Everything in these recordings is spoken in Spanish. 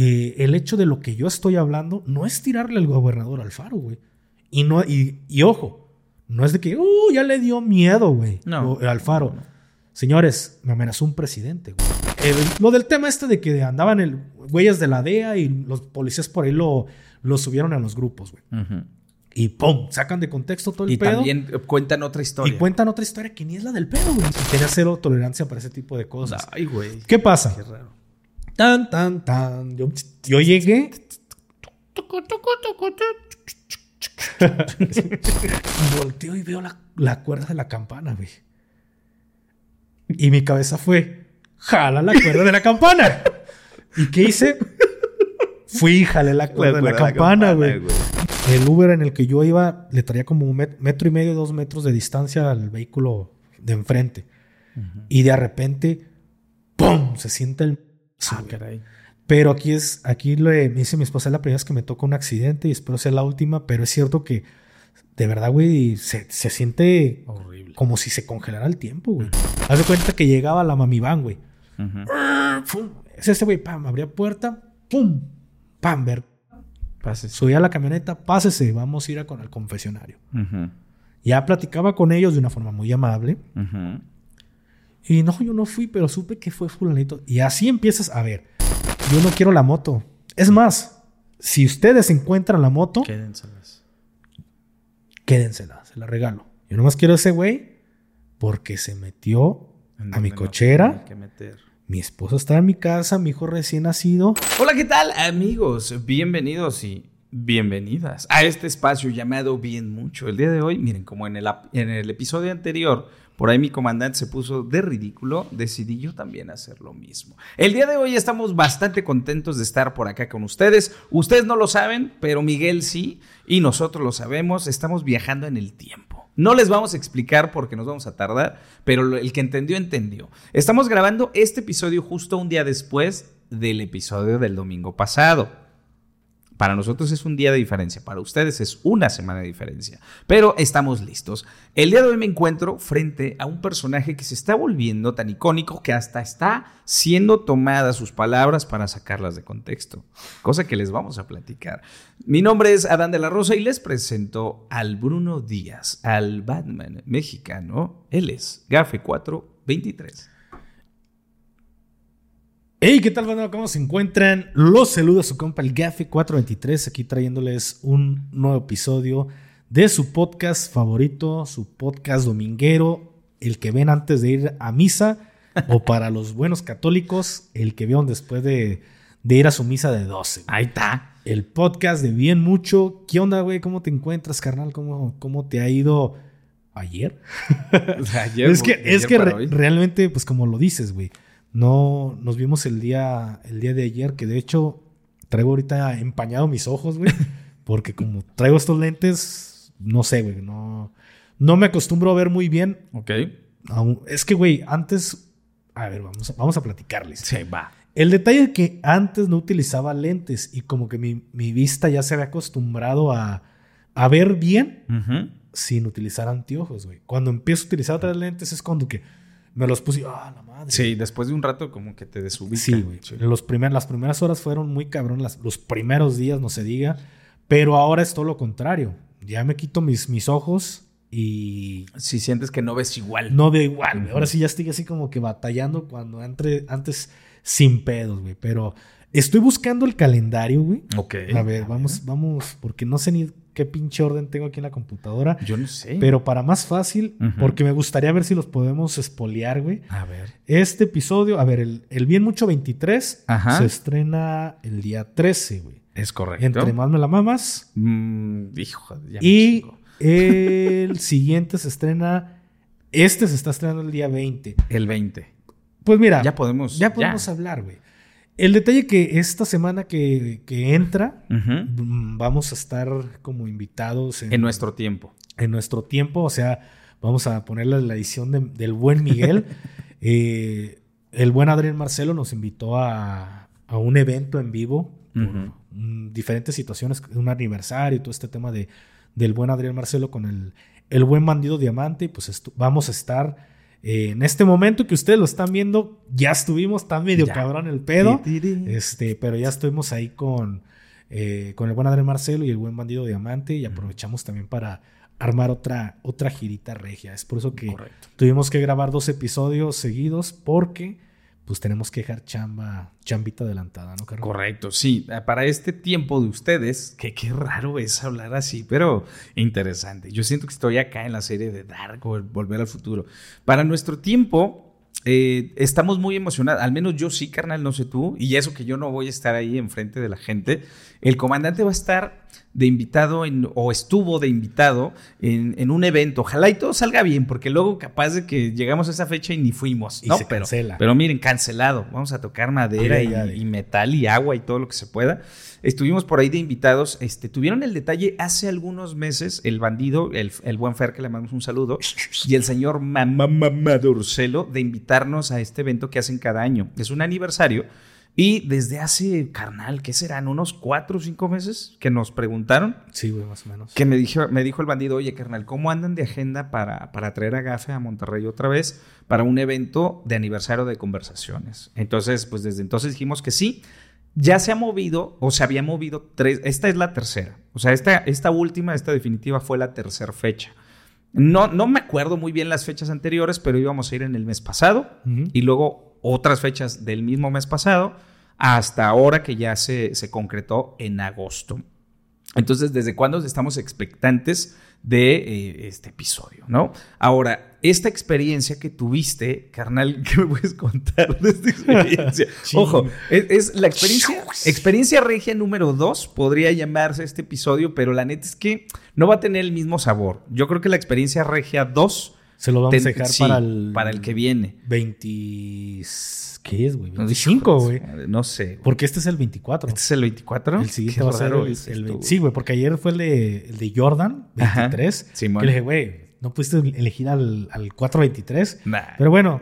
eh, el hecho de lo que yo estoy hablando no es tirarle al gobernador Alfaro, güey. Y, no, y, y ojo, no es de que, uh, ya le dio miedo, güey. No. o- Alfaro. Señores, me amenazó un presidente, güey. El- lo del tema este de que andaban el, güeyes de la DEA y los policías por ahí lo, lo subieron a los grupos, güey. Ujú. Y ¡pum! Sacan de contexto todo el Y pedo. también eh, cuentan otra historia. y cuentan otra historia que ni es la del pedo, güey. Y tenía cero tolerancia para ese tipo de cosas. Ay, güey. ¿Qué pasa? Qué raro. Tan, tan, tan. Yo, yo llegué. Volteo y veo la, la cuerda de la campana, güey. Y mi cabeza fue, jala la cuerda de la campana. ¿Y qué hice? Fui y jalé la cuerda de la campana, güey. El Uber en el que yo iba le traía como un met- metro y medio, dos metros de distancia al vehículo de enfrente. Y de repente, ¡pum! Se siente el... Ah, güey. caray. Pero aquí es, aquí lo me dice mi esposa, es la primera vez que me toca un accidente y espero sea la última, pero es cierto que de verdad, güey, se, se siente Horrible. como si se congelara el tiempo, güey. Haz de cuenta que llegaba la mami van, güey. Ujú. Pum. Es este güey, pam, abría puerta, pum, pam, ver. Pases. Subía a la camioneta, pásese, vamos a ir a con el confesionario. Ujú. Ya platicaba con ellos de una forma muy amable. Y no, yo no fui, pero supe que fue fulanito. Y así empiezas a ver. Yo no quiero la moto. Es más, si ustedes encuentran la moto, Quédenselas. quédensela, se la regalo. Yo nomás quiero ese güey porque se metió En a mi cochera. que meter. Mi esposo está en mi casa, mi hijo recién nacido. Hola, ¿qué tal, amigos? Bienvenidos y bienvenidas a este espacio llamado Bien Mucho. El día de hoy, miren, como en el, en el episodio anterior, por ahí mi comandante se puso de ridículo, decidí yo también hacer lo mismo. El día de hoy estamos bastante contentos de estar por acá con ustedes. Ustedes no lo saben, pero Miguel sí, y nosotros lo sabemos. Estamos viajando en el tiempo. No les vamos a explicar porque nos vamos a tardar, pero el que entendió, entendió. Estamos grabando este episodio justo un día después del episodio del domingo pasado. Para nosotros es un día de diferencia, para ustedes es una semana de diferencia, pero estamos listos. El día de hoy me encuentro frente a un personaje que se está volviendo tan icónico que hasta está siendo tomadas sus palabras para sacarlas de contexto, cosa que les vamos a platicar. Mi nombre es Adán de la Rosa y les presento al Bruno Díaz, al Batman mexicano. Él es Gafe 423. Hey, ¿qué tal, banda? ¿Cómo se encuentran? Los saluda su compa el Gafe 423, aquí trayéndoles un nuevo episodio de su podcast favorito, su podcast dominguero, el que ven antes de ir a misa, o para los buenos católicos, el que vieron después de, de ir a su misa de 12. Ahí está. El podcast de Bien Mucho. ¿Qué onda, güey? ¿Cómo te encuentras, carnal? ¿Cómo, cómo te ha ido ayer? es que, es que re- realmente, pues como lo dices, güey. No nos vimos el día, el día de ayer, que de hecho traigo ahorita empañado mis ojos, güey. Porque como traigo estos lentes, no sé, güey. No, no me acostumbro a ver muy bien. Ok. Es que, güey, antes. A ver, vamos a, vamos a platicarles. Se va. El detalle es que antes no utilizaba lentes y como que mi, mi vista ya se había acostumbrado a, a ver bien sin utilizar anteojos, güey. Cuando empiezo a utilizar otras lentes es cuando que me los puse ah, la madre. Sí, después de un rato como que te desubica. Sí, güey. Los primer- las primeras horas fueron muy cabrón, las- los primeros días, no se diga. Pero ahora es todo lo contrario. Ya me quito mis, mis ojos y Si sientes que no ves igual. no veo igual, güey. Ahora sí ya estoy así como que batallando cuando entre, antes sin pedos, güey. Pero estoy buscando el calendario, güey. Ok. A ver, vamos, vamos, porque no sé ni qué pinche orden tengo aquí en la computadora. Yo no sé. Pero para más fácil, porque me gustaría ver si los podemos espolear, güey. A ver. Este episodio, a ver, el, el Bien Mucho 23 Ajá. se estrena el día 13, güey. Es correcto. Entre más me la mamas. Mm, hijo, ya Y el siguiente se estrena. Este se está estrenando el día 20. El 20. Pues mira, Ya podemos. ya podemos hablar, güey. El detalle que esta semana que, que entra, mm, vamos a estar como invitados en, En nuestro tiempo. en nuestro tiempo. O sea, vamos a ponerle la edición de- del buen Miguel. Eh, el buen Adrián Marcelo nos invitó a, a un evento en vivo. por, diferentes situaciones, un aniversario y todo este tema de, del buen Adrián Marcelo con el, el buen bandido diamante. Y pues vamos a estar Eh, en este momento que ustedes lo están viendo, ya estuvimos, está medio Ya. cabrón el pedo. Este, pero ya estuvimos ahí con, eh, con el buen Adrián Marcelo y el buen bandido Diamante y aprovechamos también para armar otra, otra girita regia. Es por eso que Correcto. tuvimos que grabar dos episodios seguidos porque pues tenemos que dejar chamba, chambita adelantada, ¿no, carnal? Correcto, sí. Eh, Para este tiempo de ustedes, que qué raro es hablar así, pero interesante. Yo siento que estoy acá en la serie de Dark o Volver al Futuro. Para nuestro tiempo, eh, estamos muy emocionados. Al menos yo sí, carnal, no sé tú. Y eso que yo no voy a estar ahí enfrente de la gente. El comandante va a estar de invitado en- o estuvo de invitado en, en un evento. Ojalá y todo salga bien, porque luego capaz de que llegamos a esa fecha y ni fuimos. Y ¿no? se pero, cancela. pero miren, cancelado. Vamos a tocar madera Ay, y, ay, ay. y metal y agua y todo lo que se pueda. Estuvimos por ahí de invitados. Este, tuvieron el detalle hace algunos meses, el bandido, el, el buen Fer, que le mandamos un saludo, y el señor Mamá Madurcelo, de invitarnos a este evento que hacen cada año. Es un aniversario. Y desde hace, carnal, ¿qué serán? ¿Unos cuatro o cinco meses que nos preguntaron? Sí, güey, más o menos. Que me dijo, me dijo el bandido, oye, carnal, ¿cómo andan de agenda para, para traer a Gafe a Monterrey otra vez para un evento de aniversario de conversaciones? Entonces, pues desde entonces dijimos que sí. Ya se ha movido, o se había movido tres, esta es la tercera. O sea, esta, esta última, esta definitiva fue la tercera fecha. No, no me acuerdo muy bien las fechas anteriores, pero íbamos a ir en el mes pasado y luego otras fechas del mismo mes pasado hasta ahora que ya se, se concretó en agosto. Entonces, ¿desde cuándo estamos expectantes de eh, este episodio, no? Ahora, esta experiencia que tuviste, carnal, ¿qué me puedes contar de esta experiencia? Ojo, es, es la experiencia, experiencia regia número dos, podría llamarse este episodio, pero la neta es que no va a tener el mismo sabor. Yo creo que la experiencia regia 2 Se lo vamos a dejar para el... para el que viene. 20... ¿Qué es, güey? No, 25, güey. No sé. Porque este es el 24. ¿Este es el 24? El siguiente Qué va a ser el, el esto, 20 güey. Sí, güey, porque ayer fue el de, el de Jordan, Ajá. 23. Simón. que le dije, güey, no pudiste elegir al, al 423. Nah. Pero bueno,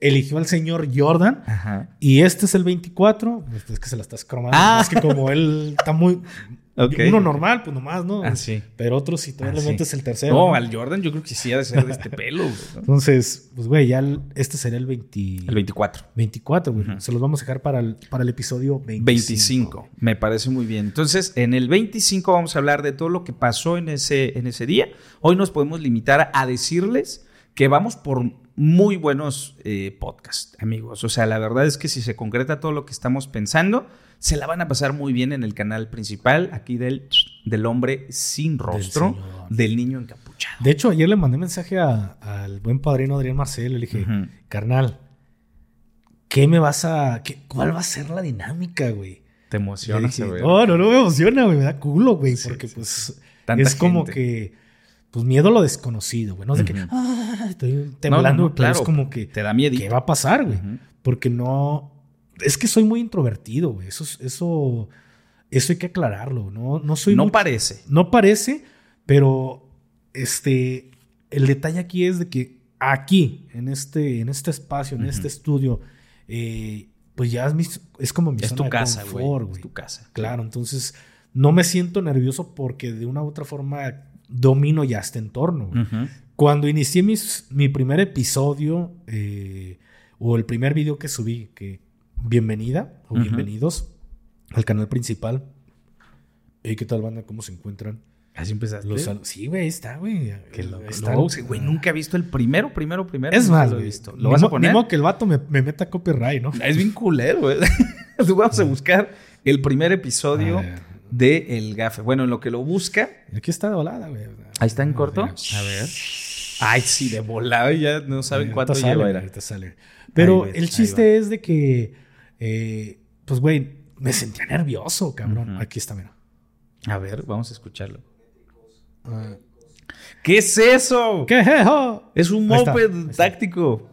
eligió al señor Jordan. Ajá. Y este es el 24. Pues es que se la estás cromando. Ah. Es que como él está muy. Ok. Uno normal, pues nomás, ¿no? Ah, sí. Pero otro, si todavía Ah, le sí. el tercero. No, ¿no? al Jordan yo creo que sí ha de ser de este pelo. Entonces, pues, güey, ya el- este sería el 20 El 24. 24, güey. Se los vamos a dejar para el, para el episodio 25. 25. Me parece muy bien. Entonces, en el 25 vamos a hablar de todo lo que pasó en ese, en ese día. Hoy nos podemos limitar a decirles que vamos por muy buenos eh, podcasts, amigos. O sea, la verdad es que si se concreta todo lo que estamos pensando, se la van a pasar muy bien en el canal principal, aquí del, del hombre sin rostro, del niño encapuchado. De hecho, ayer le mandé mensaje a- al buen padrino Adrián Marcelo. Le dije, carnal, ¿qué me vas a. qué- ¿Cuál va a ser la dinámica, güey? Te emociona ese no, no, no me emociona, güey. Me da culo, güey. Sí, porque, sí, pues, Tanta es como que. Pues miedo a lo desconocido, güey. No sé que. Ujú. "Ah, estoy temblando, no, no, güey, pero es claro, como que. Te da miedo. ¿Qué va a pasar, güey? Porque no. Es que soy muy introvertido, güey. Eso, es- eso, eso hay que aclararlo. No, no soy. No muy- parece. no parece, pero este. El detalle aquí es de que aquí, en este, en este espacio, en este estudio, eh, pues ya es, mi- es como mi Es zona tu de casa, confort, güey. Es tu casa. Claro, entonces no me siento nervioso porque de una u otra forma domino ya este entorno. Cuando inicié mis- mi primer episodio eh, o el primer video que subí, que bienvenida o bienvenidos al canal principal. Hey, ¿Qué tal, banda? ¿Cómo se encuentran? Así empezaste. Los sí, güey, está, güey. Qué loco. Está- güey, nunca he visto el primero, primero, primero. Es más, lo he visto. ¿Lo vas a poner? Que el vato me, me meta copyright, ¿no? Es bien culero, güey. Vamos a buscar el primer episodio de El Gafe. Bueno, en lo que lo busca. Aquí está de volada, güey. Ahí está en corto. A ver. Ay, sí, de volada ya no saben cuánto sale, lleva. Era. sale. Pero el chiste es de que, eh, pues, güey, me sentía nervioso, cabrón. Aquí está, mira. A ver, vamos a escucharlo. Ah, ¿Qué es eso? ¿Qué es eso? Es un Ahí está, moped ahí está. táctico.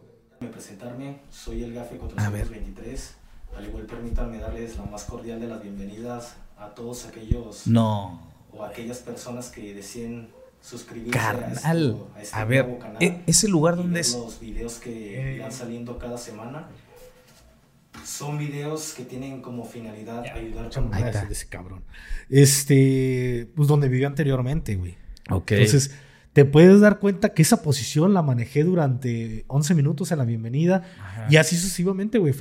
presentarme, soy el GAFE A ver. 423. Al igual permítanme darles la más cordial de las bienvenidas a todos aquellos No. o aquellas personas que deseen suscribirse a, Carnal. esto- a este A ver, nuevo canal e- ese lugar y donde es. los videos que irán saliendo cada semana. Son videos que tienen como finalidad ayudar Muchas con Ahí está. ese cabrón. Este, pues donde vivió anteriormente, güey. Ok. Entonces, te puedes dar cuenta que esa posición la manejé durante 11 minutos en la bienvenida y así sucesivamente, güey.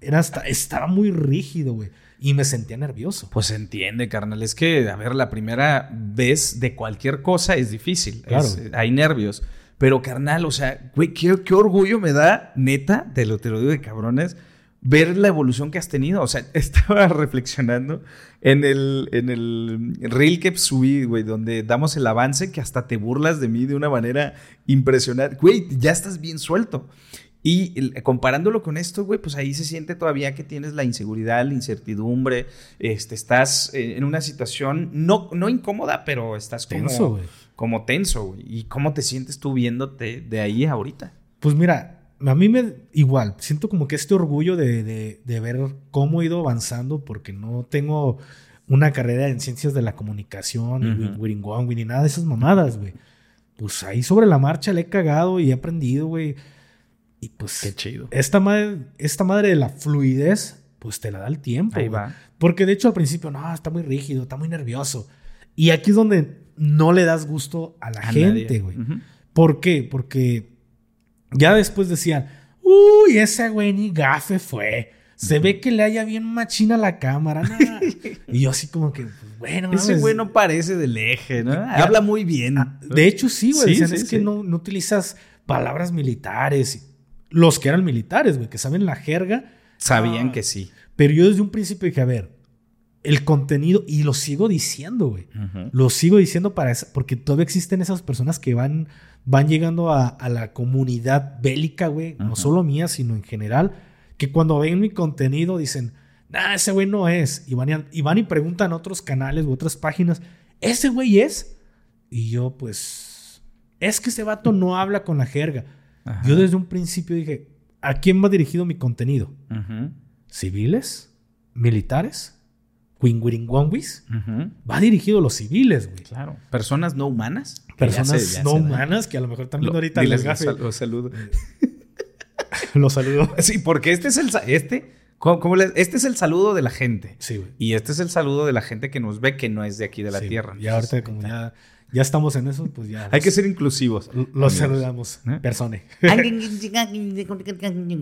Era hasta, estaba muy rígido, güey. Y me sentía nervioso. Pues se entiende, carnal. Es que, a ver, la primera vez de cualquier cosa es difícil. Claro. hay nervios. Pero, carnal, o sea, güey, qué, qué orgullo me da, neta, te lo, te lo digo de cabrones, ver la evolución que has tenido. O sea, estaba reflexionando en el, en el reel que subí, güey, donde damos el avance que hasta te burlas de mí de una manera impresionante. Güey, ya estás bien suelto. Y comparándolo con esto, güey, pues ahí se siente todavía que tienes la inseguridad, la incertidumbre, este, estás en una situación no, no incómoda, pero estás como tenso, güey. Como tenso, güey. ¿Y cómo te sientes tú viéndote de ahí ahorita? Pues mira, a mí me igual, siento como que este orgullo de, ver cómo he ido avanzando porque no tengo una carrera en ciencias de la comunicación, ni ni nada de esas mamadas, güey. Pues ahí sobre la marcha le he cagado y he aprendido, güey. Y pues... Qué chido. Esta madre, esta madre de la fluidez, pues te la da el tiempo. Ahí va. Porque de hecho al principio, no, está muy rígido, está muy nervioso. Y aquí es donde no le das gusto a la gente, güey. ¿Por qué? Porque ya después decían, uy, ese güey ni gafe fue. Se ve que le haya bien machina la cámara. y yo así como que, pues, bueno. Ese güey no parece del eje, ¿no? Habla muy bien. Ah, de hecho, sí, güey. es que no, no, utilizas palabras militares. Los que eran militares, güey, que saben la jerga. Sabían ah, que sí. Pero yo desde un principio dije, a ver, el contenido, y lo sigo diciendo, güey. Lo sigo diciendo para porque todavía existen esas personas que van van llegando a, la comunidad bélica, güey, no solo mía, sino en general, que cuando ven mi contenido dicen, nah, ese güey no es. Y van, y, van y preguntan a otros canales u otras páginas, ¿ese güey es? Y yo, pues, es que ese vato no habla con la jerga. Yo desde un principio dije, ¿a quién va dirigido mi contenido? ¿Civiles? ¿Militares? Winguringwangwis, va dirigido a los civiles, güey. Claro. Personas no humanas. Personas no humanas que a lo mejor también ahorita les gafe. Los saludo. los saludo. Sí, porque este es el este, ¿cómo, este es el saludo de la gente. Sí, güey. Y este es el saludo de la gente que nos ve que no es de aquí de la tierra. Y ahorita como ya ya estamos en eso, pues ya. Hay que ser inclusivos. Los saludamos. ¿Eh? Persone.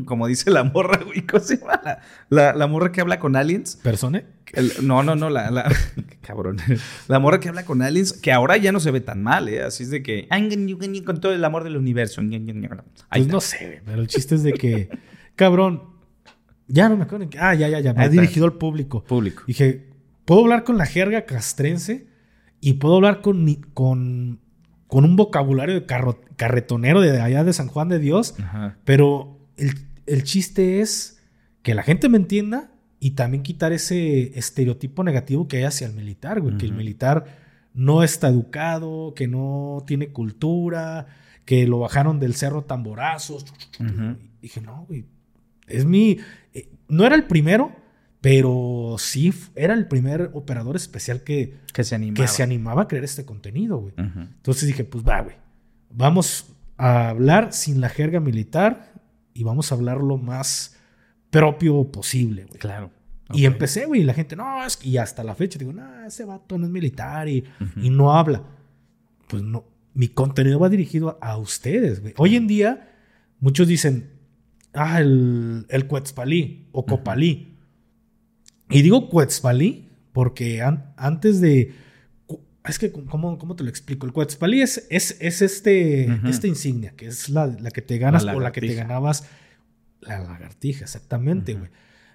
Como dice la morra, güey. ¿Cómo se llama? La, morra que habla con aliens. ¿Persone? no, no, no. La, cabrón. La morra que habla con aliens, que ahora ya no se ve tan mal, ¿eh? Así es de que. Con todo el amor del universo. Pues no sé, pero el chiste es de que. cabrón. Ya no me acuerdo. Ah, ya, ya, ya. Me ha dirigido al público. Público. Dije, ¿puedo hablar con la jerga castrense? Y puedo hablar con, con, con un vocabulario de carretonero de allá de San Juan de Dios, pero el, chiste es que la gente me entienda y también quitar ese estereotipo negativo que hay hacia el militar, güey, que el militar no está educado, que no tiene cultura, que lo bajaron del cerro tamborazos. Dije, no, güey, es mi... Eh, no era el primero, pero sí, era el primer operador especial que, que, se, animaba. que se animaba a crear este contenido, güey. Entonces dije, pues va, güey. Vamos a hablar sin la jerga militar y vamos a hablar lo más propio posible, güey. Claro. Y empecé, güey, y la gente, no, es que, y hasta la fecha digo, no, ese vato no es militar y, y, no habla. Pues no, mi contenido va dirigido a, ustedes, güey. Hoy en día, muchos dicen, ah, el, el Cuetzpalí o Copalí. Y digo Cuetzpalí porque antes de... Es que, ¿cómo, ¿cómo, te lo explico? El Cuetzpalí es, es, es este, esta insignia, que es la, la que te ganas o la que te ganabas. La lagartija, exactamente, güey.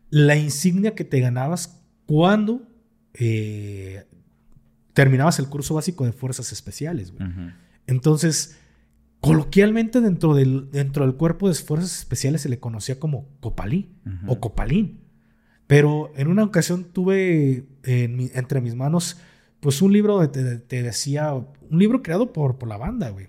La insignia que te ganabas cuando eh, terminabas el curso básico de fuerzas especiales, güey. Entonces, coloquialmente dentro del, dentro del cuerpo de fuerzas especiales se le conocía como copalí o copalín. Pero en una ocasión tuve entre mis manos, pues un libro, te, te, decía, un libro creado por, por la banda, güey,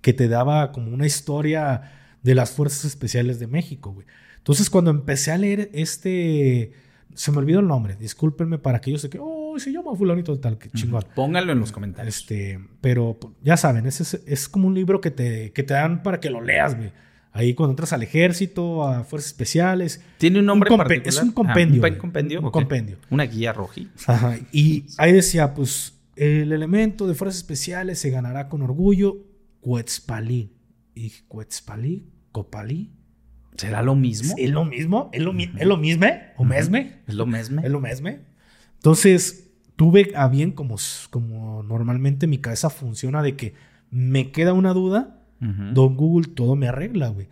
que te daba como una historia de las Fuerzas Especiales de México, güey. Entonces cuando empecé a leer este, se me olvidó el nombre, discúlpenme para aquellos de que, oh, se llama fulanito tal, que chingón. Pónganlo en los comentarios. Este, pero ya saben, es, es, como un libro que te, que te dan para que lo leas, güey. Ahí cuando entras al ejército, a fuerzas especiales. ¿Tiene un nombre particular? Es un compendio. ¿Un compendio? Un compendio. Una guía roja. Ajá. Y ahí decía, pues, el elemento de fuerzas especiales se ganará con orgullo Cuetzpalí. Y ¿Cuetzpalí? ¿Copalí? ¿Será lo mismo? ¿Es lo mismo? ¿Es lo, mi- ¿es lo mismo? ¿O mesme? ¿Es lo mismo? ¿Es lo mismo? Entonces, tuve a bien, como, como normalmente mi cabeza funciona, de que me queda una duda, Don Google todo me arregla, güey.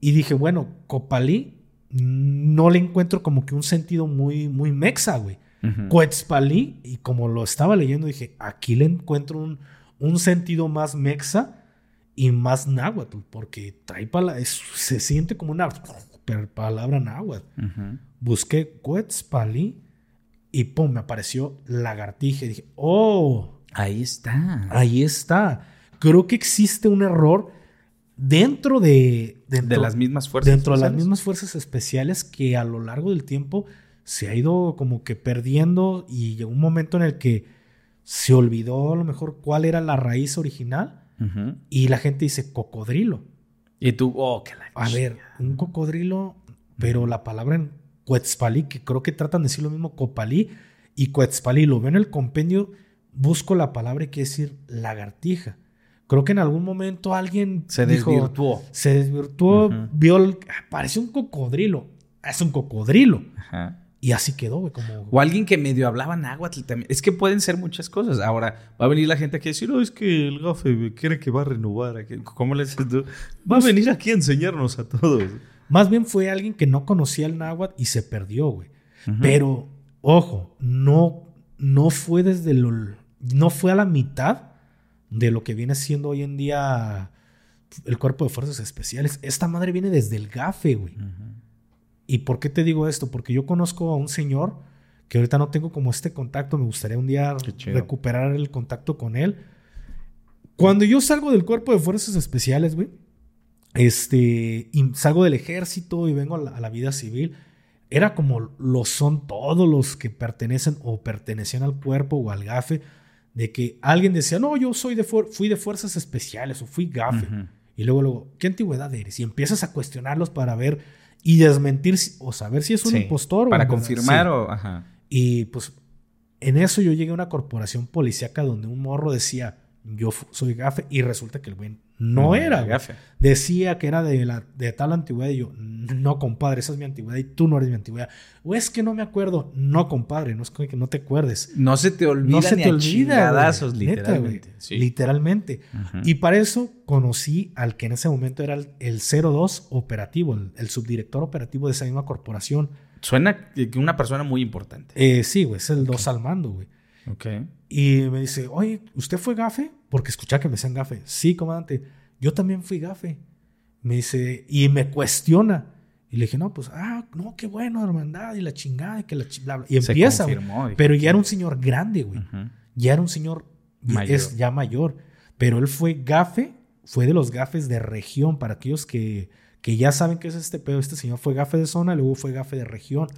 Y dije, bueno, Copalí no le encuentro como que un sentido muy, muy mexa, güey. Cuetzpalí, y como lo estaba leyendo, dije, aquí le encuentro un, un sentido más mexa y más náhuatl, porque trae pala- es- se siente como una palabra náhuatl. Ujú. Busqué Cuetzpalí y pum, me apareció lagartija y dije, oh, Ahí está. ahí está. Creo que existe un error dentro de... de dentro- las mismas fuerzas. dentro de las mismas fuerzas especiales que a lo largo del tiempo se ha ido como que perdiendo y llegó un momento en el que se olvidó a lo mejor cuál era la raíz original y la gente dice cocodrilo. Y tú, oh, que la A ver, un cocodrilo, pero la palabra en Cuetzpalí, que creo que tratan de decir lo mismo copalí y Cuetzpalí, lo veo en el compendio, busco la palabra y quiere decir lagartija. Creo que en algún momento alguien Se dijo- desvirtuó. se desvirtuó, vio, ah, parece un cocodrilo. Es un cocodrilo. Ajá. Y así quedó, güey, como... O alguien que medio hablaba náhuatl también. Es que pueden ser muchas cosas. Ahora, va a venir la gente aquí a decir, no, es que el gafe quiere que va a renovar. aquí". ¿Cómo le dices tú? Va a venir aquí a enseñarnos a todos. Más bien fue alguien que no conocía el náhuatl y se perdió, güey. Pero, ojo, no, no fue desde lo... No fue a la mitad de lo que viene siendo hoy en día el cuerpo de fuerzas especiales. Esta madre viene desde el gafe, güey. ¿Y por qué te digo esto? Porque yo conozco a un señor que ahorita no tengo como este contacto, me gustaría un día recuperar el contacto con él. Cuando yo salgo del cuerpo de fuerzas especiales, güey, este, y salgo del ejército y vengo a la, a la vida civil, era como lo son todos los que pertenecen o pertenecían al cuerpo o al gafe, de que alguien decía, no, yo soy de fui de fuerzas especiales o fui gafe. Y luego, luego, ¿qué antigüedad eres? Y empiezas a cuestionarlos para ver y desmentir si- o saber si es un Sí, impostor Para confirmar sí. o... Ajá. Y pues en eso yo llegué a una corporación policíaca donde un morro decía, yo soy gafe, y resulta que el güey no era gafe. Decía que era de, la, de tal antigüedad y yo, no compadre, esa es mi antigüedad y tú no eres mi antigüedad. O es que no me acuerdo, no compadre, no es que no te acuerdes. No se te olvida No se ni te a olvida. Neta, güey. literalmente. Sí. Literalmente. Y para eso conocí al que en ese momento era el, el 02 operativo, el, el subdirector operativo de esa misma corporación. Suena que que una persona muy importante. Eh, sí, güey, es el 2 al mando, güey. Ok. Y me dice, oye, ¿usted fue gafe? Porque escuchaba que me decían gafe. Sí, comandante, yo también fui gafe. Me dice, y me cuestiona. Y le dije, no, pues, ah, no, qué bueno, hermandad, y la chingada, y que la chi- bla, bla". Y Se empieza, confirmó. Pero ya era un señor grande, güey. Ya era un señor Mayor. es ya mayor. Pero él fue gafe, fue de los gafes de región. Para aquellos que, que ya saben qué es este pedo, este señor fue gafe de zona, luego fue gafe de región.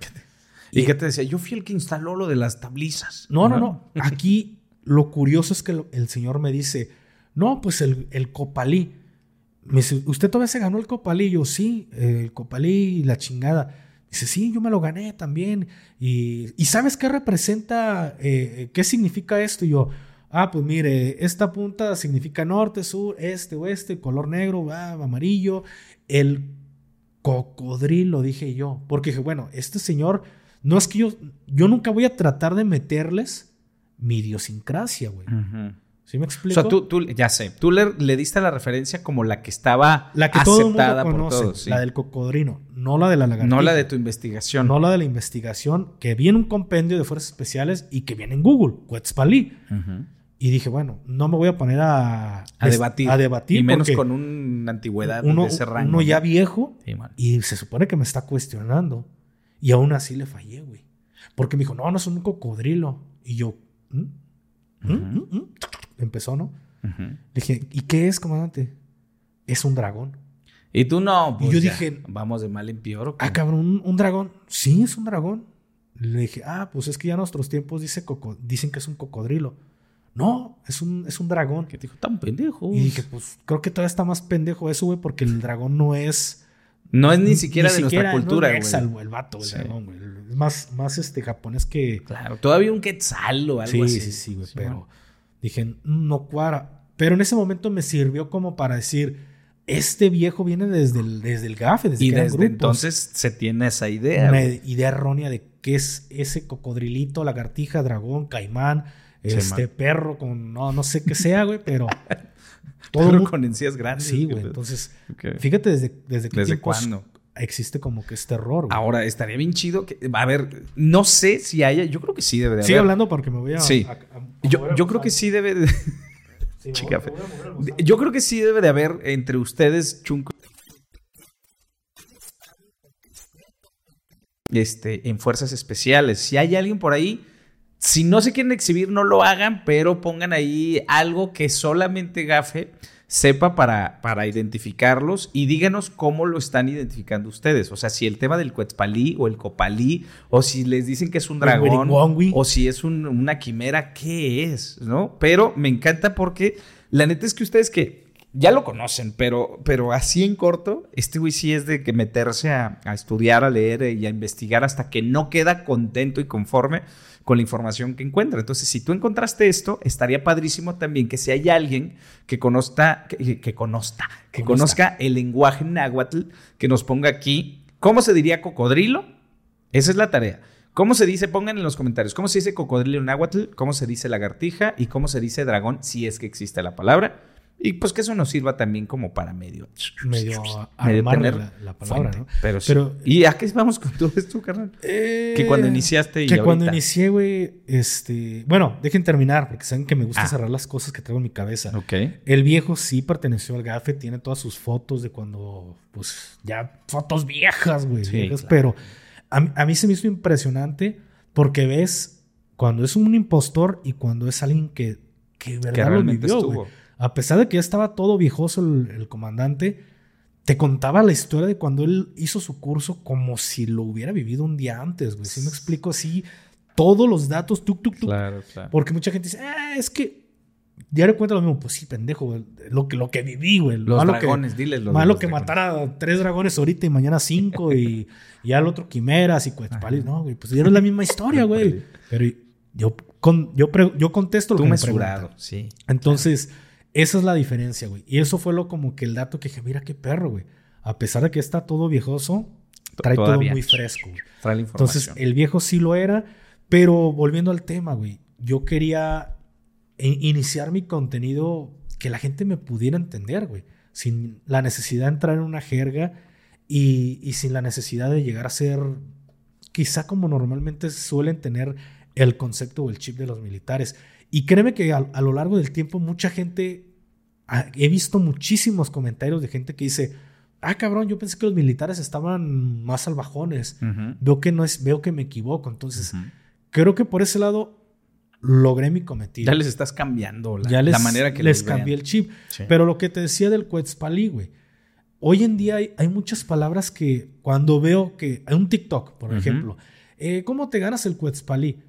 ¿Y qué te decía? Yo fui el que instaló lo de las tablizas. No, no, no. Aquí lo curioso es que lo- el señor me dice, no, pues el, el copalí. Me dice, ¿usted todavía se ganó el copalí? Yo, sí, eh, el copalí y la chingada. Dice, sí, yo me lo gané también. Y, ¿y sabes qué representa, eh, qué significa esto? Y yo, ah, pues mire, esta punta significa norte, sur, este, oeste, color negro, ah, amarillo. El cocodrilo, dije yo. Porque dije, bueno, este señor, no es que yo, yo nunca voy a tratar de meterles mi idiosincrasia, güey. Ujú. ¿Sí me O explico? sea, tú, tú, ya sé, tú le, le diste la referencia como la que estaba la que todo el mundo aceptada por todos. sí. la del cocodrilo, no la de la lagartija. no la de tu investigación. No la de la investigación, que viene un compendio de fuerzas especiales y que viene en Google, Cuetzpalí. Ujú. Y dije, bueno, no me voy a poner a, A debatir. A debatir. Y menos con una antigüedad uno, de ese rango. uno ya viejo Sí, y se supone que me está cuestionando. Y aún así le fallé, güey. Porque me dijo, no, no es un cocodrilo. Y yo, ¿Mm? ¿Mm? ¿Mm? ¿Mm? empezó, ¿no? Le dije, ¿y qué es, comandante? Es un dragón. Y tú no, pues yo ya, dije- vamos de mal en peor. ¿o? Ah, cabrón, ¿un, un dragón? Sí, es un dragón. Le dije, ah, pues es que ya en nuestros tiempos dice coco- dicen que es un cocodrilo. No, es un, es un dragón. ¿Qué te dijo? Tan pendejo. Y dije, pues creo que todavía está más pendejo eso, güey, porque el dragón no es. No es ni siquiera de nuestra no es cultura, güey. mexa, el, el vato, Sí. güey. Es más, más este japonés que. Claro, todavía un quetzal o algo Sí, así. sí, sí, güey. Sí, pero, bueno. dije, no cuadra. Pero en ese momento me sirvió como para decir, este viejo viene desde el, desde el GAFE, desde Y que desde entonces se tiene esa idea. Una idea errónea de qué es ese cocodrilito, lagartija, dragón, caimán, Sí, este man. perro con no, no sé qué sea, güey, pero todo Pero con encías grandes. Sí, ¿qué güey. Entonces, fíjate desde, desde qué ¿Desde tiempos cuándo? existe como que este error, güey. Ahora, estaría bien chido que. A ver, no sé si haya. Yo creo que sí debe de Sigue haber. hablando porque me voy a. Sí. a- a- a Yo, yo creo que sí debe de. Sí, Chica, voy- voy. Yo creo que sí debe de haber entre ustedes, Chunco. Este, en fuerzas especiales. Si hay alguien por ahí, si no se quieren exhibir, no lo hagan, pero pongan ahí algo que solamente Gafe sepa para, para identificarlos y díganos cómo lo están identificando ustedes. O sea, si el tema del Cuetzpalí o el Copalí, o si les dicen que es un dragón, o si es un- una quimera, ¿qué es? ¿No? Pero me encanta porque la neta es que ustedes que ya lo conocen, pero, pero así en corto, este güey sí es de que meterse a, a estudiar, a leer y a investigar hasta que no queda contento y conforme con la información que encuentra. Entonces, si tú encontraste esto, estaría padrísimo también que si hay alguien que conozca, que, conozca, que Conozca. conozca el lenguaje náhuatl, que nos ponga aquí, ¿cómo se diría cocodrilo? Esa es la tarea. ¿Cómo se dice? Pongan en los comentarios. ¿Cómo se dice cocodrilo en náhuatl? ¿Cómo se dice lagartija? ¿Y cómo se dice dragón? Si es que existe la palabra. Y pues que eso nos sirva también como para medio... Medio medio tener la, la palabra, fuente. ¿no? Pero, sí. ¿Y a qué vamos con todo esto, carnal? Que cuando iniciaste y Que cuando inicié, güey, este... Bueno, dejen terminar, porque saben que me gusta Ah. cerrar las cosas que traigo en mi cabeza. Ok. El viejo sí perteneció al GAFE, tiene todas sus fotos de cuando, pues, ya fotos viejas, güey. Sí, viejas, claro. Pero a, mí- a mí se me hizo impresionante porque ves cuando es un impostor y cuando es alguien que, que verdad Que lo realmente vivió, estuvo. A pesar de que ya estaba todo viejoso el, el comandante, te contaba la historia de cuando él hizo su curso como si lo hubiera vivido un día antes, güey. Si me explico así, todos los datos, tuk, tuk, tuk. Claro, claro. Porque mucha gente dice, ah, es que diario cuenta lo mismo. Pues sí, pendejo, güey. Lo que, lo que viví, güey. Los malo dragones, que, diles los Malo los que dragones. matara a tres dragones ahorita y mañana cinco y, y al otro quimeras y cuetpalis. No, güey, pues es la misma historia, güey. Pero yo, con, yo, pre- yo contesto lo Tú que me mesurado, sí. Entonces, esa es la diferencia, güey. Y eso fue lo como que el dato que dije, mira qué perro, güey. A pesar de que está todo viejoso, trae Todavía. todo muy fresco, güey. Trae la Entonces, información. el viejo sí lo era, pero volviendo al tema, güey, yo quería iniciar mi contenido que la gente me pudiera entender, güey, sin la necesidad de entrar en una jerga y, y sin la necesidad de llegar a ser quizá como normalmente suelen tener el concepto o el chip de los militares. Y créeme que a, a lo largo del tiempo mucha gente, ah, he visto muchísimos comentarios de gente que dice, ah, cabrón, yo pensé que los militares estaban más salvajones. Veo que no es, veo que me equivoco. Entonces, creo que por ese lado logré mi cometido. Ya les estás cambiando la, Ya les, la manera que les cambié el chip. Sí. Pero lo que te decía del Quetzalí, güey. Hoy en día hay, hay muchas palabras que cuando veo que hay un TikTok, por ejemplo, eh, ¿cómo te ganas el Quetzalí?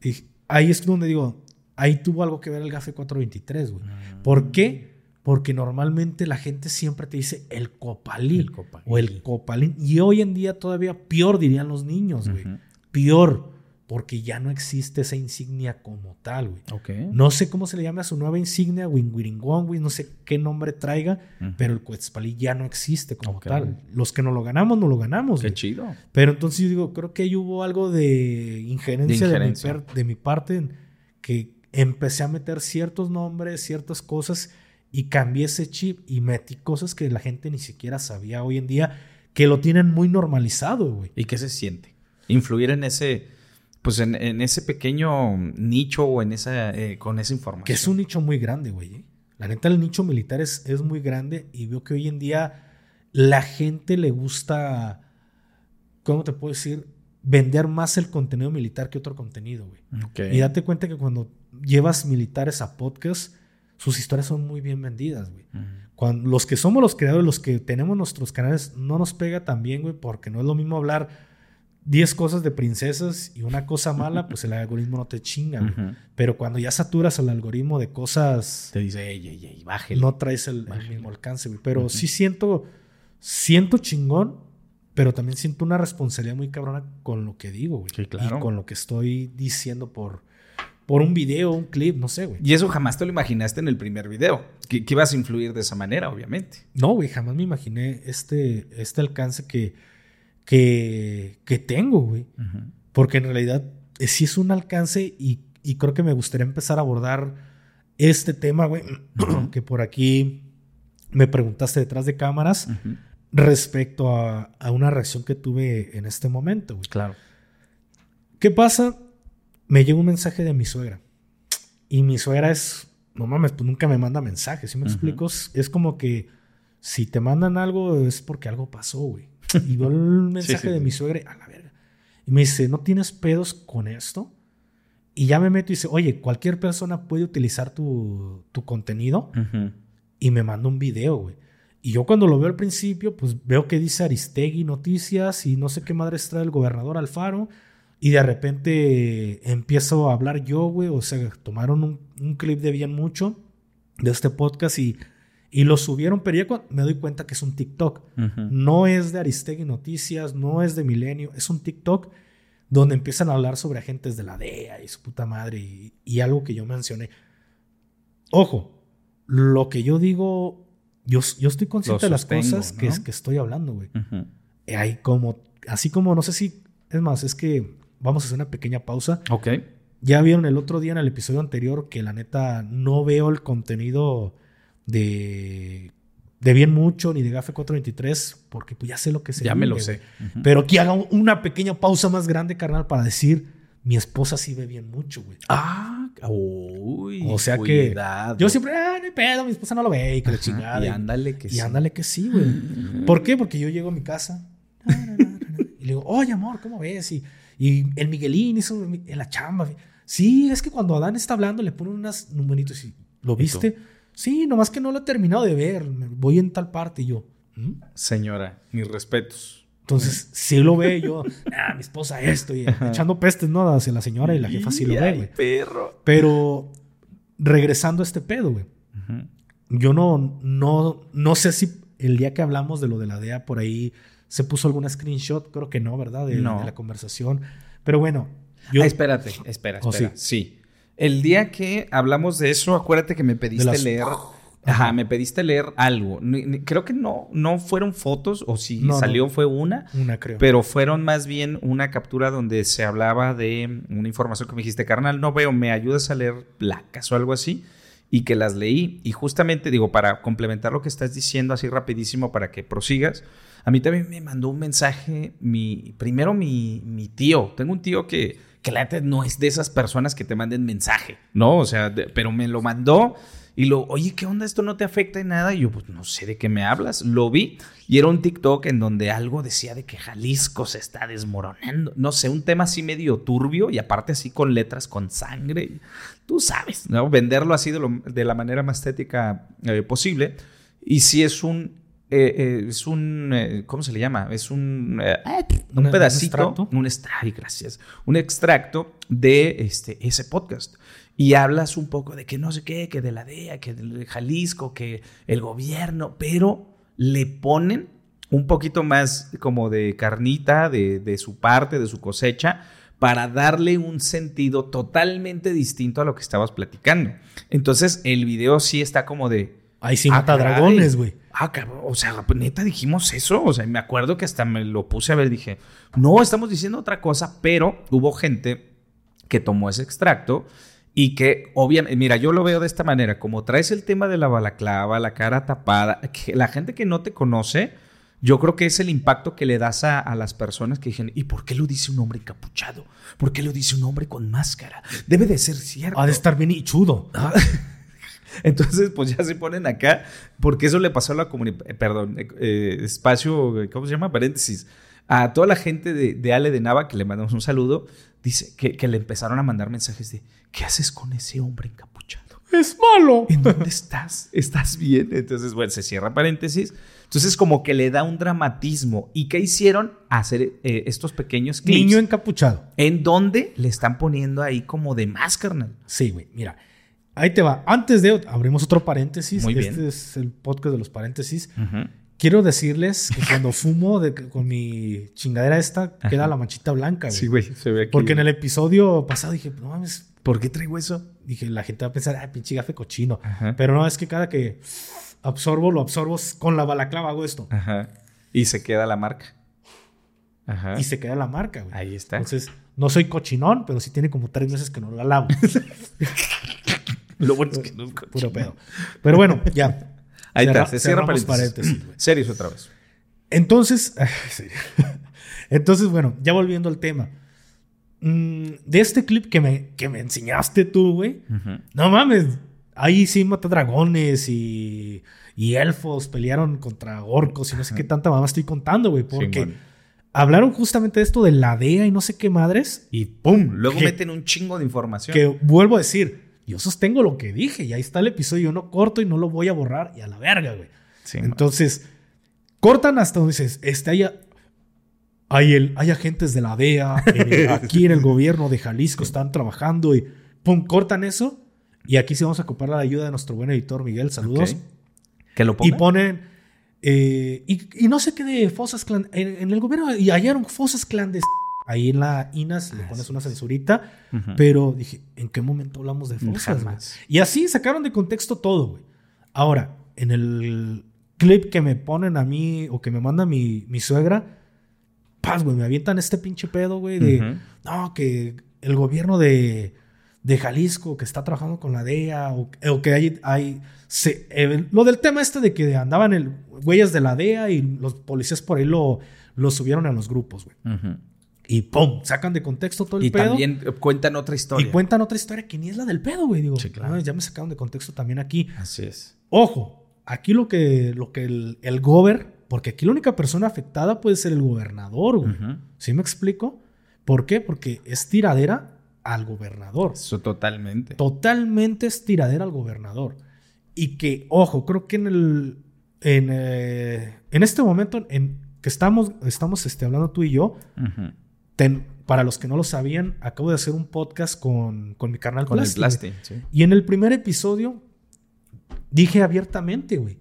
Y ahí es donde digo, ahí tuvo algo que ver el GAFE 423, güey. Mm. ¿Por qué? Porque normalmente la gente siempre te dice el copalí, El copalí. o el copalín. Y hoy en día todavía peor dirían los niños, güey. Ujú. Peor, porque ya no existe esa insignia como tal, güey. Ok. No sé cómo se le llama a su nueva insignia, Winguiringón, güey, no sé qué nombre traiga, pero el Quetzalí ya no existe como tal. Los que no lo ganamos, no lo ganamos. Qué güey. chido. Pero entonces yo digo, creo que ahí hubo algo de injerencia de, De mi, de parte que empecé a meter ciertos nombres, ciertas cosas y cambié ese chip y metí cosas que la gente ni siquiera sabía hoy en día que lo tienen muy normalizado, güey. ¿Y qué se siente? Influir en ese, pues en, en ese pequeño nicho o en esa, eh, con esa información. Que es un nicho muy grande, güey. ¿eh? La neta, el nicho militar es, es muy grande y veo que hoy en día la gente le gusta, ¿cómo te puedo decir? Vender más el contenido militar que otro contenido, güey. Ok. Y date cuenta que cuando llevas militares a podcast, sus historias son muy bien vendidas, güey. Cuando, los que somos los creadores, los que tenemos nuestros canales, no nos pega tan bien, güey, porque no es lo mismo hablar 10 cosas de princesas y una cosa mala, pues el algoritmo no te chinga, güey. Pero cuando ya saturas el algoritmo de cosas, Te dice, ey, ey, ey, bájale. no traes el, mismo alcance, güey. Pero sí siento, siento chingón, pero también siento una responsabilidad muy cabrona con lo que digo, güey. Sí, claro. Y con lo que estoy diciendo por, por un video, un clip, no sé, güey. Y eso jamás te lo imaginaste en el primer video. Que, que ibas a influir de esa manera, obviamente. No, güey, jamás me imaginé este, este alcance que, que, que tengo, güey. Porque en realidad eh, sí es un alcance y, y creo que me gustaría empezar a abordar este tema, güey, que por aquí me preguntaste detrás de cámaras respecto a, a, una reacción que tuve en este momento, güey. Claro. ¿Qué pasa? Me llegó un mensaje de mi suegra. Y mi suegra es, no mames, pues nunca me manda mensajes, ¿sí me explico? Es como que si te mandan algo es porque algo pasó, güey. Y veo el mensaje sí, sí, de mi suegra, a la verga. Y me dice, ¿no tienes pedos con esto? Y ya me meto y dice, oye, cualquier persona puede utilizar tu, tu contenido. Uh -huh. Y me manda un video, güey. Y yo cuando lo veo al principio, pues veo que dice Aristegui Noticias y no sé qué madre trae el gobernador Alfaro. Y de repente empiezo a hablar yo, güey. O sea, tomaron un, un, clip de bien mucho de este podcast y, y lo subieron. Pero ya me doy cuenta que es un TikTok. Uh -huh. No es de Aristegui Noticias, no es de Milenio. Es un TikTok donde empiezan a hablar sobre agentes de la DEA y su puta madre y, y algo que yo mencioné. Ojo, lo que yo digo, yo, yo estoy consciente de las cosas ¿no? que, que, estoy hablando, güey. Uh -huh. Hay como, así como, no sé si, es más, es que vamos a hacer una pequeña pausa. Ok. Ya vieron el otro día en el episodio anterior que la neta no veo el contenido de, de Bien Mucho ni de Gafe 423 porque pues ya sé lo que se Ya vive, me lo sé. Uh -huh. Pero aquí haga una pequeña pausa más grande, carnal, para decir mi esposa sí ve bien mucho, güey. Ah, uy. O sea cuidado. que yo siempre, ah, no hay pedo, mi esposa no lo ve y que le chingada. Y ándale que y sí. Y ándale que sí, güey. ¿Por qué? Porque yo llego a mi casa y le digo, oye, amor, ¿cómo ves? Y, y el Miguelín hizo en la chamba. Sí, es que cuando Adán está hablando le ponen unos numeritos y, ¿lo viste? Sí, nomás que no lo he terminado de ver. Voy en tal parte y yo. ¿Mm? Señora, mis respetos. Entonces, si lo ve yo, ah, mi esposa esto, y echando pestes, ¿no? Hacia la señora y la jefa sí lo ve, güey. perro. Pero, regresando a este pedo, güey. Uh -huh. Yo no, no, no sé si el día que hablamos de lo de la DEA por ahí se puso alguna screenshot, creo que no, ¿verdad? De, no. de la conversación. Pero bueno. Yo... Ah, espérate, espera, espera. Oh, sí. sí. El día que hablamos de eso, acuérdate que me pediste las... leer Ajá, me pediste leer algo. Creo que no, no fueron fotos, o si no, salió no. fue una. Una, creo. Pero fueron más bien una captura donde se hablaba de una información que me dijiste, carnal, no veo, me ayudas a leer placas o algo así. Y que las leí. Y justamente, digo, para complementar lo que estás diciendo así rapidísimo para que prosigas, a mí también me mandó un mensaje, mi, primero mi, mi tío. Tengo un tío que, que no es de esas personas que te manden mensaje, ¿no? O sea, pero me lo mandó. Y lo, oye, ¿qué onda? ¿Esto no te afecta en nada? Y yo, pues no sé de qué me hablas. Lo vi y era un TikTok en donde algo decía de que Jalisco se está desmoronando. No sé, un tema así medio turbio y aparte así con letras con sangre. Tú sabes, ¿no? Venderlo así de, de la manera más estética eh, posible. Y si es un eh, eh, es un, eh, ¿cómo se le llama? Es un, eh, un ¿Un pedacito, un extracto, un, gracias, un extracto de este, ese podcast. Y hablas un poco de que no sé qué, que de la DEA, que de Jalisco, que el gobierno, pero le ponen un poquito más como de carnita de, de su parte, de su cosecha, para darle un sentido totalmente distinto a lo que estabas platicando. Entonces el video sí está como de... Ahí sí mata ah, dragones, güey. Ah, cabrón, o sea, neta dijimos eso. O sea, me acuerdo que hasta me lo puse a ver. Dije, no, estamos diciendo otra cosa, pero hubo gente que tomó ese extracto y que, obviamente, mira, yo lo veo de esta manera: como traes el tema de la balaclava, la cara tapada, que la gente que no te conoce, yo creo que es el impacto que le das a, a, las personas que dicen, ¿y por qué lo dice un hombre encapuchado? ¿Por qué lo dice un hombre con máscara? Debe de ser cierto. Ha de estar bien hichudo. Ah. Entonces, pues ya se ponen acá, porque eso le pasó a la comunidad, eh, perdón, eh, espacio, ¿cómo se llama? Paréntesis. A toda la gente de, de Ale de Nava, que le mandamos un saludo, dice que, que, le empezaron a mandar mensajes de, ¿qué haces con ese hombre encapuchado? Es malo. ¿En dónde estás? ¿Estás bien? Entonces, bueno, se cierra paréntesis. Entonces, como que le da un dramatismo. ¿Y qué hicieron? Hacer eh, estos pequeños clips. Niño encapuchado. En donde le están poniendo ahí como de más, carnal. Sí, güey. Mira, Ahí te va. Antes de abrimos otro paréntesis. Muy este es el podcast de los paréntesis. Uh -huh. quiero decirles que cuando fumo de- con mi chingadera esta, queda la manchita blanca, güey. Sí, güey, se ve aquí. Porque en el episodio pasado dije, no mames, ¿por qué traigo eso? Dije, la gente va a pensar, ah, pinche gafe cochino. Ajá. Pero no, es que cada que absorbo, lo absorbo con la balaclava, hago esto. Ajá. Y se queda la marca. Ajá. Y se queda la marca, güey. Ahí está. Entonces, no soy cochinón, pero sí tiene como tres meses que no la lavo. Lo bueno es que no es cochino. Puro pedo. Pero bueno, ya. Ahí Cerra- está, se cierra paréntesis. güey. Serios otra vez. Entonces, sí. entonces, bueno, ya volviendo al tema. Mm, de este clip que me, que me enseñaste tú, güey. No mames. Ahí sí mata dragones y, y elfos pelearon contra orcos y no sé qué tanta mamá estoy contando, güey. Porque Simón. hablaron justamente de esto de la DEA y no sé qué madres. Y pum, luego ¿Qué? meten un chingo de información. Que vuelvo a decir, yo sostengo lo que dije y ahí está el episodio. No corto y no lo voy a borrar y a la verga, güey. Sí, Entonces, cortan hasta donde dices, este, hay, hay, el, hay agentes de la DEA, eh, aquí en el gobierno de Jalisco están trabajando y pum, cortan eso. Y aquí sí vamos a ocupar la ayuda de nuestro buen editor Miguel, saludos. Que lo Y pongan. ponen, eh, y, y no sé qué de fosas clandestinas, en, en el gobierno, y hallaron fosas clandestinas. Ahí en la INAS le pones una censurita, pero dije, ¿en qué momento hablamos de fosas? Jamás. Y así sacaron de contexto todo, güey. Ahora, en el clip que me ponen a mí o que me manda mi, mi suegra, paz, güey, me avientan este pinche pedo, güey, de, no, que el gobierno de, de Jalisco que está trabajando con la DEA o, o que hay, hay se- eh, lo del tema este de que andaban el, güeyes de la DEA y los policías por ahí lo, lo subieron a los grupos, güey. Ujú. Y pum, sacan de contexto todo el Y pedo. también eh, cuentan otra historia. Y cuentan otra historia que ni es la del pedo, güey. Digo, Sí, claro. "Ah, ya me sacaron de contexto también aquí. Así es. Ojo, aquí lo que, lo que el, el gober, porque aquí la única persona afectada puede ser el gobernador, güey. ¿Sí me explico? ¿Por qué? Porque es tiradera al gobernador. Eso totalmente. Totalmente es tiradera al gobernador. Y que, ojo, creo que en el. En, eh, en este momento en que estamos, estamos este, hablando tú y yo, Ujú. Ten- para los que no lo sabían, acabo de hacer un podcast con, con mi carnal Con el Plasti, güey. plasti. Sí. Y en el primer episodio dije abiertamente, güey,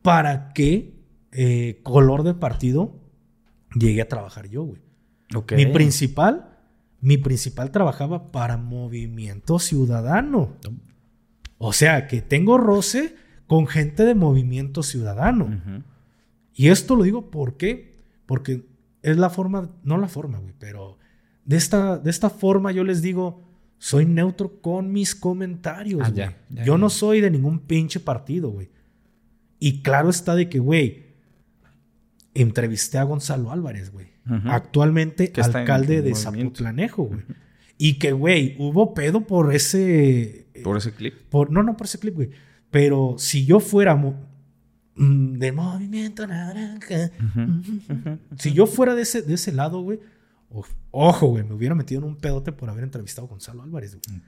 ¿para qué eh, color de partido llegué a trabajar yo, güey? Ok. Mi principal, mi principal trabajaba para Movimiento Ciudadano. O sea, que tengo roce con gente de Movimiento Ciudadano. Y esto lo digo ¿por qué? Porque es la forma, no la forma, güey, pero de esta, de esta forma yo les digo, soy neutro con mis comentarios, Ah, güey. ya, ya, yo ya. no soy de ningún pinche partido, güey. Y claro está de que, güey, entrevisté a Gonzalo Álvarez, güey. Actualmente alcalde de. Zapotlanejo, güey. Y que, güey, hubo pedo por ese... Por ese clip. Por, no, no por ese clip, güey. Pero si yo fuera mm, de movimiento naranja, si yo fuera de ese, de ese lado, güey, ojo, güey, me hubiera metido en un pedote por haber entrevistado a Gonzalo Álvarez, güey.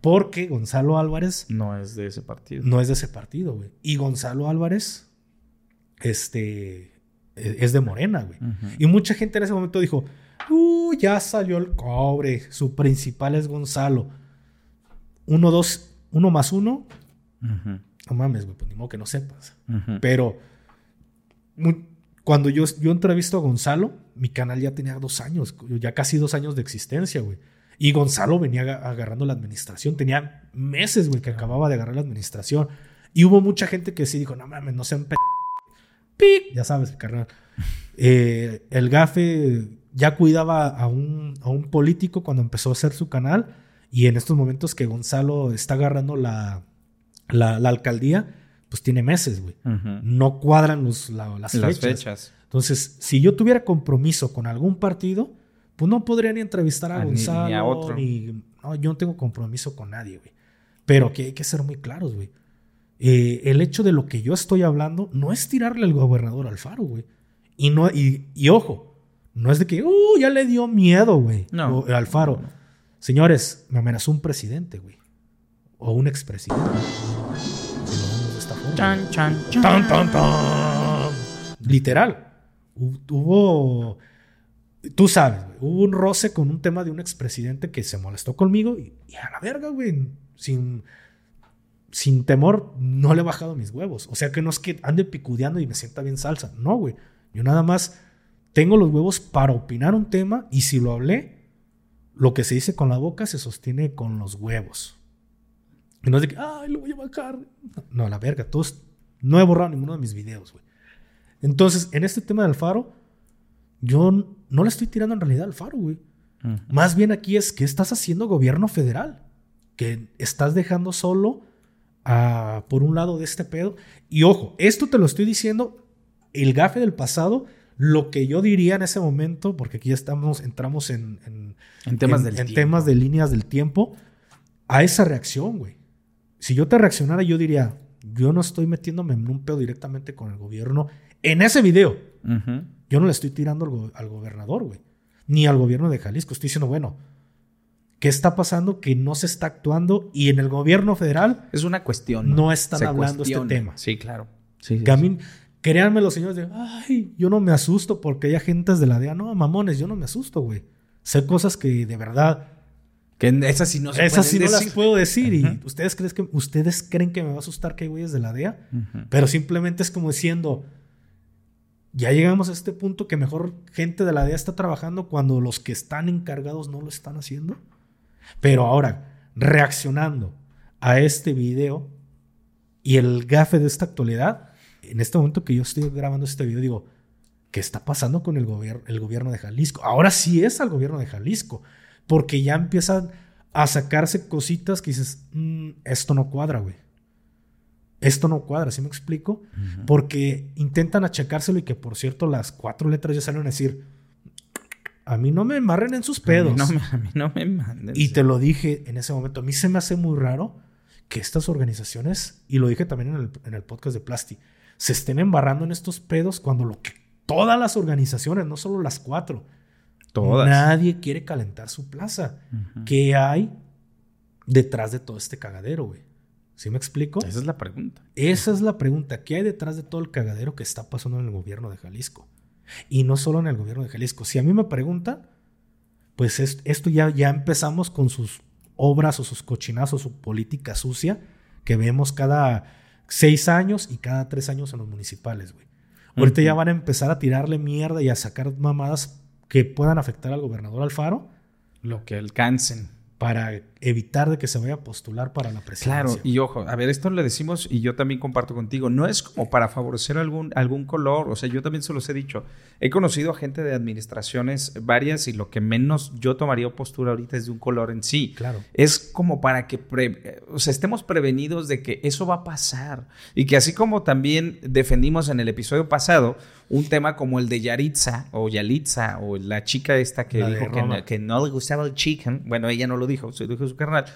Porque Gonzalo Álvarez No es de ese partido. no es de ese partido, güey. Y Gonzalo Álvarez, este, e- es de Morena, güey. Y mucha gente en ese momento dijo, uh, ya salió el cobre, su principal es Gonzalo. Uno, dos, uno más uno, Ujú. No mames, güey, pues ni modo que no sepas. Pero cuando yo, yo entrevisto a Gonzalo, mi canal ya tenía dos años, ya casi dos años de existencia, güey. Y Gonzalo venía aga- agarrando la administración, tenía meses, güey, que acababa de agarrar la administración. Y hubo mucha gente que sí dijo, no mames, no sean p... ¡Pic! Ya sabes, carnal. Eh, el gafe ya cuidaba a un, a un político cuando empezó a hacer su canal. Y en estos momentos que Gonzalo está agarrando la, la, la alcaldía, pues tiene meses, güey. No cuadran los, la- las, Las fechas. fechas. Entonces, si yo tuviera compromiso con algún partido, pues no podría ni entrevistar a Ah, ni- ni Gonzalo. a otro. ni- no, yo no tengo compromiso con nadie, güey. Pero que hay que ser muy claros, güey. Eh, el hecho de lo que yo estoy hablando no es tirarle al gobernador Alfaro, güey. Y, no, y, y ojo, no es de que, uh, ya le dio miedo, güey. No. Alfaro. Señores, me amenazó un presidente, güey. O un expresidente. Si lo vemos de esta forma. Chan, chan, chan. Tan, tan, tan. Literal. Hu- Hubo. Tú sabes, hubo un roce con un tema de un expresidente que se molestó conmigo y, y a la verga, güey. Sin. sin temor, no le he bajado mis huevos. O sea que no es que ande picudeando y me sienta bien salsa. No, güey. Yo nada más tengo los huevos para opinar un tema y si lo hablé, lo que se dice con la boca se sostiene con los huevos. Y no es de que, ay, lo voy a bajar. No, la verga, todos, no he borrado ninguno de mis videos, güey. Entonces, en este tema del faro, yo no le estoy tirando en realidad al faro, güey. Más bien aquí es que estás haciendo gobierno federal, que estás dejando solo a, por un lado de este pedo. Y ojo, esto te lo estoy diciendo, el gafe del pasado, lo que yo diría en ese momento, porque aquí ya estamos, entramos en, en, temas, del en temas de líneas del tiempo, a esa reacción, güey. Si yo te reaccionara, yo diría, yo no estoy metiéndome en un pedo directamente con el gobierno en ese video. Yo no le estoy tirando al, gobernador, güey. Ni al gobierno de Jalisco. Estoy diciendo, bueno, ¿qué está pasando que no se está actuando? Y en el gobierno federal... Es una cuestión. No, están hablando este tema. Sí, claro. Sí, créanme los señores de, ay, yo no me asusto porque hay agentes de la DEA. No, mamones, yo no me asusto, güey. Sé cosas que de verdad que esas sí no se Esas sí no las puedo decir. Y ustedes creen, que, ustedes creen que me va a asustar que hay güeyes de la DEA. Pero simplemente es como diciendo. Ya llegamos a este punto que mejor gente de la DEA está trabajando cuando los que están encargados no lo están haciendo. Pero ahora, reaccionando a este video y el gafe de esta actualidad, en este momento que yo estoy grabando este video, digo, ¿qué está pasando con el, gobierno el gobierno de Jalisco? Ahora sí es al gobierno de Jalisco porque ya empiezan a sacarse cositas que dices, mm, esto no cuadra, güey. Esto no cuadra, ¿sí me explico? Porque intentan achacárselo y que, por cierto, las cuatro letras ya salen a decir, a mí no me embarren en sus pedos. A mí no, me manden. Y te lo dije en ese momento, a mí se me hace muy raro que estas organizaciones, y lo dije también en el, en el podcast de Plasti, se estén embarrando en estos pedos cuando lo que todas las organizaciones, no solo las cuatro, Nadie quiere calentar su plaza. ¿Qué hay detrás de todo este cagadero, güey? ¿Sí me explico? Esa es la pregunta. Esa es la pregunta. ¿Qué hay detrás de todo el cagadero que está pasando en el gobierno de Jalisco? Y no solo en el gobierno de Jalisco. Si a mí me preguntan, pues esto ya, ya empezamos con sus obras o sus cochinazos, su política sucia que vemos cada seis años y cada tres años en los municipales, güey. Ahorita ya van a empezar a tirarle mierda y a sacar mamadas que puedan afectar al gobernador Alfaro. Lo que alcancen para evitar de que se vaya a postular para la presidencia. Claro, y ojo, a ver, esto le decimos y yo también comparto contigo, no es como para favorecer algún, algún color, o sea, yo también se los he dicho, he conocido a gente de administraciones varias y lo que menos yo tomaría postura ahorita es de un color en sí. Claro. Es como para que o sea, estemos prevenidos de que eso va a pasar y que así como también defendimos en el episodio pasado un tema como el de Yaritza o Yalitza o la chica esta que dijo que no, que no, le gustaba el chicken, bueno, ella no lo dijo, se dijo su carnal.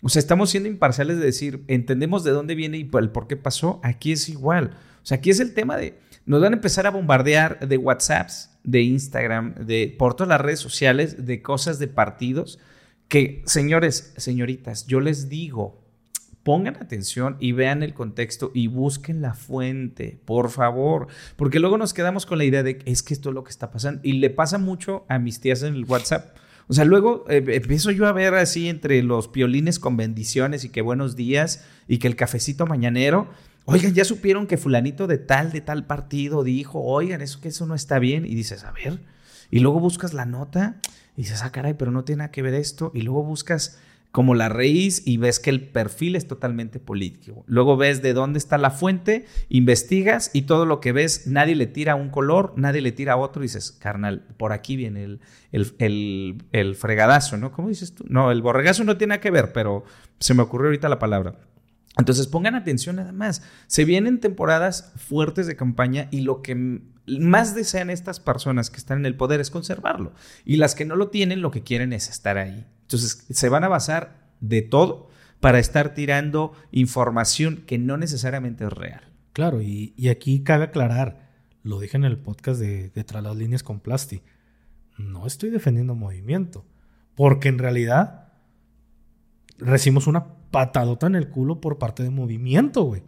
O sea, estamos siendo imparciales de decir, entendemos de dónde viene y el por qué pasó, aquí es igual. O sea, aquí es el tema de, nos van a empezar a bombardear de WhatsApps, de Instagram, de por todas las redes sociales, de cosas de partidos, que señores, señoritas, yo les digo, pongan atención y vean el contexto y busquen la fuente, por favor, porque luego nos quedamos con la idea de es que esto es lo que está pasando y le pasa mucho a mis tías en el WhatsApp. O sea, luego eh, empiezo yo a ver así entre los piolines con bendiciones y que buenos días y que el cafecito mañanero. Oigan, ya supieron que fulanito de tal, de tal partido dijo, oigan, eso que eso no está bien. Y dices, a ver. Y luego buscas la nota y dices, ah, caray, pero no tiene nada que ver esto. Y luego buscas como la raíz y ves que el perfil es totalmente político. Luego ves de dónde está la fuente, investigas y todo lo que ves, nadie le tira un color, nadie le tira otro y dices, carnal, por aquí viene el, el, el, fregadazo, ¿no? ¿Cómo dices tú? No, el borregazo no tiene que ver, pero se me ocurrió ahorita la palabra. Entonces pongan atención nada más. Se vienen temporadas fuertes de campaña y lo que más desean estas personas que están en el poder es conservarlo. Y las que no lo tienen, lo que quieren es estar ahí. Entonces, se van a basar de todo para estar tirando información que no necesariamente es real. Claro, y, aquí cabe aclarar, lo dije en el podcast de, de Tras las líneas con Plasti, no estoy defendiendo movimiento, porque en realidad recibimos una patadota en el culo por parte de movimiento, güey.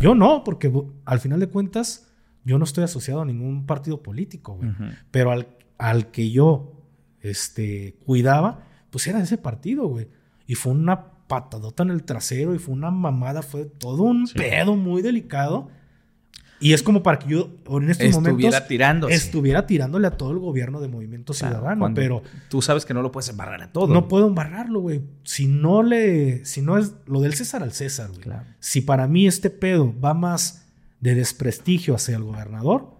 Yo no, porque al final de cuentas yo no estoy asociado a ningún partido político, güey. Pero al, al que yo este, cuidaba, pues era ese partido, güey. Y fue una patadota en el trasero y fue una mamada, fue todo un Sí. pedo muy delicado. Y es como para que yo en estos Estuviera momentos tirándose. estuviera tirándole a todo el gobierno de Movimiento Claro, Ciudadano, pero Tú sabes que no lo puedes embarrar a todo. no puedo embarrarlo, güey. Si no le, si no es lo del César al César, güey. Claro. Si para mí este pedo va más de desprestigio hacia el gobernador,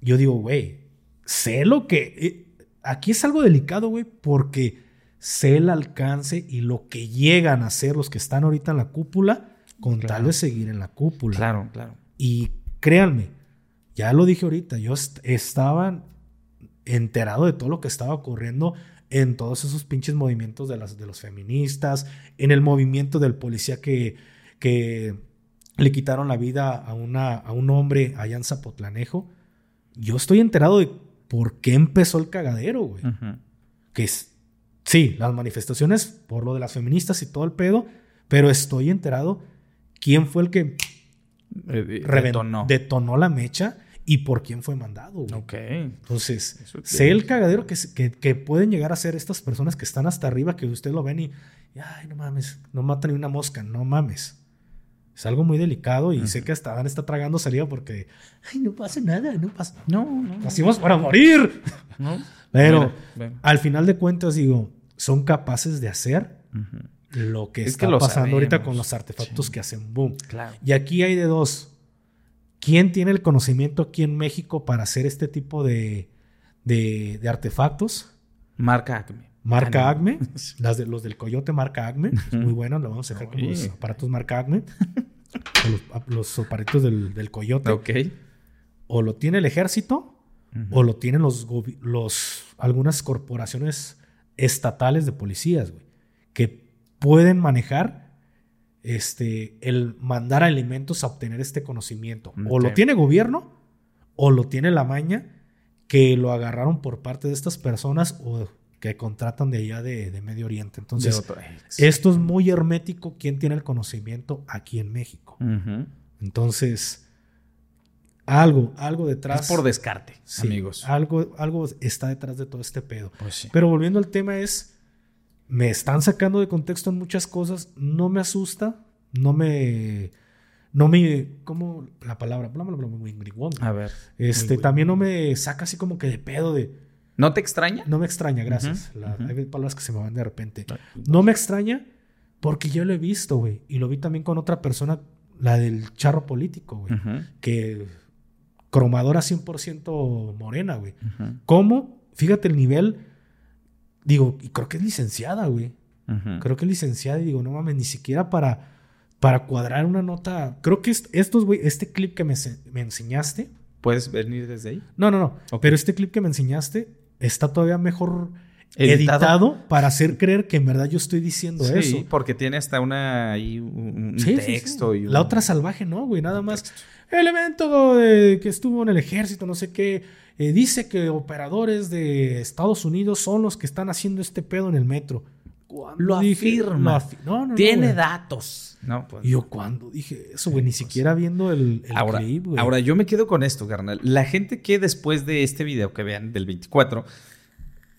yo digo, güey, sé lo que. eh, aquí es algo delicado, güey, porque sé el alcance y lo que llegan a hacer los que están ahorita en la cúpula con Claro. tal de seguir en la cúpula. Claro, claro. Y créanme, ya lo dije ahorita, yo est- estaba enterado de todo lo que estaba ocurriendo en todos esos pinches movimientos de, las, de los feministas, en el movimiento del policía que, que le quitaron la vida a, una, a un hombre allá en Zapotlanejo. Yo estoy enterado de por qué empezó el cagadero, güey. Que es, sí, las manifestaciones por lo de las feministas y todo el pedo, pero estoy enterado quién fue el que Eh, detonó. detonó la mecha y por quién fue mandado. güey. Ok. Entonces, sé el cagadero que, que, que pueden llegar a ser estas personas que están hasta arriba, que usted lo ven y, ay, no mames, no mata ni una mosca, no mames. Es algo muy delicado y sé Ujú. que hasta Dan está tragando saliva porque, ay, no pasa nada, no pasa. No, no. Nacimos para morir. no. Pero Mira, al final de cuentas, digo, son capaces de hacer lo que Es está que lo pasando ahorita con los artefactos Sí. que hacen boom. Claro. Y aquí hay de dos. ¿Quién tiene el conocimiento aquí en México para hacer este tipo de, de- de artefactos? Marca Acme. Marca Ah, no. Acme, las de, los del Coyote marca Acme, es muy bueno, lo vamos a dejar con los aparatos marca Acme, los, los aparatos del, del Coyote. Ok. O lo tiene el ejército, O lo tienen los, algunas corporaciones estatales de policías, güey, que pueden manejar este el mandar alimentos a obtener este conocimiento. O lo tiene gobierno o lo tiene la maña que lo agarraron por parte de estas personas o que contratan de allá de, de Medio Oriente. Entonces, esto es muy hermético quién tiene el conocimiento aquí en México. Entonces, algo, algo detrás. Es por descarte, Sí, amigos. Algo, algo está detrás de todo este pedo. Pues sí. Pero volviendo al tema es, me están sacando de contexto en muchas cosas, no me asusta, no me, no me, ¿cómo la palabra? Bla, bla, bla. A ver. Este, también no me saca así como que de pedo de, ¿No te extraña? no me extraña, gracias. La- ujú. Hay palabras que se me van de repente. No me extraña porque yo lo he visto, güey, y lo vi también con otra persona, la del charro político, güey, que cromadora 100% morena, güey. ¿Cómo? Fíjate el nivel. Digo, y creo que es licenciada, güey. Creo que es licenciada y digo, no mames, ni siquiera para, para cuadrar una nota. Creo que est- estos, güey, este clip que me, se- me enseñaste. ¿Puedes venir desde ahí? No, no, no. Pero este clip que me enseñaste está todavía mejor Editado. editado, para hacer creer que en verdad yo estoy diciendo Sí, eso. porque tiene hasta una ahí un, un Sí, sí, sí. texto y un- La otra salvaje, ¿no, güey? Nada más. Evento de- que estuvo en el ejército, no sé qué, eh, dice que operadores de Estados Unidos son los que están haciendo este pedo en el metro. ¿Cuándo Lo afirma. Lo afi- no, no, no, tiene güey. datos. No, pues. Y yo cuando dije eso, güey, ni siquiera viendo el, el ahora, clip, güey. ahora, yo me quedo con esto, carnal. La gente que después de este video que vean del 24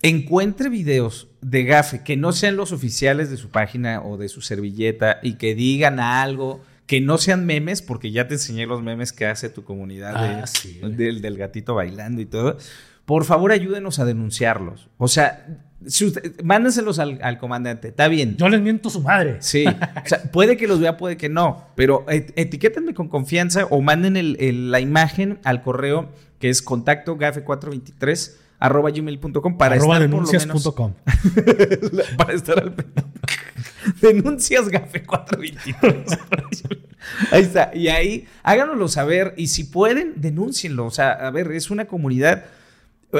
encuentre videos de gafe que no sean los oficiales de su página o de su servilleta y que digan algo que no sean memes, porque ya te enseñé los memes que hace tu comunidad de- Ah, sí, del, del gatito bailando y todo. Por favor, ayúdenos a denunciarlos. O sea, si usted- mándenselos al, al comandante. Está bien. Yo les miento su madre. Sí, o sea, puede que los vea, puede que no, pero et- etiquétenme con confianza o manden el- el- la imagen al correo que es contacto gafe423 arroba gmail.com para Arroba estar por lo menos para estar al. Denuncias Gafe 423. ahí está. Y ahí háganoslo saber. Y si pueden, denúncienlo. O sea, a ver, es una comunidad.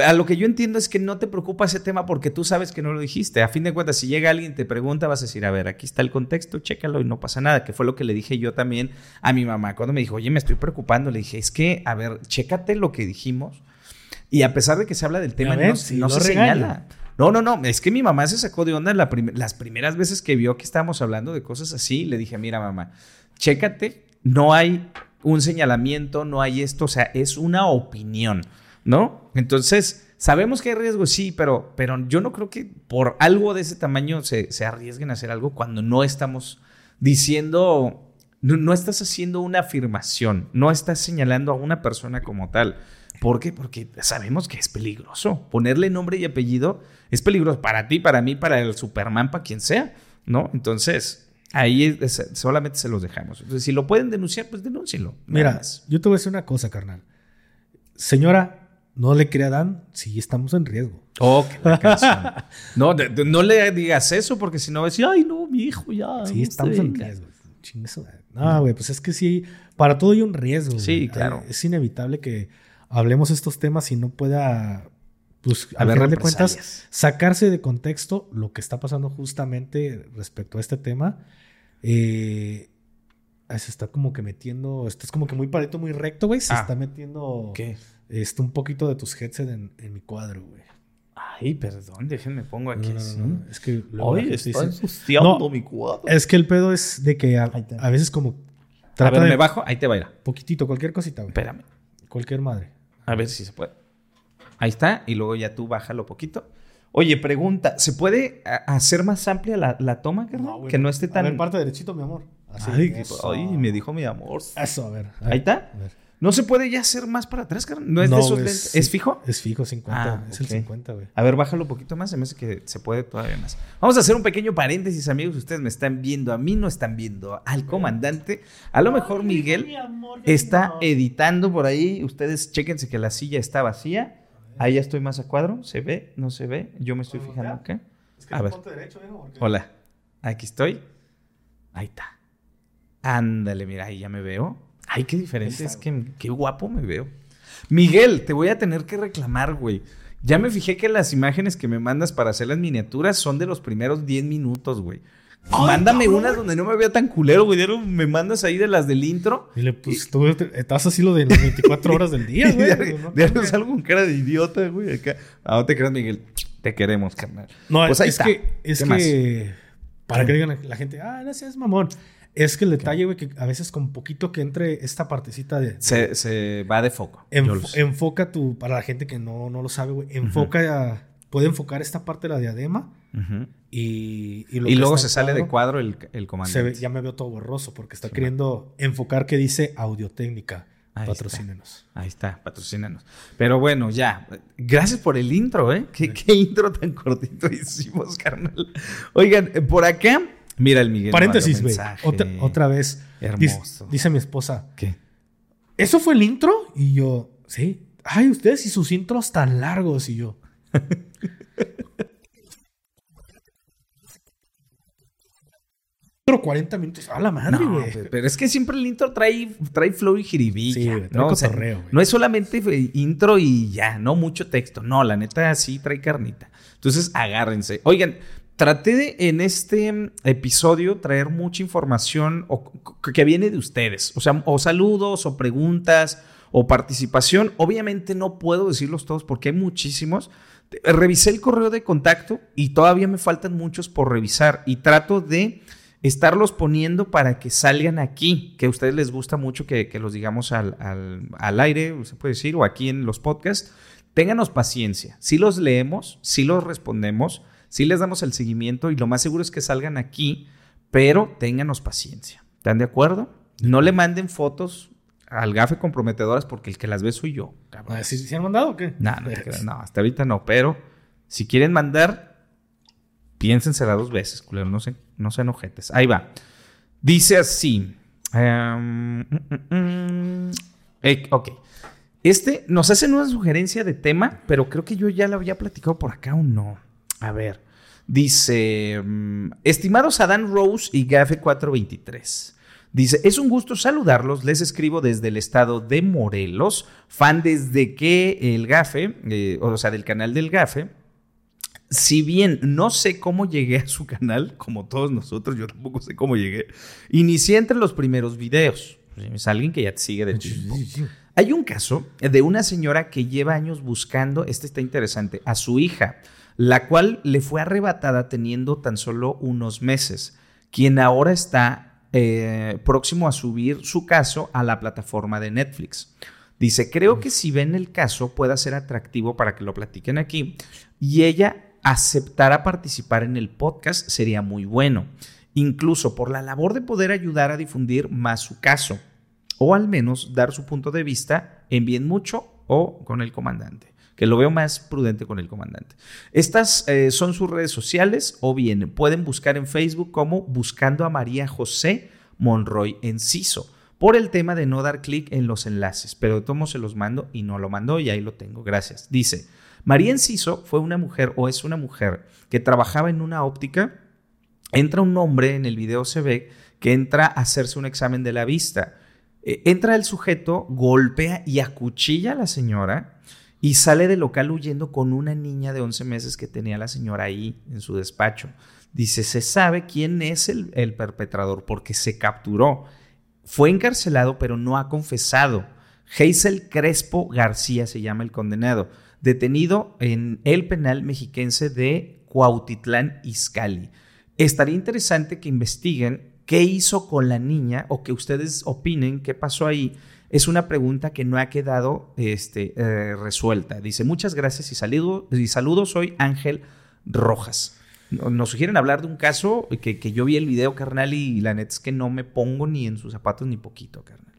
A lo que yo entiendo es que no te preocupa ese tema porque tú sabes que no lo dijiste. A fin de cuentas, si llega alguien y te pregunta, vas a decir, a ver, aquí está el contexto, chécalo y no pasa nada. Que fue lo que le dije yo también a mi mamá. Cuando me dijo, oye, me estoy preocupando, le dije, es que, a ver, chécate lo que dijimos. Y a pesar de que se habla del tema, no, sí no se regaña. señala. No, no, no. Es que mi mamá se sacó de onda las primeras veces que vio que estábamos hablando de cosas así. Le dije, mira, mamá, chécate. No hay un señalamiento, no hay esto. O sea, es una opinión, ¿no? Entonces, Sabemos que hay riesgo, sí, pero, pero yo no creo que por algo de ese tamaño se, arriesguen a hacer algo cuando no estamos diciendo, no estás haciendo una afirmación, no estás señalando a una persona como tal. ¿Por qué? Porque sabemos que es peligroso. Ponerle nombre y apellido es peligroso para ti, para mí, para el Superman, para quien sea, ¿no? Entonces, ahí es- solamente se los dejamos. Entonces, si lo pueden denunciar, pues denúncienlo. Mira, más. yo te voy a decir una cosa, carnal. Señora, no le crea Dan, sí estamos en riesgo. Oh, la canción. No, de- de- no le digas eso porque si no va a decir, ay, no, mi hijo, ya. Sí, no estamos en venga". riesgo. Chingue su madre. No, güey, pues es que sí, para todo hay un riesgo. Sí, claro. Es inevitable que hablemos estos temas y no pueda, pues, Haber final de cuentas, sacarse de contexto lo que está pasando justamente respecto a este tema. Eh, se está como que metiendo, estás como que muy pareto, muy recto, güey. Se Ah. está metiendo ¿Qué? este, un poquito de tus headset en, en mi cuadro, güey. Ay, perdón, déjenme pongo aquí. No, no, no, Es que está ensuciando mi cuadro. es que el pedo es de que a, a veces como A trata ver, de me bajo, ahí te va a ir. poquitito, cualquier cosita, güey. Espérame. Cualquier madre. A ver si se puede. Ahí está, y luego ya tú bájalo poquito. Oye, pregunta, ¿se puede hacer más amplia la, la toma, carnal? güey, que no esté tan... A ver, parte derechito, mi amor. Así. Ay, me dijo mi amor. Eso, a ver. a Ahí ver, está. a ver. ¿No se puede ya hacer más para atrás, carnal? ¿No es de esos? ¿Es fijo? Es fijo, 50. Ah, es el 50, güey. A ver, bájalo un poquito más. Se me hace que se puede todavía más. Vamos a hacer un pequeño paréntesis, amigos. Ustedes me están viendo. A mí no están viendo al comandante. A lo mejor Miguel está editando por ahí. Ustedes chéquense que la silla está vacía. Ahí ya estoy más a cuadro. ¿Se ve? ¿No se ve? Yo me estoy fijando acá. A ver. Hola. Aquí estoy. Ahí está. Ándale, mira, ahí ya me veo. Ay, qué diferente. Es que qué guapo me veo. Miguel, te voy a tener que reclamar, güey. Ya me fijé que las imágenes que me mandas para hacer las miniaturas son de los primeros 10 minutos, güey. Mándame unas donde no me vea tan culero, güey. Me mandas ahí de las del intro. Dile, pues tú estás así lo de las 24 horas del día, güey. diario, No, diario salgo con cara de idiota, güey. Acá. Ah, no te creas, Miguel. Te queremos, carnal. No, Pues ahí es está. que, es ¿Qué que más? para que digan la, la gente, ah, no seas mamón. Es que el detalle, güey, que a veces con poquito que entre esta partecita de... Se, se va de foco. Enf- enfoca tu, para la gente que no, no lo sabe, güey, enfoca, a- puede enfocar esta parte de la diadema y... Y, luego se sale de cuadro, el, el se comandante. ve- ya me veo todo borroso porque está Sí, queriendo enfocar que dice audiotécnica. Ahí Patrocínenos. Ahí está, patrocínanos. Pero bueno, ya. Gracias por el intro, ¿eh? ¿Qué, qué intro tan cortito hicimos, carnal? Oigan, por acá, mira el Miguel. Paréntesis, güey. Otra, otra vez. Hermoso. dice mi esposa, ¿Qué? ¿eso fue el intro? Y yo, sí. Ay, ustedes y sus intros tan largos. Y yo, Intro 40 minutos. A la madre, güey. pe- pero es que siempre el intro trae, trae flow y jiribilla. Sí, güey, trae ¿no? O sea, cotorreo, güey. no es solamente eh, intro y ya, no mucho texto. No, la neta sí trae carnita. Entonces, agárrense. Oigan, traté de en este mm, episodio traer mucha información que viene de ustedes. O sea, o saludos o preguntas o participación. Obviamente no puedo decirlos todos porque hay muchísimos. Revisé el correo de contacto y todavía me faltan muchos por revisar y trato de estarlos poniendo para que salgan aquí, que a ustedes les gusta mucho que, que los digamos al, al- al aire, se puede decir, o aquí en los podcasts. Ténganos paciencia. Si los leemos, si los respondemos, si les damos el seguimiento y lo más seguro es que salgan aquí, pero ténganos paciencia. ¿Están de acuerdo? No le manden fotos al gafe comprometedoras porque el que las ve soy yo. cabrón. Ah, ¿Sí, sí han mandado o qué? No, no, hasta ahorita no, pero si quieren mandar, piénsensela dos veces, culero, no se, no sean ojetes. Ahí va. Dice así. mm, mm. Eh, ok. Este nos hacen una sugerencia de tema, pero creo que yo ya la había platicado por acá o no. A ver. Dice, mm, estimados Adán Rose y Gafe 423. Dice, es un gusto saludarlos. Les escribo desde el estado de Morelos, fan desde que el Gafe, eh, o sea, del canal del Gafe, si bien no sé cómo llegué a su canal, como todos nosotros, yo tampoco sé cómo llegué, inicié entre los primeros videos. Es alguien que ya te sigue de tiempo. Hay un caso de una señora que lleva años buscando, este está interesante, a su hija, la cual le fue arrebatada teniendo tan solo unos meses, quien ahora está eh, próximo a subir su caso a la plataforma de Netflix. Dice, creo que si ven el caso pueda ser atractivo para que lo platiquen aquí y ella aceptara participar en el podcast sería muy bueno, incluso por la labor de poder ayudar a difundir más su caso o al menos dar su punto de vista en bien mucho o con el comandante que lo veo más prudente con el comandante. Estas eh, son sus redes sociales o bien pueden buscar en Facebook como Buscando a María José Monroy Enciso por el tema de no dar clic en los enlaces, pero de todos se los mando y no lo mandó y ahí lo tengo. Gracias. Dice, María Enciso fue una mujer o es una mujer que trabajaba en una óptica. Entra un hombre, en el video se ve, que entra a hacerse un examen de la vista. Eh, entra el sujeto, golpea y acuchilla a la señora y sale del local huyendo con una niña de 11 meses que tenía la señora ahí en su despacho. Dice, se sabe quién es el, el perpetrador porque se capturó. Fue encarcelado pero no ha confesado. Hazel Crespo García se llama el condenado, detenido en el penal mexiquense de Cuautitlán Izcalli. Estaría interesante que investiguen qué hizo con la niña o que ustedes opinen qué pasó ahí es una pregunta que no ha quedado este, eh, resuelta. Dice, muchas gracias y, saludo, y saludos, soy Ángel Rojas. Nos sugieren hablar de un caso que, que, yo vi el video, carnal, y la neta es que no me pongo ni en sus zapatos ni poquito, carnal.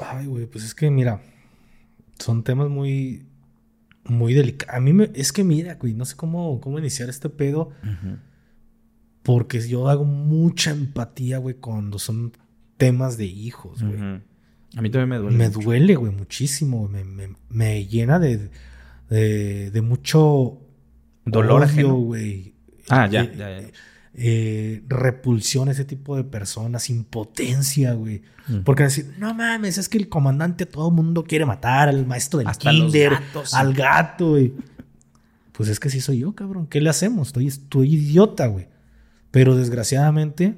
Ay, güey, pues es que mira, son temas muy, muy delicados. A mí me, es que mira, güey, no sé cómo, cómo iniciar este pedo. Porque yo hago mucha empatía, güey, cuando son temas de hijos, güey. A mí también me duele. Me duele, güey, muchísimo. Me, me, me llena de, de, de, mucho dolor odio, güey. Ah, ya, eh, ya, ya. Eh, repulsión a ese tipo de personas, impotencia, güey. Mm. Porque decir, no mames, es que el comandante a todo mundo quiere matar, al maestro del Hasta kinder, gatos, al gato, güey. Pues es que sí soy yo, cabrón. ¿Qué le hacemos? Estoy, estoy idiota, güey. Pero desgraciadamente,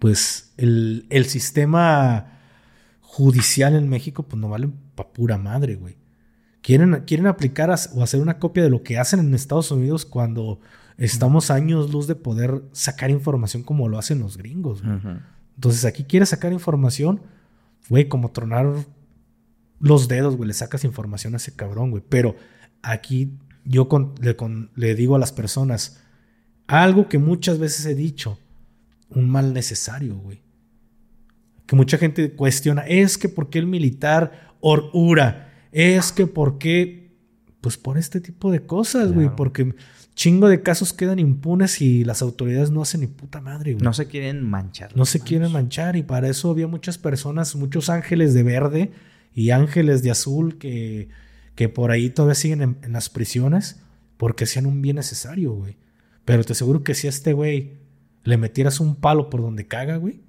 pues el, el sistema judicial en México, pues no vale pa' pura madre, güey. Quieren, quieren aplicar o hacer una copia de lo que hacen en Estados Unidos cuando estamos años luz de poder sacar información como lo hacen los gringos, güey. Entonces aquí quieres sacar información, güey, como tronar los dedos, güey, le sacas información a ese cabrón, güey. Pero aquí yo le, le digo a las personas algo que muchas veces he dicho, un mal necesario, güey que mucha gente cuestiona, es que por qué el militar orura, es que por qué, pues por este tipo de cosas, güey, claro. porque chingo de casos quedan impunes y las autoridades no hacen ni puta madre, güey. No se quieren manchar. No se manos. quieren manchar y para eso había muchas personas, muchos ángeles de verde y ángeles de azul que, que por ahí todavía siguen en, en las prisiones porque hacían un bien necesario, güey. Pero te aseguro que si a este güey le metieras un palo por donde caga, güey,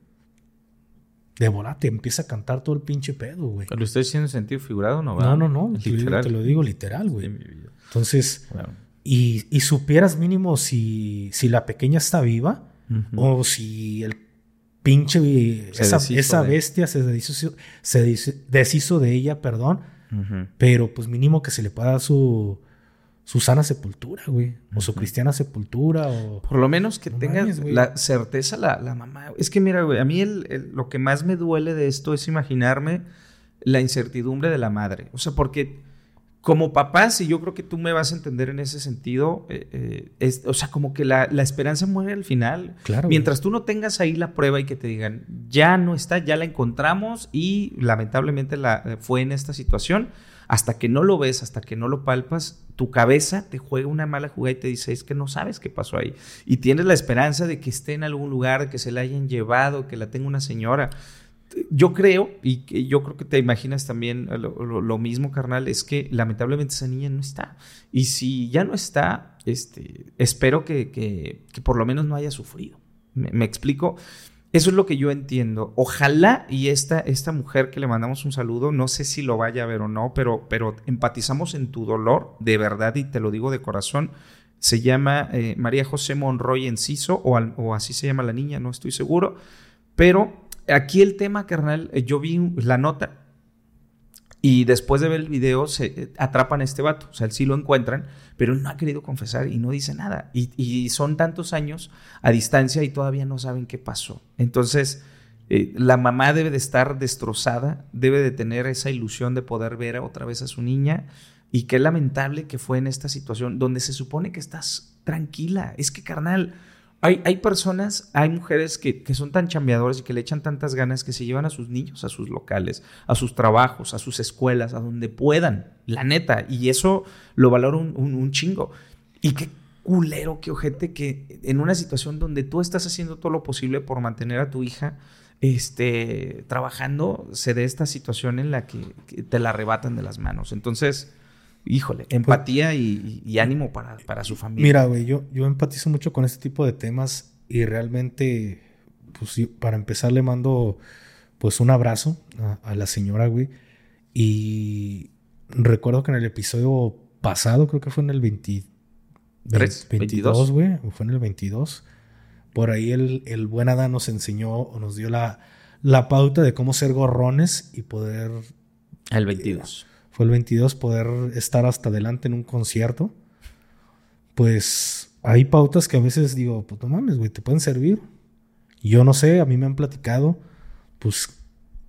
de volada te empieza a cantar todo el pinche pedo, güey. ¿Pero usted diciendo en sentido figurado no No, no, no. Literal. Te lo digo literal, güey. Entonces, bueno. y, y, supieras mínimo si, si la pequeña está viva uh -huh. o si el pinche. Se esa, esa de... bestia se deshizo, se deshizo de ella, perdón. Uh -huh. Pero pues mínimo que se le pueda dar su su sana sepultura, güey. O su cristiana sepultura. O... Por lo menos que no tenga mames, la certeza la, la, mamá. Es que mira, güey, a mí el, el, lo que más me duele de esto es imaginarme la incertidumbre de la madre. O sea, porque como papás, y yo creo que tú me vas a entender en ese sentido, eh, eh, es, o sea, como que la, la, esperanza muere al final. Claro. Mientras tú no tengas ahí la prueba y que te digan, ya no está, ya la encontramos y lamentablemente la, fue en esta situación hasta que no lo ves, hasta que no lo palpas, tu cabeza te juega una mala jugada y te dice, es que no sabes qué pasó ahí. Y tienes la esperanza de que esté en algún lugar, que se la hayan llevado, que la tenga una señora. Yo creo, y yo creo que te imaginas también lo, mismo, carnal, es que lamentablemente esa niña no está. Y si ya no está, este, espero que, que, que por lo menos no haya sufrido. ¿Me, me explico? Eso es lo que yo entiendo. Ojalá y esta, esta mujer que le mandamos un saludo, no sé si lo vaya a ver o no, pero, pero empatizamos en tu dolor, de verdad, y te lo digo de corazón. Se llama eh, María José Monroy Enciso, o, así se llama la niña, no estoy seguro. Pero aquí el tema, carnal, eh, yo vi la nota y después de ver el video se eh, atrapan a este vato. O sea, él sí lo encuentran, pero él no ha querido confesar y no dice nada. Y, son tantos años a distancia y todavía no saben qué pasó. Entonces, Eh, la mamá debe de estar destrozada, debe de tener esa ilusión de poder ver otra vez a su niña y qué lamentable que fue en esta situación donde se supone que estás tranquila. Es que, carnal, hay, hay personas, hay mujeres que, que son tan chambeadoras y que le echan tantas ganas que se llevan a sus niños a sus locales, a sus trabajos, a sus escuelas, a donde puedan, la neta. Y eso lo valoro un, chingo. Y qué culero, qué ojete que en una situación donde tú estás haciendo todo lo posible por mantener a tu hija, este, trabajando, se dé esta situación en la que te la arrebatan de las manos. Entonces, híjole, empatía y, y ánimo para, para, su familia. Mira, güey, yo, yo empatizo mucho con este tipo de temas y realmente, pues para empezar le mando pues un abrazo a, a la señora, güey. Y recuerdo que en el episodio pasado, creo que fue en el 20, 3, 22, güey, fue en el 22 por ahí el, el buen Adán nos enseñó o nos dio la, la pauta de cómo ser gorrones y poder... El 22. Eh, fue el 22, poder estar hasta adelante en un concierto. Pues hay pautas que a veces digo, pues no mames, güey, te pueden servir. Yo no sé, a mí me han platicado, pues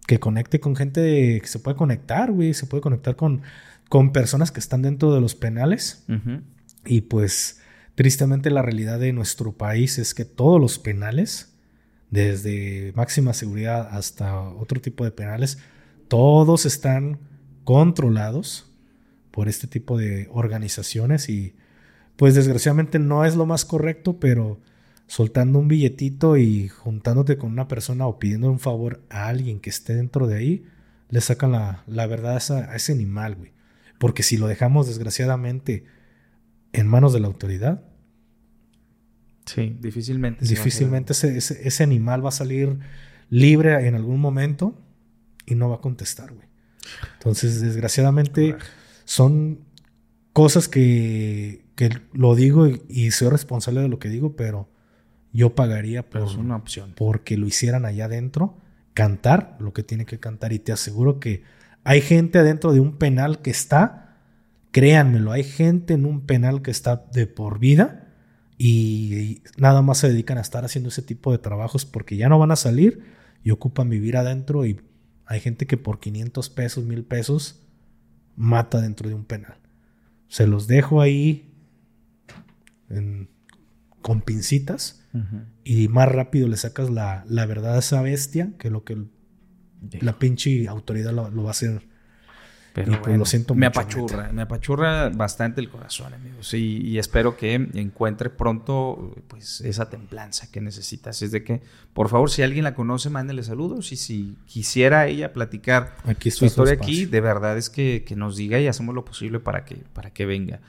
que conecte con gente que se puede conectar, güey, se puede conectar con, con personas que están dentro de los penales. Uh -huh. Y pues Tristemente la realidad de nuestro país es que todos los penales, desde máxima seguridad hasta otro tipo de penales, todos están controlados por este tipo de organizaciones y pues desgraciadamente no es lo más correcto, pero soltando un billetito y juntándote con una persona o pidiendo un favor a alguien que esté dentro de ahí, le sacan la, la verdad a, esa, a ese animal, güey. Porque si lo dejamos desgraciadamente en manos de la autoridad. Sí, difícilmente. Difícilmente ese, ese, ese, animal va a salir libre en algún momento y no va a contestar, güey. Entonces, desgraciadamente, son cosas que, que lo digo y, y, soy responsable de lo que digo, pero yo pagaría por, es una opción. porque lo hicieran allá adentro, cantar lo que tiene que cantar. Y te aseguro que hay gente adentro de un penal que está Créanmelo, hay gente en un penal que está de por vida y nada más se dedican a estar haciendo ese tipo de trabajos porque ya no van a salir y ocupan vivir adentro y hay gente que por 500 pesos, 1000 pesos mata dentro de un penal. Se los dejo ahí en, con pincitas uh -huh. y más rápido le sacas la, la, verdad a esa bestia que lo que el, la pinche autoridad lo, lo va a hacer pero y bueno, lo siento me mucho, apachurra, neta. me apachurra bastante el corazón, amigos. Y, y, espero que encuentre pronto pues esa templanza que necesitas. Es de que, por favor, si alguien la conoce, mándele saludos. Y si quisiera ella platicar aquí su historia aquí, de verdad es que, que, nos diga y hacemos lo posible para que, para que venga.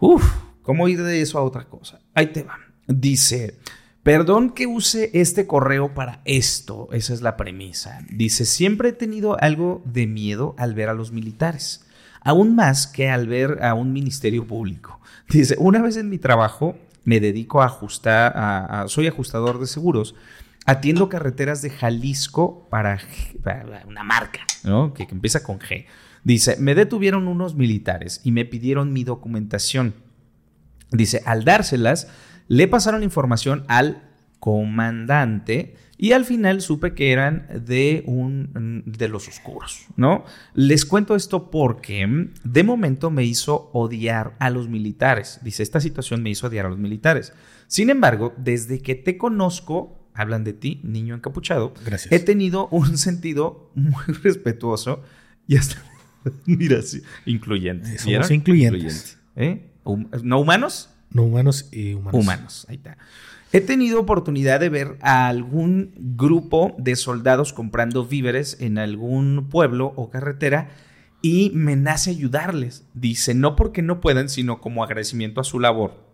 Uf, ¿cómo ir de eso a otra cosa? Ahí te va. Dice, Perdón que use este correo para esto, esa es la premisa. Dice, siempre he tenido algo de miedo al ver a los militares, aún más que al ver a un ministerio público. Dice, una vez en mi trabajo me dedico a ajustar, soy ajustador de seguros, atiendo carreteras de Jalisco para, una marca, ¿no? que empieza con G. Dice, me detuvieron unos militares y me pidieron mi documentación. Dice, al dárselas, le pasaron información al comandante y al final supe que eran de un de los oscuros, ¿no? Les cuento esto porque de momento me hizo odiar a los militares. Dice, esta situación me hizo odiar a los militares. Sin embargo, desde que te conozco, hablan de ti, niño encapuchado, Gracias. he tenido un sentido muy respetuoso y hasta, mira, sí, incluyente. Somos incluyentes. ¿Eh? ¿No humanos? No humanos y humanos. Humanos, ahí está. He tenido oportunidad de ver a algún grupo de soldados comprando víveres en algún pueblo o carretera y me nace ayudarles. Dice, no porque no puedan, sino como agradecimiento a su labor.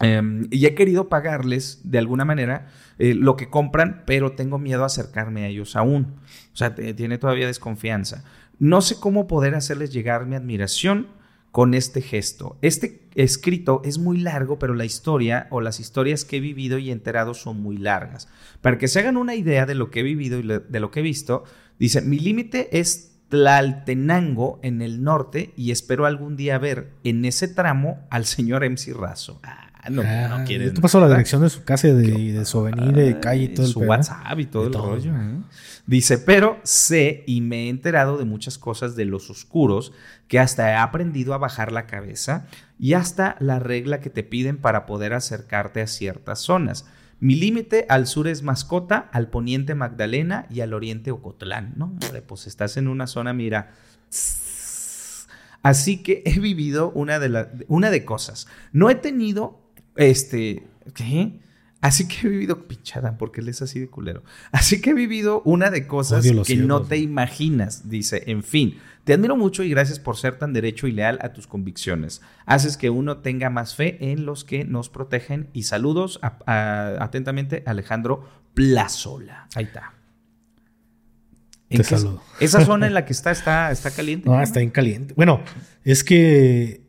Eh, y he querido pagarles de alguna manera eh, lo que compran, pero tengo miedo a acercarme a ellos aún. O sea, tiene todavía desconfianza. No sé cómo poder hacerles llegar mi admiración con este gesto. Este escrito es muy largo, pero la historia o las historias que he vivido y enterado son muy largas. Para que se hagan una idea de lo que he vivido y de lo que he visto, dice, mi límite es Tlaltenango en el norte y espero algún día ver en ese tramo al señor MC Razo. Ah, no, Ah, no quieren. yo te paso la dirección de su casa y de, de su avenida, de calle y todo el su pedo. WhatsApp y todo el todo. rollo. ¿eh? Dice, pero sé y me he enterado de muchas cosas de los oscuros que hasta he aprendido a bajar la cabeza y hasta la regla que te piden para poder acercarte a ciertas zonas. Mi límite al sur es Mascota, al poniente Magdalena y al oriente Ocotlán. No, hombre, pues estás en una zona, mira. Así que he vivido una de, la- una de cosas. No he tenido, este, ¿qué? Así que he vivido, pinchada, porque él es así de culero. Así que he vivido una de cosas que no te imaginas. Dice, en fin, te admiro mucho y gracias por ser tan derecho y leal a tus convicciones. Haces que uno tenga más fe en los que nos protegen. Y saludos a- a- atentamente, Alejandro Plazola. Ahí está. ¿En Te saludo. Esa zona en la que está, está, está caliente. No, está bien caliente. Bueno, es que.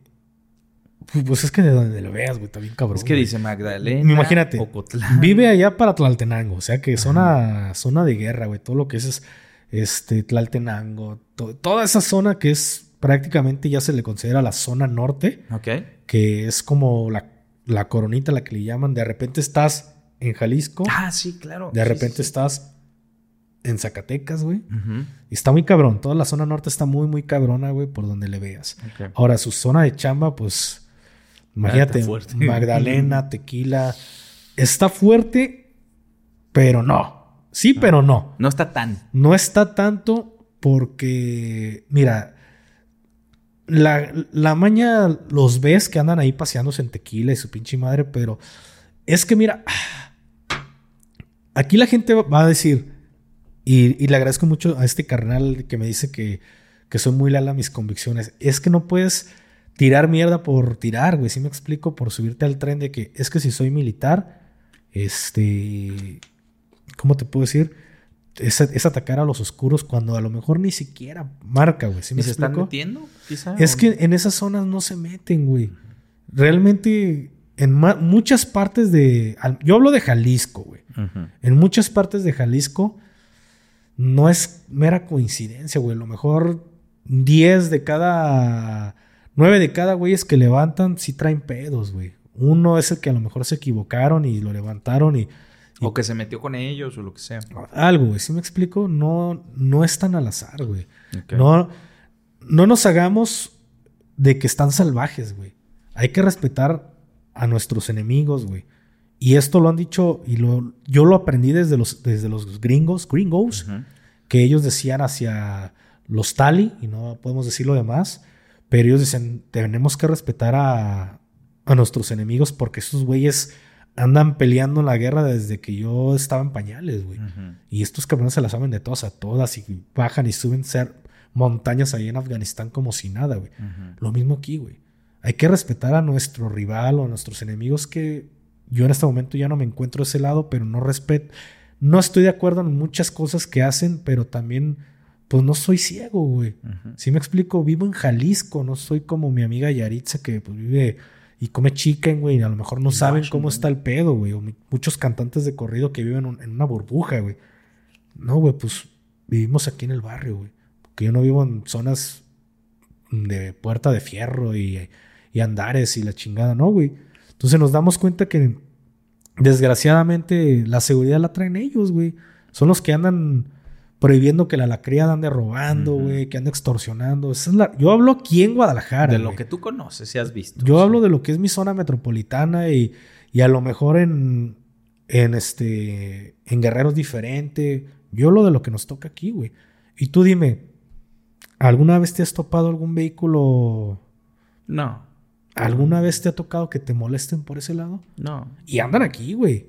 Pues es que de donde lo veas, güey, está bien cabrón. Es que güey. dice Magdalena. Imagínate, Ocotlán. vive allá para Tlaltenango, o sea que zona, zona de guerra, güey. Todo lo que es, es este, Tlaltenango, to- toda esa zona que es prácticamente ya se le considera la zona norte, Ok. que es como la, la coronita, la que le llaman. De repente estás en Jalisco, Ah, sí, claro. de Sí, repente sí, estás en Zacatecas, güey. Y está muy cabrón. Toda la zona norte está muy, muy cabrona, güey, por donde le veas. Ok. Ahora, su zona de chamba, pues. Imagínate. Magdalena, tequila. Está fuerte, pero no. Sí, pero no. No está tan. No está tanto porque, mira, la, la maña los ves que andan ahí paseándose en tequila y su pinche madre, pero es que, mira, aquí la gente va a decir, y, y le agradezco mucho a este carnal que me dice que, que soy muy leal a mis convicciones, es que no puedes tirar mierda por tirar, güey, si me explico, por subirte al tren de que es que si soy militar, este, ¿cómo te puedo decir? Es, es atacar a los oscuros cuando a lo mejor ni siquiera marca, güey. ¿Sí me ¿Y se están explico? metiendo? Quizá. Es ¿O que no? en esas zonas no se meten, güey. Realmente, en muchas partes de. Yo hablo de Jalisco, güey. En muchas partes de Jalisco no es mera coincidencia, güey. A lo mejor 10 de cada. 9 de cada güeyes que levantan sí traen pedos, güey. Uno es el que a lo mejor se equivocaron y lo levantaron y. O que se metió con ellos o lo que sea. Algo, güey. ¿Sí me explico? No, no es tan al azar, güey. No, no nos hagamos de que están salvajes, güey. Hay que respetar a nuestros enemigos, güey. Y esto lo han dicho, y lo, yo lo aprendí desde los, desde los gringos, gringos, que ellos decían hacia los tali, y no podemos decir lo demás, pero ellos dicen, tenemos que respetar a, a nuestros enemigos porque esos güeyes andan peleando en la guerra desde que yo estaba en pañales, güey. Y estos cabrones se las saben de todas a todas y bajan y suben ser montañas ahí en Afganistán como si nada, güey. Lo mismo aquí, güey. Hay que respetar a nuestro rival o a nuestros enemigos que yo en este momento ya no me encuentro de ese lado, pero no respeto. No estoy de acuerdo en muchas cosas que hacen, pero también, pues no soy ciego, güey. Si me explico, vivo en Jalisco, no soy como mi amiga Yaritza que pues, vive y come chicken, güey, y a lo mejor no En saben cómo está el pedo, güey, o muchos cantantes de corrido que viven un- en una burbuja, güey. No, güey, pues vivimos aquí en el barrio, güey. Porque yo no vivo en zonas de puerta de fierro y, y andares y la chingada, no, güey. Entonces nos damos cuenta que desgraciadamente la seguridad la traen ellos, güey. Son los que andan prohibiendo que la, la criada ande robando, güey, que ande extorsionando. Esa es la- yo hablo aquí en Guadalajara. De lo que tú conoces, si has visto. Yo Sí. hablo de lo que es mi zona metropolitana y, y a lo mejor en, en este en Guerrero es diferente. Yo hablo de lo que nos toca aquí, güey. Y tú dime, ¿alguna vez te has topado algún vehículo? No, ¿Alguna vez te ha tocado que te molesten por ese lado? no. Y andan aquí, güey.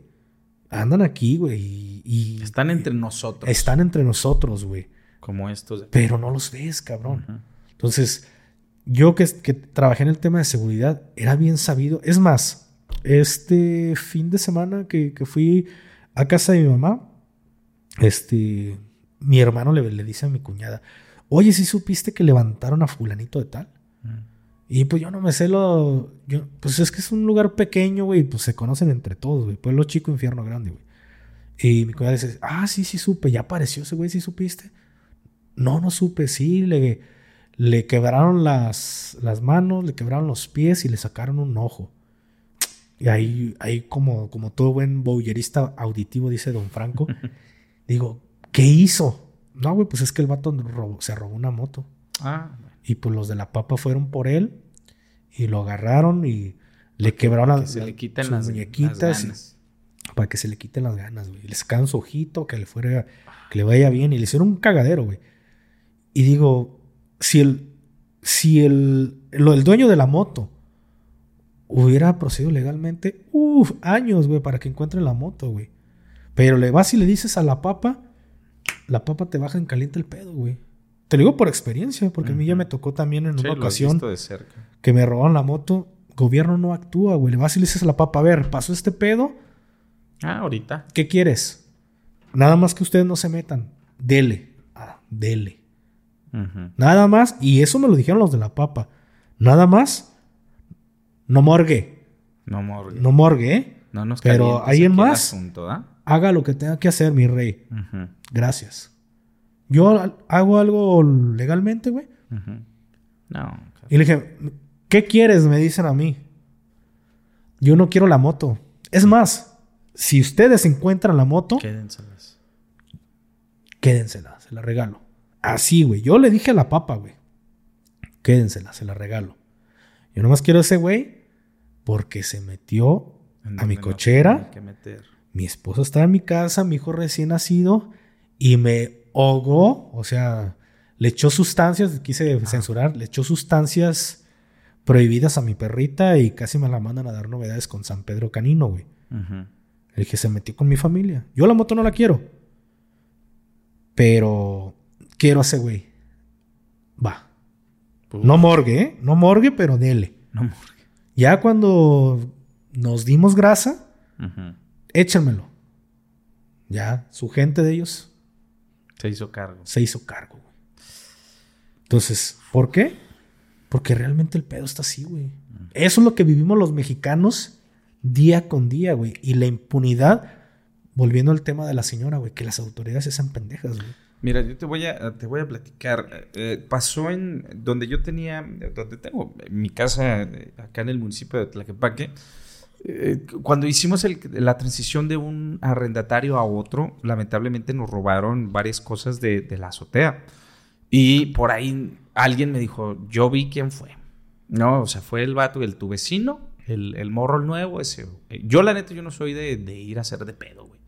Andan aquí, güey. Y, y- Están entre nosotros. están entre nosotros, güey. Como estos. de- Pero no los ves, cabrón. Entonces, yo que, que trabajé en el tema de seguridad, era bien sabido. Es más, este fin de semana que, que fui a casa de mi mamá, este, mi hermano le, le dice a mi cuñada, oye, ¿sí supiste que levantaron a fulanito de tal? Y pues yo no me sé lo... Yo, pues es que es un lugar pequeño, güey, pues se conocen entre todos, güey. Pueblo chico, infierno grande, güey. Y mi cuñada dice, ah, sí, sí supe, ya apareció ese güey, ¿sí supiste? No, no supe, sí, le, le quebraron las, las manos, le quebraron los pies y le sacaron un ojo. Y ahí, ahí como, como todo buen boyerista auditivo, dice Don Franco, digo, ¿qué hizo? No, güey, pues es que el vato robó- se robó una moto. Ah, Y pues los de la papa fueron por él y lo agarraron y le quebraron que las, se le quiten sus las, muñequitas las y- ganas. para que se le quiten las ganas, güey. Le sacaron su ojito, que le fuera, que le vaya bien y le hicieron un cagadero, güey. Y digo, si el, si el, lo- el dueño de la moto hubiera procedido legalmente, uff, años, güey, para que encuentren la moto, güey. Pero le vas y le dices a la papa, la papa te baja en caliente el pedo, güey. Te lo digo por experiencia, porque a mí ya me tocó también en Sí, una ocasión de cerca. que me robaron la moto. Gobierno no actúa, güey. Le vas y le dices a la papa, a ver, pasó este pedo, Ah, ahorita. ¿qué quieres? Nada más que ustedes no se metan. Dele. Ah, dele. Nada más, y eso me lo dijeron los de la papa. Nada más, no morgue. No morgue. No morgue, ¿eh? No nos Pero ¿alguien más? asunto, ¿ah? Haga lo que tenga que hacer, mi rey. Gracias. Yo hago algo legalmente, güey. No. Y le dije, ¿qué quieres? Me dicen a mí. Yo no quiero la moto. Es más, si ustedes encuentran la moto, Quédenselas. quédensela, se la regalo. Así, güey. Yo le dije a la papa, güey. Quédensela, se la regalo. Yo nomás quiero a ese güey porque se metió ¿En a mi cochera. que meter? Mi esposo estaba en mi casa, mi hijo recién nacido, y me ahogó, o sea, le echó sustancias, quise censurar, le echó sustancias prohibidas a mi perrita y casi me la mandan a dar novedades con San Pedro Canino, güey. El que se metió con mi familia. Yo la moto no la quiero. Pero quiero a ese güey. Va. Uf, No morgue, ¿eh? No morgue, pero dele. no morgue. Ya cuando nos dimos grasa, échenmelo. Ya, su gente de ellos Se hizo cargo. se hizo cargo, güey. Entonces, ¿por qué? Porque realmente el pedo está así, güey. Eso es lo que vivimos los mexicanos día con día, güey. Y la impunidad, volviendo al tema de la señora, güey, que las autoridades se hacen pendejas, güey. Mira, yo te voy a, te voy a platicar. Eh, pasó en donde yo tenía, donde tengo mi casa, eh, acá en el municipio de Tlaquepaque. Eh, cuando hicimos el- la transición de un arrendatario a otro, lamentablemente nos robaron varias cosas de, de la azotea. Y por ahí alguien me dijo, yo vi quién fue. No, o sea, fue el vato, el tu vecino, el, el morro nuevo, ese. güey. Yo la neta, yo no soy de, de ir a hacer de pedo, güey.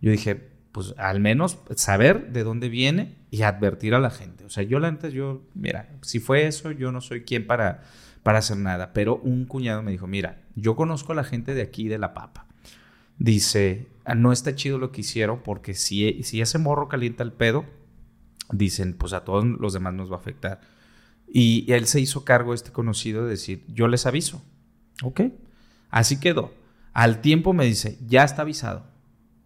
Yo dije, pues al menos saber de dónde viene y advertir a la gente. O sea, yo la neta, yo, mira, si fue eso, yo no soy quien para, para hacer nada. Pero un cuñado me dijo, mira, yo conozco a la gente de aquí de La Papa. Dice, "Ah, no está chido lo que hicieron porque si, si ese morro calienta el pedo, dicen, pues a todos los demás nos va a afectar. Y él se hizo cargo, este conocido, de decir, yo les aviso. Ok. Así quedó. Al tiempo me dice, ya está avisado.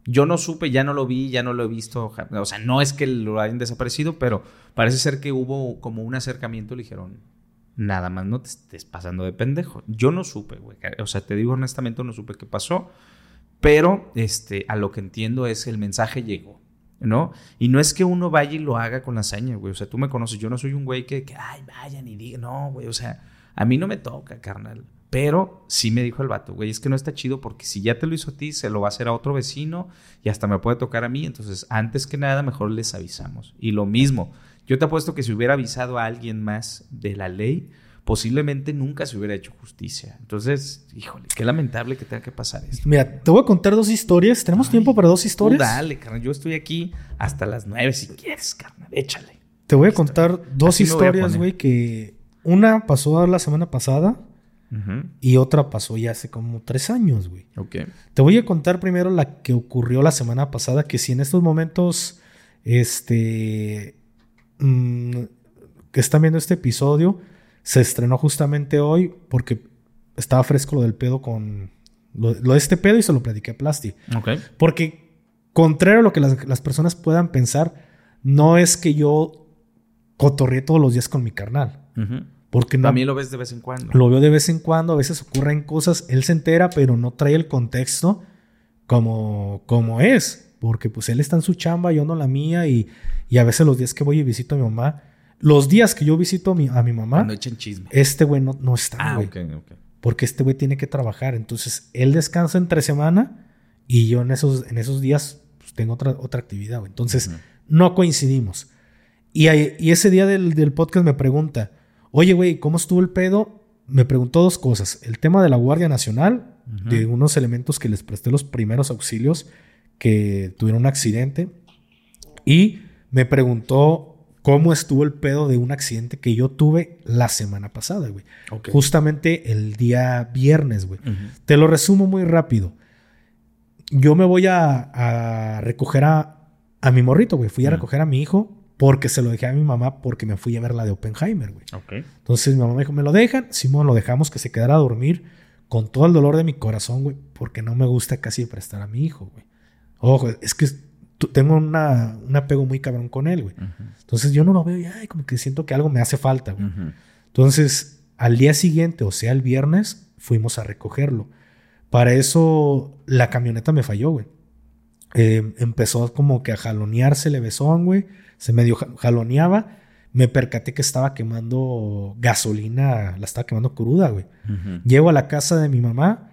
Yo no supe, ya no lo vi, ya no lo he visto. O sea, no es que lo hayan desaparecido, pero parece ser que hubo como un acercamiento. Le dijeron, nada más no te estés pasando de pendejo. Yo no supe, güey. O sea, te digo honestamente, no supe qué pasó. Pero este, a lo que entiendo es que el mensaje llegó, ¿no? Y no es que uno vaya y lo haga con la hazaña, güey. O sea, tú me conoces. Yo no soy un güey que, que ay, vayan y digan, no, güey. O sea, a mí no me toca, carnal. Pero sí me dijo el vato, güey, es que no está chido porque si ya te lo hizo a ti, se lo va a hacer a otro vecino y hasta me puede tocar a mí. Entonces, antes que nada, mejor les avisamos. Y lo mismo, yo te apuesto que si hubiera avisado a alguien más de la ley, posiblemente nunca se hubiera hecho justicia. Entonces, híjole, qué lamentable que tenga que pasar esto. Mira, te voy a contar dos historias. ¿Tenemos Ay, tiempo para dos Tú historias? dale, carnal. Yo estoy aquí hasta las nueve si quieres, carnal. Échale. Te voy a contar dos Así historias, güey, que una pasó la semana pasada y otra pasó ya hace como tres años, güey. Ok. Te voy a contar primero la que ocurrió la semana pasada, que si en estos momentos, este, mm, que están viendo este episodio, se estrenó justamente hoy porque estaba fresco lo del pedo con, lo, lo de este pedo y se lo platiqué a Plasti. Ok. Porque, contrario a lo que las, las personas puedan pensar, no es que yo cotorreé todos los días con mi carnal. Ujú. Porque no, También lo ves de vez en cuando. lo veo de vez en cuando, a veces ocurren cosas, él se entera, pero no trae el contexto como, como es, porque pues él está en su chamba, yo no la mía, y, y a veces los días que voy y visito a mi mamá, los días que yo visito a mi, a mi mamá, chisme. este güey no, no está, Ah, güey. ok, ok. porque este güey tiene que trabajar. Entonces, él descansa entre semana y yo en esos, en esos días pues, tengo otra, otra actividad. Entonces, no coincidimos. Y, y ese día del, del podcast me pregunta, oye, güey, ¿cómo estuvo el pedo? Me preguntó dos cosas. El tema de la Guardia Nacional, de unos elementos que les presté los primeros auxilios que tuvieron un accidente. Y me preguntó cómo estuvo el pedo de un accidente que yo tuve la semana pasada, güey. Justamente el día viernes, güey. Te lo resumo muy rápido. Yo me voy a, recoger a, a, mi morrito, güey. Fui a recoger a mi hijo porque se lo dejé a mi mamá porque me fui a ver la de Oppenheimer, güey. Entonces mi mamá me dijo, ¿me lo dejan? Simón, lo dejamos que se quedara a dormir con todo el dolor de mi corazón, güey, porque no me gusta casi prestar a mi hijo, güey. Ojo, es que tengo una, un apego muy cabrón con él, güey. Entonces yo no lo veo y ay, como que siento que algo me hace falta, güey. Entonces, al día siguiente, o sea, el viernes, fuimos a recogerlo. Para eso, la camioneta me falló, güey. Eh, empezó como que a jalonearse le besón, güey. Se medio jaloneaba. Me percaté que estaba quemando gasolina, la estaba quemando cruda, güey. Llego a la casa de mi mamá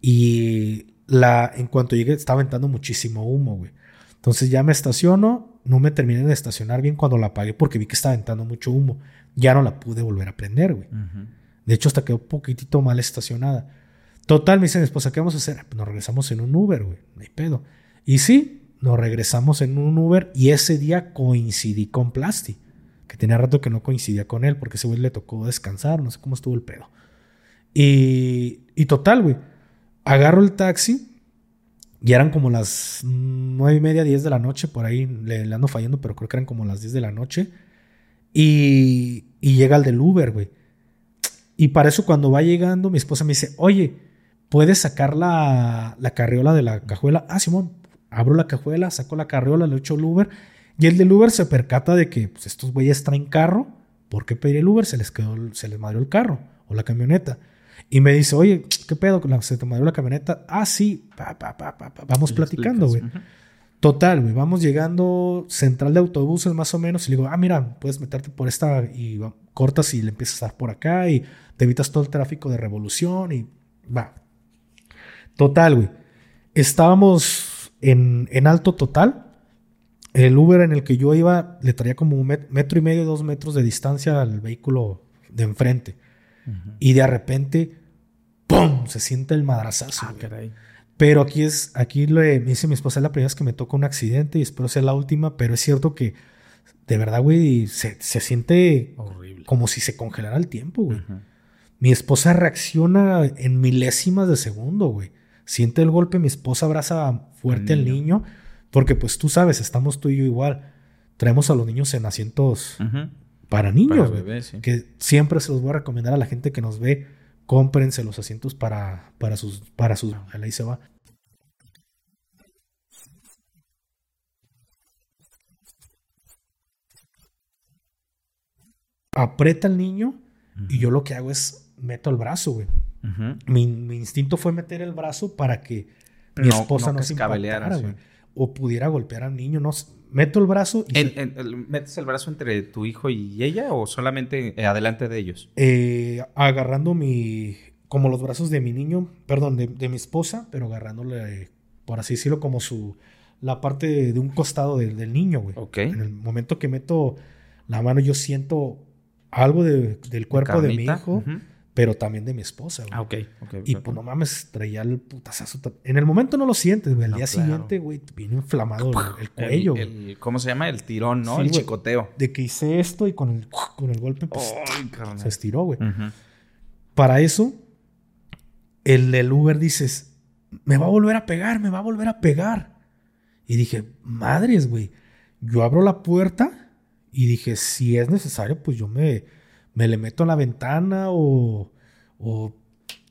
y la, en cuanto llegué estaba entrando muchísimo humo, güey. Entonces ya me estaciono, no me terminé de estacionar bien cuando la apagué porque vi que estaba entrando mucho humo. Ya no la pude volver a prender, güey. De hecho, hasta quedó un poquitito mal estacionada. Total, me dice mi esposa, ¿qué vamos a hacer? Ah, pues nos regresamos en un Uber, güey. No hay pedo. Y sí, nos regresamos en un Uber y ese día coincidí con Plasti, que tenía rato que no coincidía con él porque ese güey le tocó descansar, no sé cómo estuvo el pedo. Y, y total, güey. Agarro el taxi y eran como las nueve y media, diez de la noche, por ahí le, ando fallando, pero creo que eran como las diez de la noche. Y, y llega el del Uber, güey. Y para eso cuando va llegando, mi esposa me dice, oye, ¿puedes sacar la, la carriola de la cajuela? Ah, Simón, abro la cajuela, saco la carriola, le echo el Uber. Y el del Uber se percata de que pues, estos güeyes traen carro. ¿Por qué pedir el Uber? Se les quedó, se les madrió el carro o la camioneta. Y me dice, oye, ¿qué pedo? ¿Se te madrió la camioneta? Ah, sí, vamos platicando, güey. Total, güey, vamos llegando central de autobuses más o menos y le digo, ah, mira, puedes meterte por esta y cortas y le empiezas a dar por acá y te evitas todo el tráfico de revolución y va. Total, güey. Estábamos en, en alto total. El Uber en el que yo iba le traía como un metro y medio, dos metros de distancia al vehículo de enfrente. Y de repente, ¡pum! Se siente el madrazazo. Ah, pero aquí es, aquí le, me dice mi esposa, es la primera vez que me toca un accidente y espero sea la última, pero es cierto que de verdad, güey, se, siente horrible. Como si se congelara el tiempo, güey. Mi esposa reacciona en milésimas de segundo, güey. Siente el golpe, mi esposa abraza fuerte al niño. porque pues tú sabes, estamos tú y yo igual. Traemos a los niños en asientos para niños, Que siempre se los voy a recomendar a la gente que nos ve. Cómprense los asientos para, para sus. Para sus ahí se va. Aprieta el niño y yo lo que hago es meto el brazo, güey. mi, instinto fue meter el brazo para que mi esposa no, se impactara, güey. O pudiera golpear al niño. No, meto el brazo. Y ¿Metes el brazo entre tu hijo y ella o solamente eh, adelante de ellos? Eh, agarrando mi. Como los brazos de mi niño, perdón, de, mi esposa, pero agarrándole, por así decirlo, como su. La parte de, un costado del niño, güey. Ok. En el momento que meto la mano, yo siento algo del cuerpo de, mi hijo pero también de mi esposa, güey. Ah, ok. okay y pues no mames, traía el putazazo. En el momento no lo sientes, güey. Al día siguiente, güey, viene inflamado el, cuello. El, ¿Cómo se llama? El tirón, ¿no? el chicoteo. De que hice esto y con el, con el golpe pues, se estiró, güey. Para eso, el del Uber dices, me va a volver a pegar, me va a volver a pegar. Y dije, madres, güey. Yo abro la puerta y dije, si es necesario, pues yo me me le meto a la ventana o,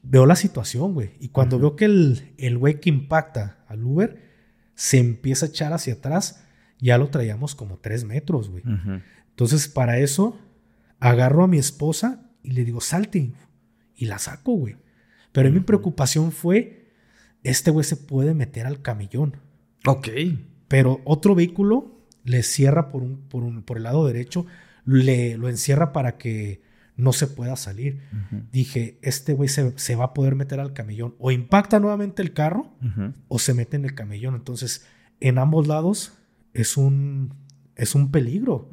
veo la situación, güey. Y cuando veo que el, el güey que impacta al Uber se empieza a echar hacia atrás, ya lo traíamos como tres metros, güey. Entonces, para eso, agarro a mi esposa y le digo, salte. Y la saco, güey. Pero mi preocupación fue, este güey se puede meter al camellón. Ok. Pero otro vehículo le cierra por, un, por, un, por el lado derecho le, lo encierra para que no se pueda salir. Dije, este güey se, se, va a poder meter al camellón. O impacta nuevamente el carro o se mete en el camellón. Entonces, en ambos lados es un, es un peligro.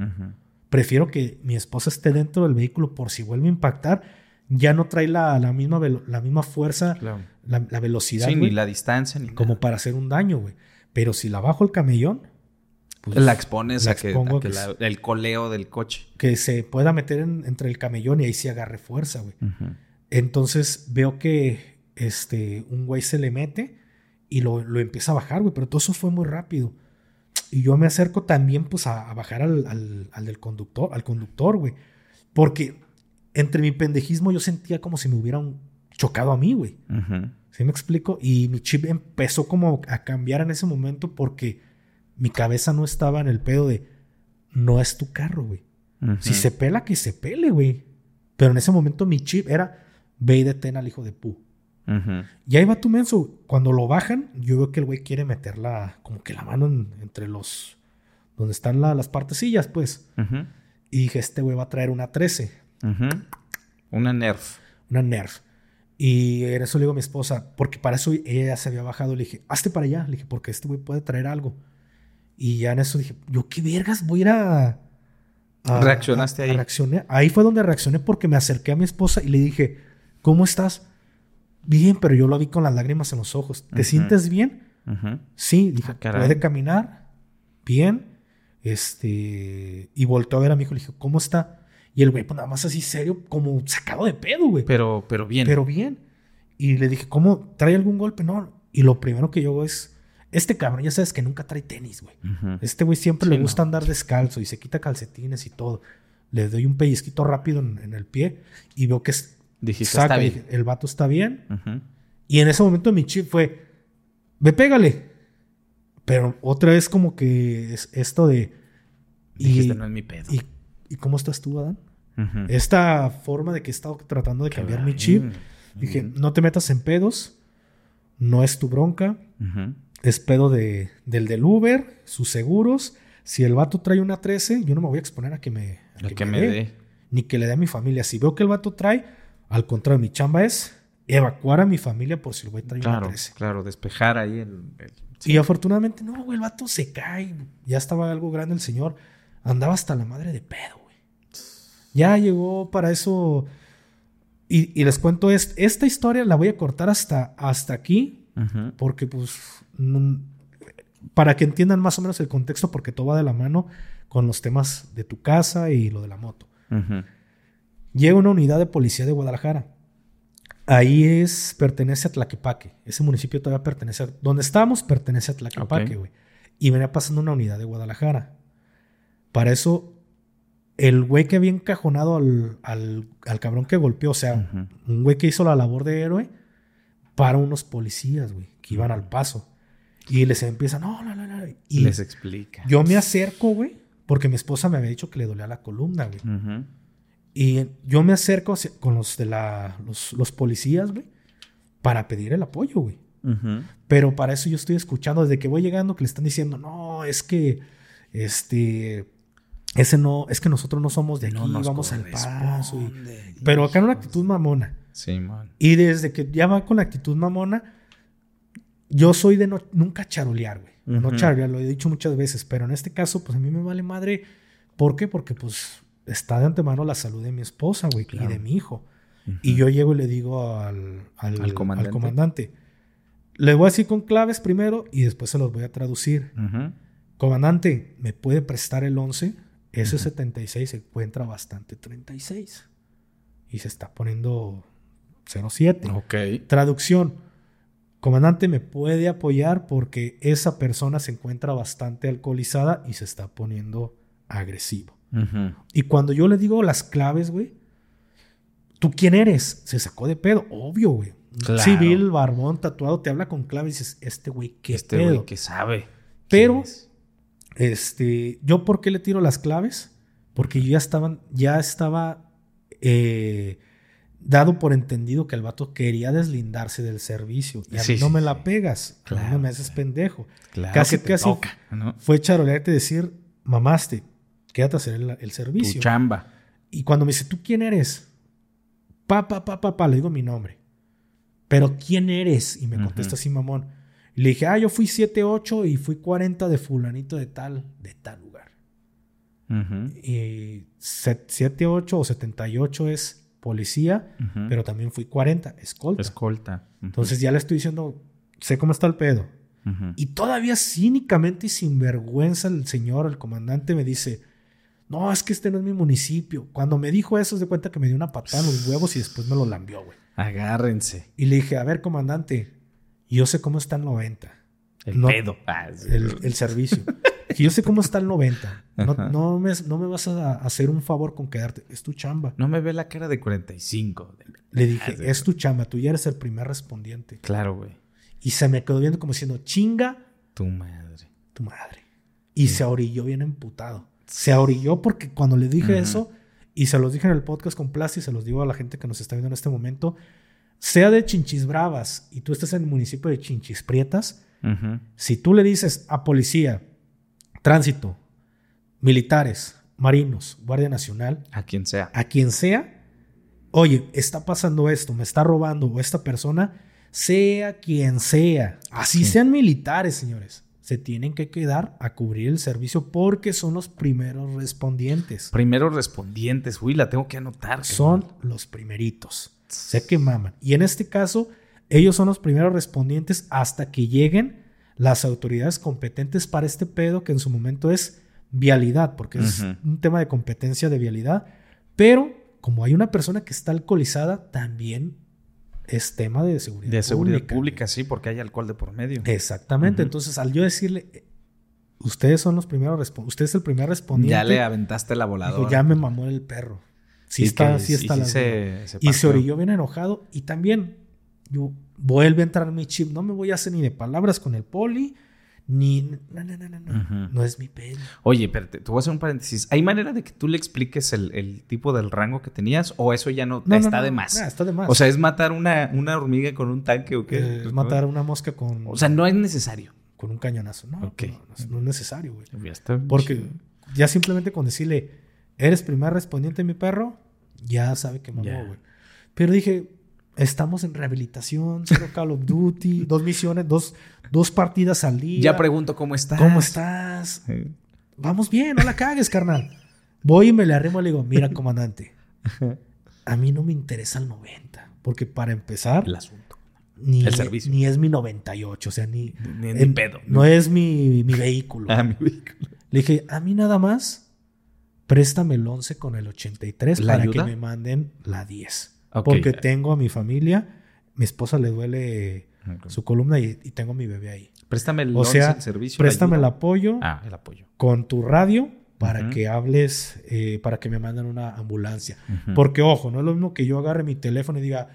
Prefiero que mi esposa esté dentro del vehículo por si vuelve a impactar. Ya no trae la, la misma, la misma fuerza, la, la, velocidad. Sí, ni la distancia, ni Como para hacer un daño, güey. Pero si la bajo el camellón, pues, la expones a que, el coleo del coche. Que se pueda meter entre el camellón y ahí se agarre fuerza, güey. Entonces veo que este, un güey se le mete y lo, lo empieza a bajar, güey. Pero todo eso fue muy rápido. Y yo me acerco también, pues, a, bajar al, al, del conductor, al conductor, güey. Porque entre mi pendejismo yo sentía como si me hubieran chocado a mí, güey. ¿Sí me explico? Y mi chip empezó como a cambiar en ese momento porque mi cabeza no estaba en el pedo de no es tu carro, güey. Si se pela, que se pele, güey. Pero en ese momento mi chip era ve y detén al hijo de pu. Y ahí va tu menso. Cuando lo bajan, yo veo que el güey quiere meter la, como que la mano entre los, donde están las partecillas, pues. Y dije, este güey va a traer una 13. Una Nerf. Una Nerf. Y en eso le digo a mi esposa, porque para eso ella ya se había bajado. Le dije, hazte para allá. Le dije, porque este güey puede traer algo. Y ya en eso dije, yo qué vergas voy a ir a... ¿Reaccionaste ahí? reaccioné. Ahí fue donde reaccioné porque me acerqué a mi esposa y le dije, ¿cómo estás? Bien, pero yo lo vi con las lágrimas en los ojos. ¿Te sientes bien? Sí, dije, ah, ¿puede caminar? Bien. Este... Y volteó a ver a mi hijo y le dije, ¿cómo está? Y el güey, pues nada más así serio, como sacado de pedo, güey. Pero, pero bien. Pero bien. Y le dije, ¿cómo? ¿Trae algún golpe? No. Y lo primero que yo hago es este cabrón, ya sabes que nunca trae tenis, güey. Este güey siempre le gusta andar descalzo y se quita calcetines y todo. Le doy un pellizquito rápido en, el pie y veo que es, Dijiste, está bien. el vato está bien. Y en ese momento mi chip fue, ve, pégale. Pero otra vez como que es esto de... Dijiste, no es mi pedo. Y, cómo estás tú, Adán? Esta forma de que he estado tratando de cambiar mi chip. Dije, no te metas en pedos. No es tu bronca es pedo de, del del Uber, sus seguros. Si el vato trae una 13, yo no me voy a exponer a que me, que, me, dé, Ni que le dé a mi familia. Si veo que el vato trae, al contrario, mi chamba es evacuar a mi familia por si el güey trae una 13. Claro, despejar ahí el... Y afortunadamente, no, güey, el vato se cae. Ya estaba algo grande el señor. Andaba hasta la madre de pedo, güey. Ya llegó para eso... Y, les cuento, esta historia la voy a cortar hasta, hasta aquí porque, pues, para que entiendan más o menos el contexto, porque todo va de la mano con los temas de tu casa y lo de la moto. Llega una unidad de policía de Guadalajara. Ahí es, pertenece a Tlaquepaque. Ese municipio todavía pertenece a... Donde estamos pertenece a Tlaquepaque, güey. Y venía pasando una unidad de Guadalajara. Para eso, el güey que había encajonado al, al, cabrón que golpeó, o sea, un güey que hizo la labor de héroe, para unos policías, güey, que iban al paso. Y les empiezan, no, no, no, no. Y les explica. Yo me acerco, güey, porque mi esposa me había dicho que le dolía la columna, güey. Y yo me acerco con los de la, los, policías, güey, para pedir el apoyo, güey. Pero para eso yo estoy escuchando desde que voy llegando que le están diciendo, no, es que, este, ese no, es que nosotros no somos de aquí, no vamos al paso. pero acá en una actitud mamona. Sí, man. Y desde que ya va con la actitud mamona, yo soy de no, nunca charolear, güey. No charolear, lo he dicho muchas veces, pero en este caso, pues a mí me vale madre. ¿Por qué? Porque pues está de antemano la salud de mi esposa, güey, y de mi hijo. Y yo llego y le digo al, al, comandante? Le voy a decir con claves primero y después se los voy a traducir. Comandante, ¿me puede prestar el 11? Ese 76 se encuentra bastante 36. Y se está poniendo 07. Ok. Traducción. Comandante, ¿me puede apoyar? Porque esa persona se encuentra bastante alcoholizada y se está poniendo agresivo. Y cuando yo le digo las claves, güey, ¿tú quién eres? Se sacó de pedo. Obvio, güey. Civil, barbón, tatuado, te habla con claves y dices, este güey, ¿qué este güey que sabe. Pero, este, ¿yo por qué le tiro las claves? Porque yo ya estaban, ya estaba eh, dado por entendido que el vato quería deslindarse del servicio. Y a mí no me la pegas. Claro, no me haces pendejo. casi, que casi fue charolearte decir, mamaste, quédate a hacer el, servicio. Tu chamba. Y cuando me dice, ¿tú quién eres? Pa, pa, pa, pa, pa, le digo mi nombre. Pero ¿quién eres? Y me contesta así, mamón. Y le dije, ah, yo fui 7-8 y fui 40 de fulanito de tal, de tal lugar. Y 7-8 o 78 es policía, pero también fui 40, escolta. Escolta. Entonces ya le estoy diciendo, sé cómo está el pedo. Y todavía cínicamente y sin vergüenza el señor, el comandante, me dice, no, es que este no es mi municipio. Cuando me dijo eso, se de cuenta que me dio una patada en los huevos y después me lo lambió, güey. Agárrense. Y le dije, a ver, comandante, yo sé cómo está el 90. El pedo. Ah, el, servicio. yo sé cómo está el 90. No, me, no me vas a hacer un favor con quedarte. Es tu chamba. No me ve la cara de 45. Le dije, es tu chamba. Tú ya eres el primer respondiente. Claro, güey. Y se me quedó viendo como diciendo, chinga. Tu madre. Tu madre. Y se orilló bien emputado. Se orilló porque cuando le dije eso, y se los dije en el podcast con Plasti, se los digo a la gente que nos está viendo en este momento, sea de Chinchis Bravas y tú estás en el municipio de Chinchis Prietas, si tú le dices a policía, tránsito, militares, marinos, Guardia Nacional, a quien sea, a quien sea, oye, está pasando esto, me está robando o esta persona, sea quien sea, así sean militares, señores, se tienen que quedar a cubrir el servicio porque son los primeros respondientes. Primeros respondientes, uy, la tengo que anotar. Son los primeritos. Sé que maman. Y en este caso, ellos son los primeros respondientes hasta que lleguen las autoridades competentes para este pedo, que en su momento es vialidad, porque es un tema de competencia de vialidad. Pero como hay una persona que está alcoholizada, también es tema de seguridad pública. De seguridad pública, sí, porque hay alcohol de por medio. Exactamente. Entonces, al yo decirle, eh, ustedes son los primeros usted es el primer respondiente. Ya le aventaste la voladora. ya me mamó el perro. Sí, está, sí está la Y se orilló bien enojado. Y también, yo vuelve a entrar mi chip. No me voy a hacer ni de palabras con el poli. Ni. No, no, no, no. No es mi pelo. Oye, pero te, voy a hacer un paréntesis. ¿Hay manera de que tú le expliques el, tipo del rango que tenías? ¿O eso ya no, está de más? está de más. O sea, ¿es matar una, una hormiga con un tanque o qué? Eh, es matar una mosca con. O sea, no es necesario. Con un cañonazo. No, no, es necesario, güey. Porque ya simplemente con decirle, eres primer respondiente, mi perro, ya sabe que mamó, güey. Pero dije, Estamos en rehabilitación, cero Call of Duty, dos misiones, dos, dos partidas al día. Ya pregunto cómo estás. ¿Cómo estás? Vamos bien, no la cagues, carnal. Voy y me le arrimo y le digo, mira, comandante, a mí no me interesa el 90, porque para empezar... El asunto. Ni, el servicio. Ni es mi 98, o sea, ni... Ni, pedo. No es mi, mi vehículo. Ah, mi vehículo. Le dije, a mí nada más, préstame el 11 con el 83 para que me manden la 10. Porque tengo a mi familia, mi esposa le duele su columna y, tengo a mi bebé ahí. Préstame el, o sea, servicio. Préstame el apoyo. Ah, el apoyo. Con tu radio para que hables, eh, para que me manden una ambulancia. Porque, ojo, no es lo mismo que yo agarre mi teléfono y diga,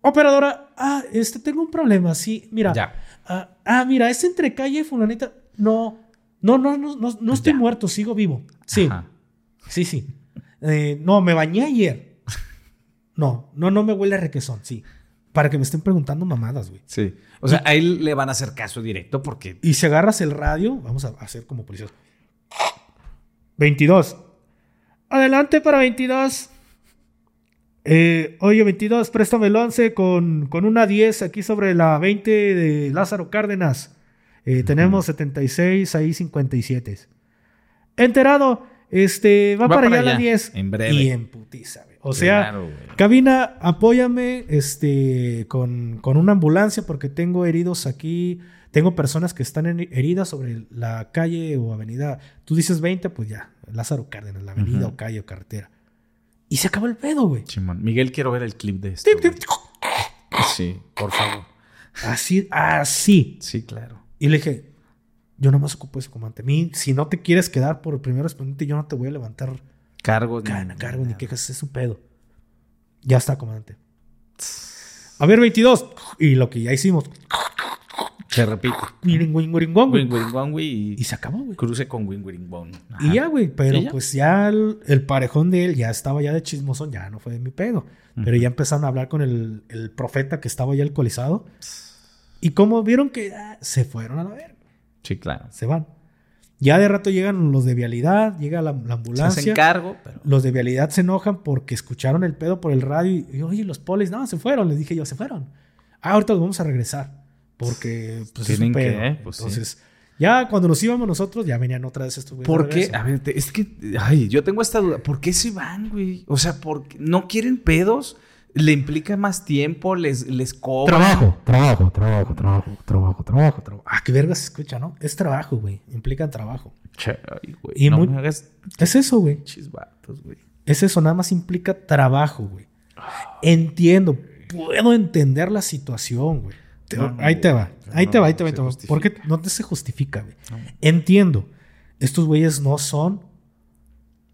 operadora, ah, este, tengo un problema, sí, mira. Ya. Ah, ah mira, es entre calle fulanita. No, no, no, no, no, no estoy muerto, sigo vivo. Sí, sí, sí. Eh, no, me bañé ayer. No, no, no me huele a requesón, sí. Para que me estén preguntando mamadas, güey. Sí. O sea, a él le van a hacer caso directo porque. Y si agarras el radio, vamos a hacer como policías. 22. Adelante para 22. Eh, oye, 22, préstame el 11 con, con, una 10 aquí sobre la 20 de Lázaro Cárdenas. Eh, tenemos 76, ahí 57. Enterado, este, va, para, allá, la 10. En breve. Y en putiza, o sea, cabina, apóyame este, con, con, una ambulancia porque tengo heridos aquí. Tengo personas que están heridas sobre la calle o avenida. Tú dices 20, pues ya. Lázaro Cárdenas, la avenida o calle o carretera. Y se acabó el pedo, güey. Miguel, quiero ver el clip de esto. Sí, por favor. Así, así. Sí, claro. Y le dije, yo no más ocupo ese comandante. A mí, si no te quieres quedar por el primer respondiente, yo no te voy a levantar Cargos. Ni, cargo, ni quejas, es un pedo. Ya está, comandante. A ver, 22. Y lo que ya hicimos. Se repite. Y, y se acabó, güey. Cruce con Wing Y ya, güey. Pero pues ya el, parejón de él ya estaba ya de chismosón. Ya no fue de mi pedo. Pero ya empezaron a hablar con el, el, profeta que estaba ya alcoholizado. Y como vieron que ah, se fueron a la verga. Sí, claro. Se van. Ya de rato llegan los de vialidad, llega la, la Se hacen ambulancia. cargo, pero... Los de vialidad se enojan porque escucharon el pedo por el radio y, oye, los polis, no, se fueron. Les dije yo, se fueron. Ah, ahorita los vamos a regresar. Porque pues, es un Tienen que. ¿eh? Pues sí. Entonces, ya cuando nos íbamos nosotros, ya venían otra vez estos güeyes. ¿Por qué? A ver, es que, ay, yo tengo esta duda. ¿Por qué se van, güey? O sea, ¿por qué no quieren pedos? ¿Le implica más tiempo? ¿Les, les cobran? Trabajo, trabajo, trabajo, trabajo, trabajo, trabajo, trabajo. Ah, qué verga se escucha, ¿no? Es trabajo, güey. Implica trabajo. Che, ay, güey. Y no muy- me hagas Es eso, güey. chisbatos, güey. Es eso, nada más implica trabajo, güey. Entiendo, puedo entender la situación, güey. Te- No, no, ahí te va, güey. ahí te va, ahí no te va. ahí te va. justifica. Porque no te se justifica, güey. No. Entiendo, estos güeyes no son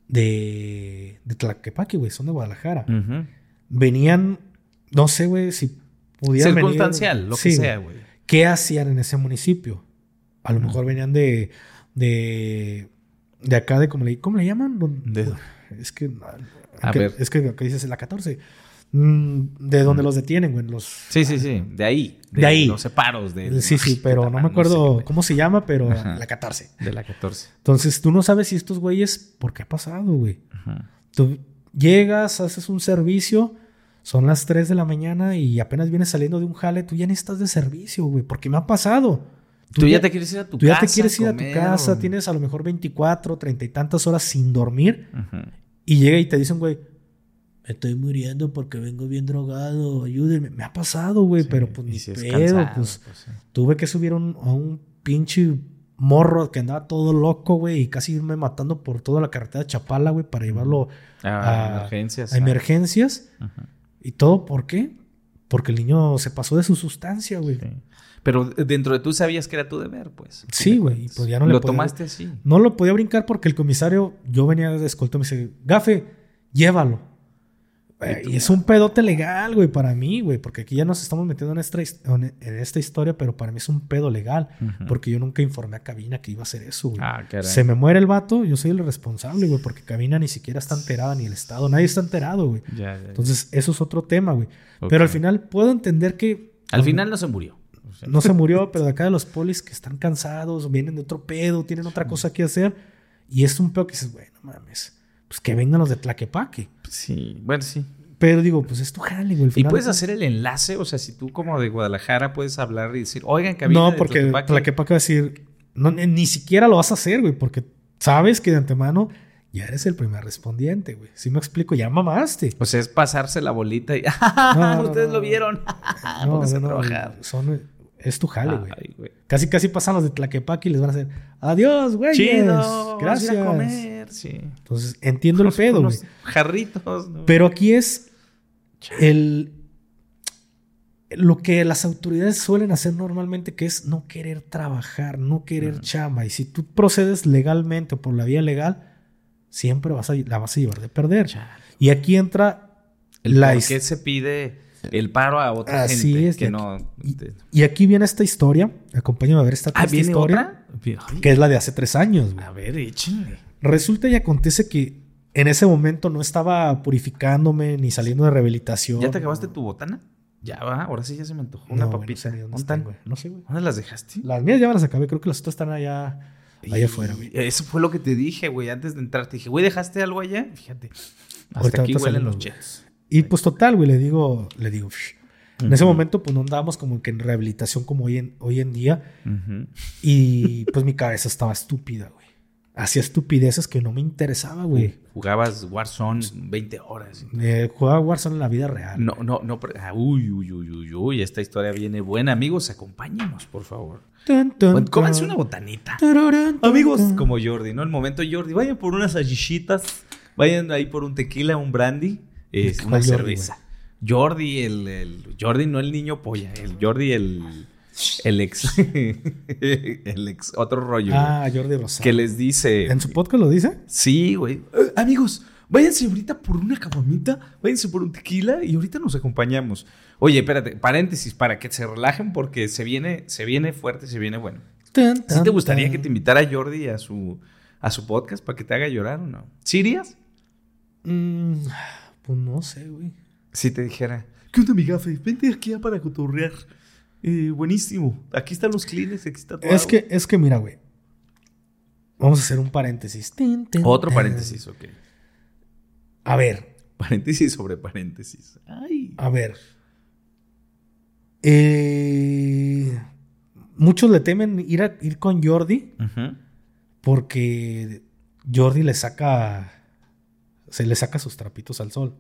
de, de Tlaquepaque, güey, son de Guadalajara. Ujú. Venían, no sé, güey, si pudieran venir- Circunstancial, lo que sea, güey. ¿Qué hacían en ese municipio? A lo Mm. mejor venían de, de, de acá, de, ¿cómo le, cómo le llaman? Es que, A que- ver. es que acá dices la 14. Mm, de donde los detienen, güey. Los, Sí, sí, sí. De ahí. De ahí. Los separos de. sí, sí, pero no me acuerdo cómo se llama, pero Ajá. la 14. De la 14. Entonces tú no sabes si estos güeyes, ¿por qué ha pasado, güey? Ajá. Tú llegas, haces un servicio, son las 3 de la mañana y apenas vienes saliendo de un jale, tú ya necesitas de servicio, güey, porque me ha pasado. Tú, ya te quieres ir a tu tú ya casa. te quieres ir a tu casa, o- tienes a lo mejor 24, 30 y tantas horas sin dormir y llega y te dicen, güey, me estoy muriendo porque vengo bien drogado, ayúdenme. Me ha pasado, güey, Sí, pero pues ni si es pedo, cansado, pues pues, sí. tuve que subir un- a un pinche morro que andaba todo loco, güey, y casi irme matando por toda la carretera de Chapala, güey, para llevarlo Ah, a- emergencias. a emergencias. Ajá. ¿Y todo por qué? Porque el niño se pasó de su sustancia, güey. Sí. Pero dentro de tú sabías que era tu deber, pues. Sí, güey, y pues ya no le Lo podía- tomaste así. No lo podía brincar porque el comisario, yo venía de escolta y me dice, Gafe, llévalo. Y es un pedote legal, güey, para mí, güey, porque aquí ya nos estamos metiendo en esta, en historia, pero para mí es un pedo legal, porque yo nunca informé a Cabina que iba a hacer eso, güey. Ah. Se me muere el vato, yo soy el responsable, güey, porque Cabina ni siquiera está enterada, ni el Estado, nadie está enterado, güey. Ya, ya, ya. Entonces, eso es otro tema, güey. Pero al final puedo entender que... Al final no se murió. O sea, No se murió, pero de acá de los polis que están cansados, vienen de otro pedo, tienen otra cosa que hacer. Y es un pedo que dices, güey, no mames. Pues que vengan los de Tlaquepaque. Sí, bueno, sí. Pero digo, pues es tu jale, güey. Y puedes hacer el enlace, o sea, si tú como de Guadalajara puedes hablar y decir, oigan, cabina No, de porque Tlaquepaque". Tlaquepaque va a decir, no, ni, ni siquiera lo vas a hacer, güey, porque sabes que de antemano ya eres el primer respondiente, güey. Si me explico, ya mamaste. O sea, es pasarse la bolita y... no, Ustedes no. lo vieron. No, no, a no, trabajar. son, es tu jale, güey. Casi, casi pasan los de Tlaquepaque y les van a hacer, adiós, güey. Chido, Gracias. a comer, sí. Entonces, entiendo el pedo, güey. Jarritos, ¿no? Pero aquí es el lo que las autoridades suelen hacer normalmente, que es no querer trabajar, no querer chamba. Y si tú procedes legalmente o por la vía legal, siempre vas a, la vas a llevar de perder. Chale. Y aquí entra El la por qué se pide el paro a otra Así gente es, que no... aquí- y aquí viene esta historia. Acompáñame a ver esta Ah, triste ¿viene historia. otra? Que es la de hace tres años. güey. A ver, échenle. Resulta y acontece que en ese momento no estaba purificándome ni saliendo de rehabilitación. ¿Ya te acabaste tu botana? Ya va, ahora sí ya se me antojó una No, papita. Dónde ¿Dónde están, güey. No sé, güey. ¿Dónde las dejaste? Las mías ya me las acabé. Creo que las otras están allá, allá afuera, güey. Eso fue lo que te dije, güey, antes de entrar. Te dije, güey, ¿dejaste algo allá? Fíjate. Hasta Ahorita- aquí huelen los jets. Y pues total, güey, le digo, le digo, en ese momento pues no andábamos como que en rehabilitación como hoy en, hoy en día. Ujú. Y pues mi cabeza estaba estúpida, güey. Hacía estupideces que no me interesaba, güey. Jugabas Warzone 20 horas. Eh, jugaba Warzone en la vida real. No, no, no. ah, uy, uy, uy, uy, uy. Esta historia viene buena. Amigos, acompáñenos, por favor. Tun, tun, Bueno, Cómanse tun. una botanita. Amigos, como Jordi, ¿no? El momento Jordi, vayan por unas salchichitas, vayan ahí por un tequila, un brandy, ¿Cuál una cerveza. Jordi, el, el- Jordi, no el niño polla, el Jordi, el, el ex, el ex, otro rollo, Ah, Jordi Rosado. que les dice, ¿En su podcast lo dice? sí, güey, "Eh, amigos, váyanse ahorita por una caguamita, váyanse por un tequila y ahorita nos acompañamos. Oye, espérate, paréntesis, para que se relajen porque se viene, se viene fuerte, se viene bueno. ¿Sí te gustaría que te invitara Jordi a su, a su podcast para que te haga llorar o no? ¿Sí irías? Mm, pues no sé, güey. Si te dijera, ¿qué onda, mi gafe? Vente aquí ya para cotorrear. Eh, buenísimo. Aquí están los clines, aquí está todo. Es que, es que mira, güey. Vamos a hacer un paréntesis. Tin, tin, Otro tin. paréntesis, ok. A ver, Paréntesis sobre paréntesis. Ay. a ver. Eh, muchos le temen ir, a- ir con Jordi porque Jordi le saca. Se le saca sus trapitos al sol.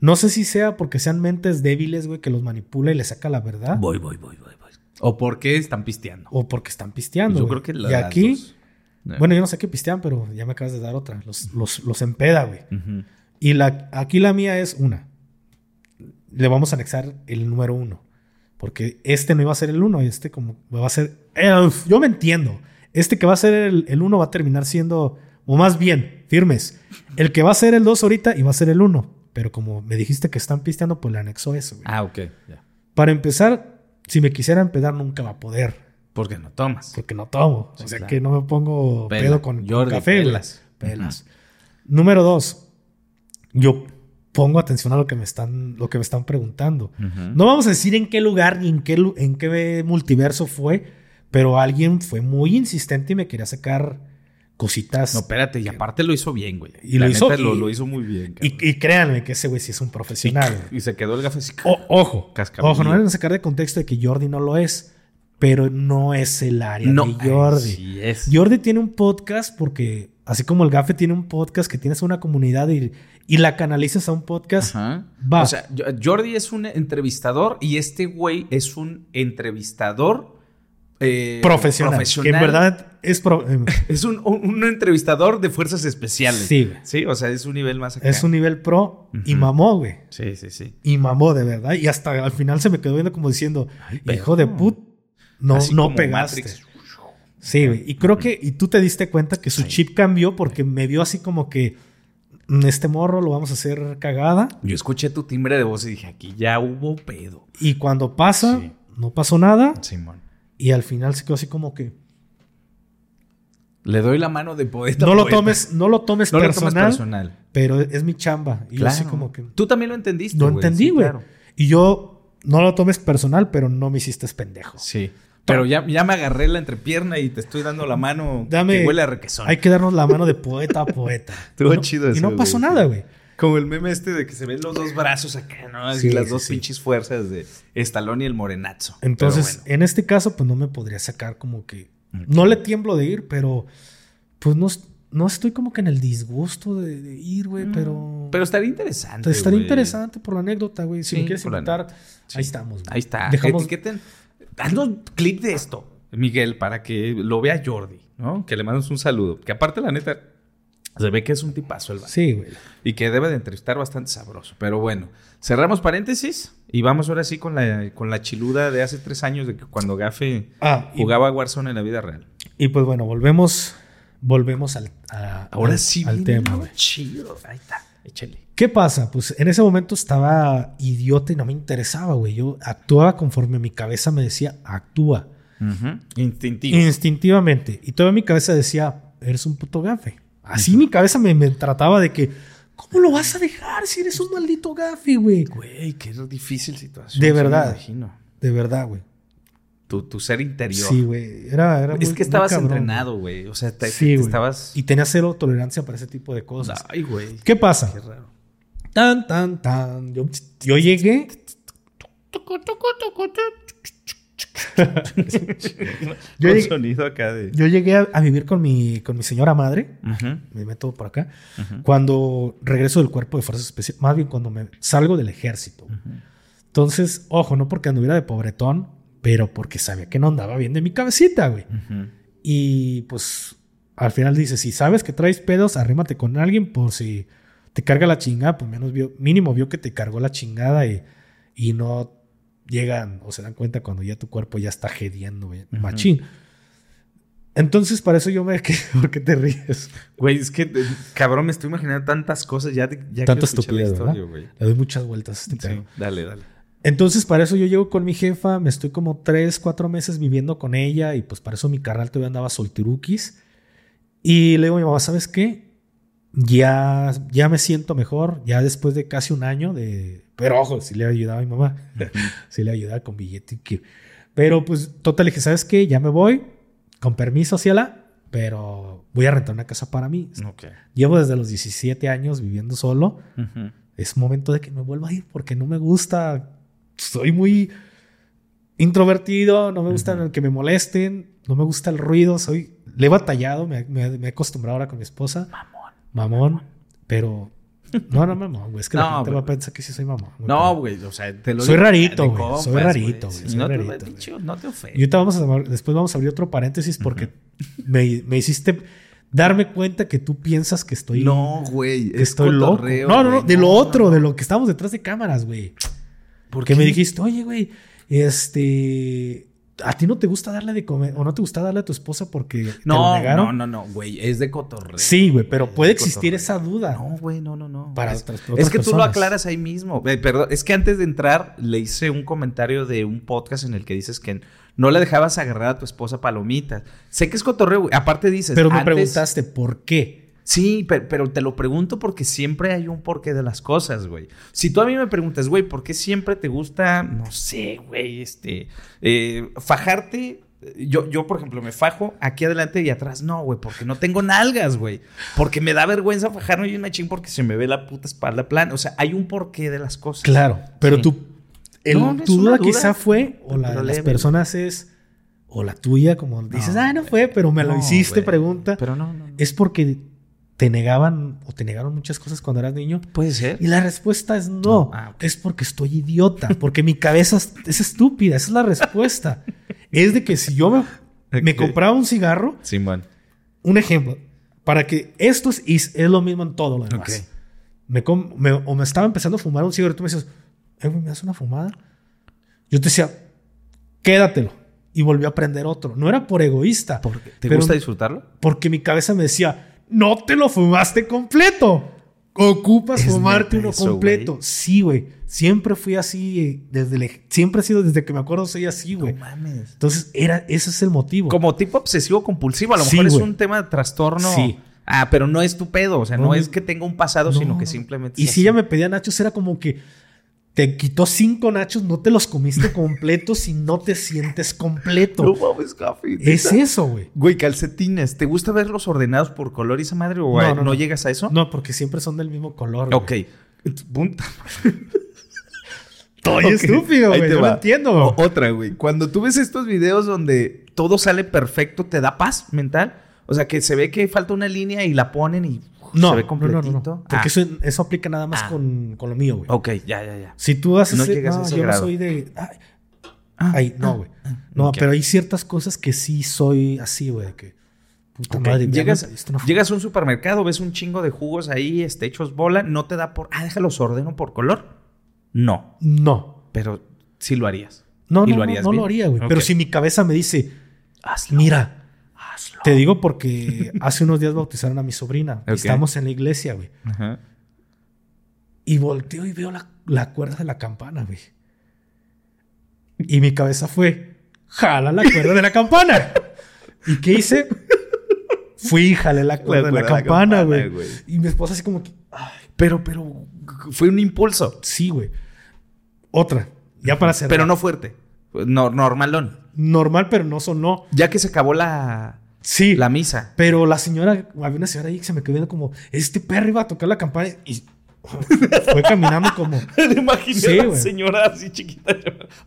No sé si sea porque sean mentes débiles, güey, que los manipula y le saca la verdad. Voy, voy, voy, voy, voy. ¿O por qué están pisteando? O porque están pisteando. Yo güey. creo que y las aquí, dos. Eh. bueno, yo no sé qué pistean, pero ya me acabas de dar otra. Los, los, los empeda, güey. Y la, aquí la mía es una. Le vamos a anexar el número uno. Porque este no iba a ser el uno, este como va a ser... eh, uf, yo me entiendo. Este que va a ser el, el uno va a terminar siendo... O más bien, firmes. El que va a ser el dos ahorita iba a ser el uno. Pero como me dijiste que están pisteando, pues le anexó eso. güey. Ah, ok. Ya. Para empezar, si me quisiera empedar nunca va a poder. ¿Por qué no tomas? Porque no tomo. Sí, o sea claro. que no me pongo Pela. pedo con, con Jordi, café. güey. pelas. Pelas. Número dos. Yo pongo atención a lo que me están, lo que me están preguntando. Ujú. No vamos a decir en qué lugar ni en qué, en qué multiverso fue, pero alguien fue muy insistente y me quería sacar cositas. No, espérate, y aparte lo hizo bien, güey. Y La lo hizo- lo, y- lo hizo muy bien. y, créanme que ese güey sí es un profesional. Y se quedó el gafe así. O- ojo, ojo, no vayan a sacar de contexto de que Jordi no lo es, pero no es el área No, de Jordi. Sí es. Jordi tiene un podcast porque, así como el Gafe tiene un podcast que tienes una comunidad y, y la canalizas a un podcast, Ajá. Va. O sea, Jordi es un entrevistador y este güey es un entrevistador eh, profesional, Que en verdad es, pro- Es un, un- entrevistador de fuerzas especiales. Sí, güey. Sí, o sea, es un nivel más acá. es un nivel pro y mamó, güey. Sí, sí, sí. Y mamó de verdad. Y hasta al final se me quedó viendo como diciendo, hijo de put, no, Así no pegaste. Matrix. Sí, güey. Y creo que, y tú te diste cuenta que su Sí. chip cambió porque me vio así como que "Mm, este morro lo vamos a hacer cagada. Yo escuché tu timbre de voz y dije, aquí ya hubo pedo. Y cuando pasa, Sí. no pasó nada. Simón. Y al final se quedó así como que Le doy la mano de poeta. no lo poeta. tomes, no lo tomes No lo personal, tomes personal. pero es mi chamba. Y yo así Claro. como que Tú también lo entendiste. güey. entendí, Sí, güey. claro. Y yo no lo tomes personal, pero no me hiciste pendejo. Sí. Pero ya, ya me agarré la entrepierna y te estoy dando la mano Dame- que huele a requesón. Hay que darnos la mano de poeta a poeta. Estuvo Y no- chido Y eso, no pasó güey, nada, güey. Como el meme este de que se ven los dos brazos acá, ¿no? Así Sí, las sí, dos sí. pinches fuerzas de Estalón y el Morenazo. Entonces, en este caso, pues no me podría sacar como que. No le tiemblo de ir, pero. Pues no, no estoy como que en el disgusto de, de ir, güey, bueno. pero. Mm, Pero estaría interesante. Estaría interesante por la anécdota, güey. Si Sí, me quieres la invitar, ahí estamos. güey. Ahí está. Dejamos. Etiqueten. Haznos un clip de esto, Miguel, para que lo vea Jordi, ¿no? Que le mandemos un saludo. Que aparte, la neta, se ve que es un tipazo el vato. Sí, güey. Y que debe de entrevistar bastante sabroso. Pero bueno, cerramos paréntesis y vamos ahora sí con la, con la chiluda de hace tres años de que cuando Gafe Ah, jugaba Warzone en la vida real. y pues bueno, volvemos. Volvemos al, a- Ahora al- sí al tema, güey. chido. Ahí está, échale. ¿Qué pasa? Pues en ese momento estaba idiota y no me interesaba, güey. Yo actuaba conforme mi cabeza me decía, actúa. Instintivo. Instintivamente. Y toda mi cabeza decía, eres un puto gafe. Así mi cabeza me, me trataba de que, ¿cómo lo vas a dejar si eres un maldito gafe, güey? Güey, qué difícil situación. De sí me verdad. imagino. De verdad, güey. Tu, tu ser interior. Sí, güey. Era, era es muy- que estabas cabrón, entrenado, güey. O sea, te. Sí, te estabas. Y tenía cero tolerancia para ese tipo de cosas. Ay, güey. ¿Qué pasa? Qué raro. Tan, tan, tan. Yo, yo llegué. Yo llegué, sonido acá de. yo llegué a, a vivir con mi, con mi señora madre. Me meto por acá. Cuando regreso del cuerpo de fuerzas especiales. Más bien cuando me salgo del ejército. Entonces, ojo, no porque anduviera de pobretón, pero porque sabía que no andaba bien de mi cabecita, güey. Y pues al final dice, si sabes que traes pedos, arrímate con alguien por si te carga la chingada, pues menos vio, mínimo vio que te cargó la chingada y, y no llegan o se dan cuenta cuando ya tu cuerpo ya está Ujú. machín. Entonces, para eso yo me quedé, ¿por qué te ríes? Güey, es que, eh, cabrón, me estoy imaginando tantas cosas ya, ya Tanta estupidez. Le doy muchas vueltas a este Sí, dale, dale. Entonces, para eso yo llego con mi jefa, me estoy como tres, cuatro meses viviendo con ella y pues para eso mi carnal todavía andaba solteruquis. Y le digo a mi mamá, ¿sabes qué? Ya, ya me siento mejor, ya después de casi un año de... Pero ojo, sí le ayudaba a mi mamá, sí le ayudaba con billete. Pero pues total, dije, ¿sabes qué? Ya me voy, con permiso, la pero voy a rentar una casa para mí. Llevo desde los 17 años viviendo solo. Es momento de que me vuelva a ir porque no me gusta. Soy muy introvertido, no me gusta que me molesten, no me gusta el ruido, soy... Le he batallado, me, me- me he acostumbrado ahora con mi esposa. Mamón. Mamón, pero... No, no, mamón, güey. Es que la No, gente va a pensar que sí soy mamón. güey, No, pero- güey, o sea, te lo Soy digo rarito, de güey, compas, soy rarito, güey, soy no rarito, güey. no te Y ofendas. ahorita vamos a, después vamos a abrir otro paréntesis porque me, me hiciste darme cuenta que tú piensas que estoy... No, güey, que es estoy loco. No, no, no, güey. de lo otro, no, de lo que estábamos detrás de cámaras, güey. ¿Por Que qué? me dijiste, oye, güey, este... ¿A ti no te gusta darle de comer o no te gusta darle a tu esposa porque te lo No, negaron? no, no, no, güey, es de cotorreo. Sí, güey, pero Es puede de existir cotorreo. esa duda. No, güey, no, no, no. Para es, otras- es otras que tú lo aclaras ahí mismo. Eh, perdón, es que antes de entrar le hice un comentario de un podcast en el que dices que no le dejabas agarrar a tu esposa palomitas. Sé que es cotorreo, güey. Aparte dices. pero me antes- preguntaste por qué. Sí, pe- pero, te lo pregunto porque siempre hay un porqué de las cosas, güey. Si tú a mí me preguntas, güey, ¿por qué siempre te gusta, no sé, güey, este, eh, fajarte? Yo, yo, por ejemplo, me fajo aquí adelante y atrás. No, güey, porque no tengo nalgas, güey. Porque me da vergüenza fajarme y una ching porque se me ve la puta espalda plana. O sea, hay un porqué de las cosas. Claro, pero Sí. tú... el- No, no tu duda duda, quizá fue, o la de las personas es, o la tuya, como dices, ah, no fue, pero me lo No, hiciste, pregunta. Pero no, no. no. Es porque te negaban o te negaron muchas cosas cuando eras niño. Puede ser. Y la respuesta es no. No. Ah, ok. Es porque estoy idiota. Porque mi cabeza es, es estúpida. Esa es la respuesta. es de que si yo me, me compraba un cigarro, Simón. un ejemplo, para que esto es, es, lo mismo en todo lo demás. Ok. Me me- o me estaba empezando a fumar un cigarro y tú me decías, eh, ¿me das una fumada? Yo te decía, quédatelo. Y volví a prender otro. No era por egoísta. Porque- ¿Te gusta disfrutarlo? Porque mi cabeza me decía, no te lo fumaste completo. Ocupas Es fumarte uno eso, completo. Sí, güey. Siempre fui así. eh, Desde el- siempre ha sido desde que me acuerdo, soy así, güey. No mames. Entonces, era, ese es el motivo. Como tipo obsesivo compulsivo, a lo Sí, mejor es un tema de trastorno. Sí. Ah, pero no es tu pedo, o sea, no, No, es que tenga un pasado, No, sino que simplemente Y si así. ella me pedía nachos, era como que te quitó cinco nachos, no te los comiste completos y no te sientes completo. No mames, Gafi. es eso, güey. Güey, calcetines, ¿te gusta verlos ordenados por color y esa madre o No, no, no, no. llegas a eso? No, porque siempre son del mismo color. güey. Ok. Punta. Estoy estúpido, güey. te Yo va. lo entiendo. O- otra, güey. Cuando tú ves estos videos donde todo sale perfecto, ¿te da paz mental? O sea, que se ve que falta una línea y la ponen y No, se ve no, completito. no, no, no. Porque Ah, eso, eso aplica nada más Ah. con, con lo mío, güey. Ok, ya, ya, ya. Si tú haces... No No, llegas a ese yo grado. no soy de... Ay, Ah, ay, no, güey. No, pero hay ciertas cosas que sí soy así, güey. Que, puta Ok, madre, Llegas, llegas a un supermercado, ves un chingo de jugos ahí, este, hechos bola, no te da por... Ah, déjalos ordeno por color. No, No. pero sí lo harías. No, ¿Y no, lo no, harías no lo haría, güey. Pero si mi cabeza me dice, Hazlo. mira, hazlo. te digo porque hace unos días bautizaron a mi sobrina. Ok. Estamos en la iglesia, güey. Ajá. Y volteo y veo la, la cuerda de la campana, güey. Y mi cabeza fue, jala la cuerda de la campana. ¿Y qué hice? Fui y jalé la cuerda de la cuerda de la campana, güey. güey. Y mi esposa así como que, "Ay, Pero, pero, fue un impulso. sí, güey. Otra, ya para cerrar. Pero no fuerte. No, normalón. Normal, pero no sonó. Ya que se acabó la, Sí. la misa. Pero la señora, había una señora ahí que se me quedó viendo como, este perro iba a tocar la campana y fue caminando como, Me imaginé Sí, a la señora así chiquita.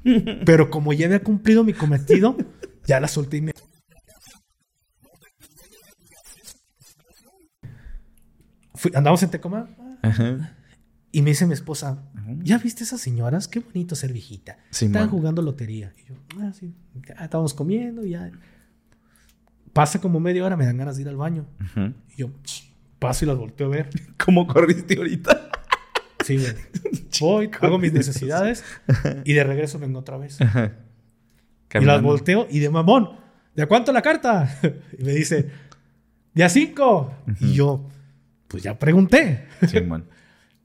pero como ya había cumplido mi cometido, ya la solté y me... Fui- andamos en Tecoma Ajá. y me dice mi esposa, ¿ya viste esas señoras? Qué bonito ser viejita. Simón. Estaban jugando lotería. Y yo, ah, sí. Ya estábamos comiendo y ya. Pasa como media hora, me dan ganas de ir al baño. Ajá. Y yo paso y las volteo a ver. ¿Cómo corriste ahorita? Sí, güey. Voy, hago mis necesidades y de regreso vengo otra vez. Y las volteo y de mamón, ¿de cuánto la carta? Y me dice, de a cinco. Y yo, pues ya pregunté. Simón.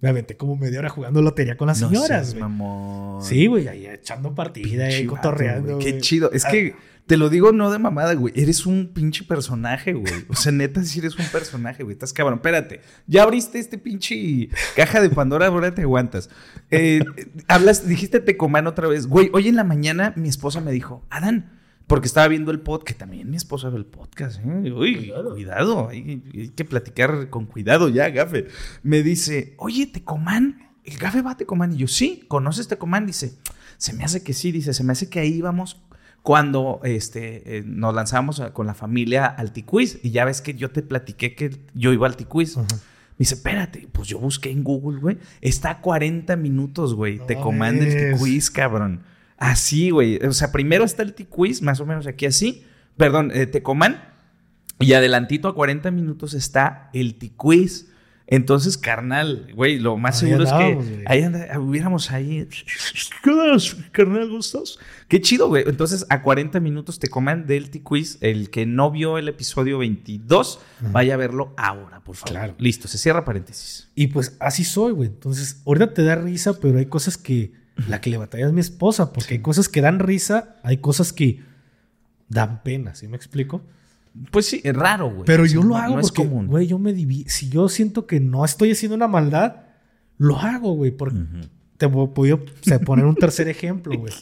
Me aventé como media hora jugando lotería con las No señoras, güey. mamón. Sí, güey, ahí echando partida, ahí cotorreando. Qué chido. Es que te lo digo no de mamada, güey. Eres un pinche personaje, güey. O sea, neta, sí eres un personaje, güey. Estás cabrón. Espérate. Ya abriste este pinche caja de Pandora, ahora te aguantas. Eh, hablas, dijiste Tecomán otra vez. Güey, hoy en la mañana mi esposa me dijo, Adán, Porque estaba viendo el podcast, que también mi esposa ve el podcast. ¿eh? Uy, cuidado, hay, hay que platicar con cuidado ya, Gafe. Me dice, oye, Tecomán, el Gafe va a Tecomán. Y yo, sí, ¿conoces Tecomán? Dice, se me hace que sí, dice, se me hace que ahí íbamos cuando este, eh, nos lanzamos a- con la familia al Ticuiz. Y ya ves que yo te platiqué que yo iba al Ticuiz. Ajá. Me dice, espérate, pues yo busqué en Google, güey. Está a 40 minutos, güey. No te comanda el. Ticuiz, cabrón. Así, güey. O sea, primero está el Ticuiz, más o menos aquí así. Perdón, eh, Tecomán. Y adelantito a 40 minutos está el Ticuiz. Entonces, carnal, güey, lo más Ahí seguro es que ahí anda- hubiéramos ahí. ¿Qué das, carnal, gustos? Qué chido, güey. Entonces, a 40 minutos te coman del T-Quiz. El que no vio el episodio 22, vaya a verlo ahora, por favor. Claro. Listo, se cierra paréntesis. Y pues así soy, güey. Entonces, ahorita te da risa, pero hay cosas que. La que le batalla es mi esposa, porque hay cosas que dan risa, hay cosas que dan pena, ¿sí me explico? Pues sí, es raro, güey. Pero yo lo hago no porque, común. güey, yo me divi Si yo siento que no estoy haciendo una maldad, lo hago, güey. Porque te voy o sea, poner un tercer ejemplo, güey.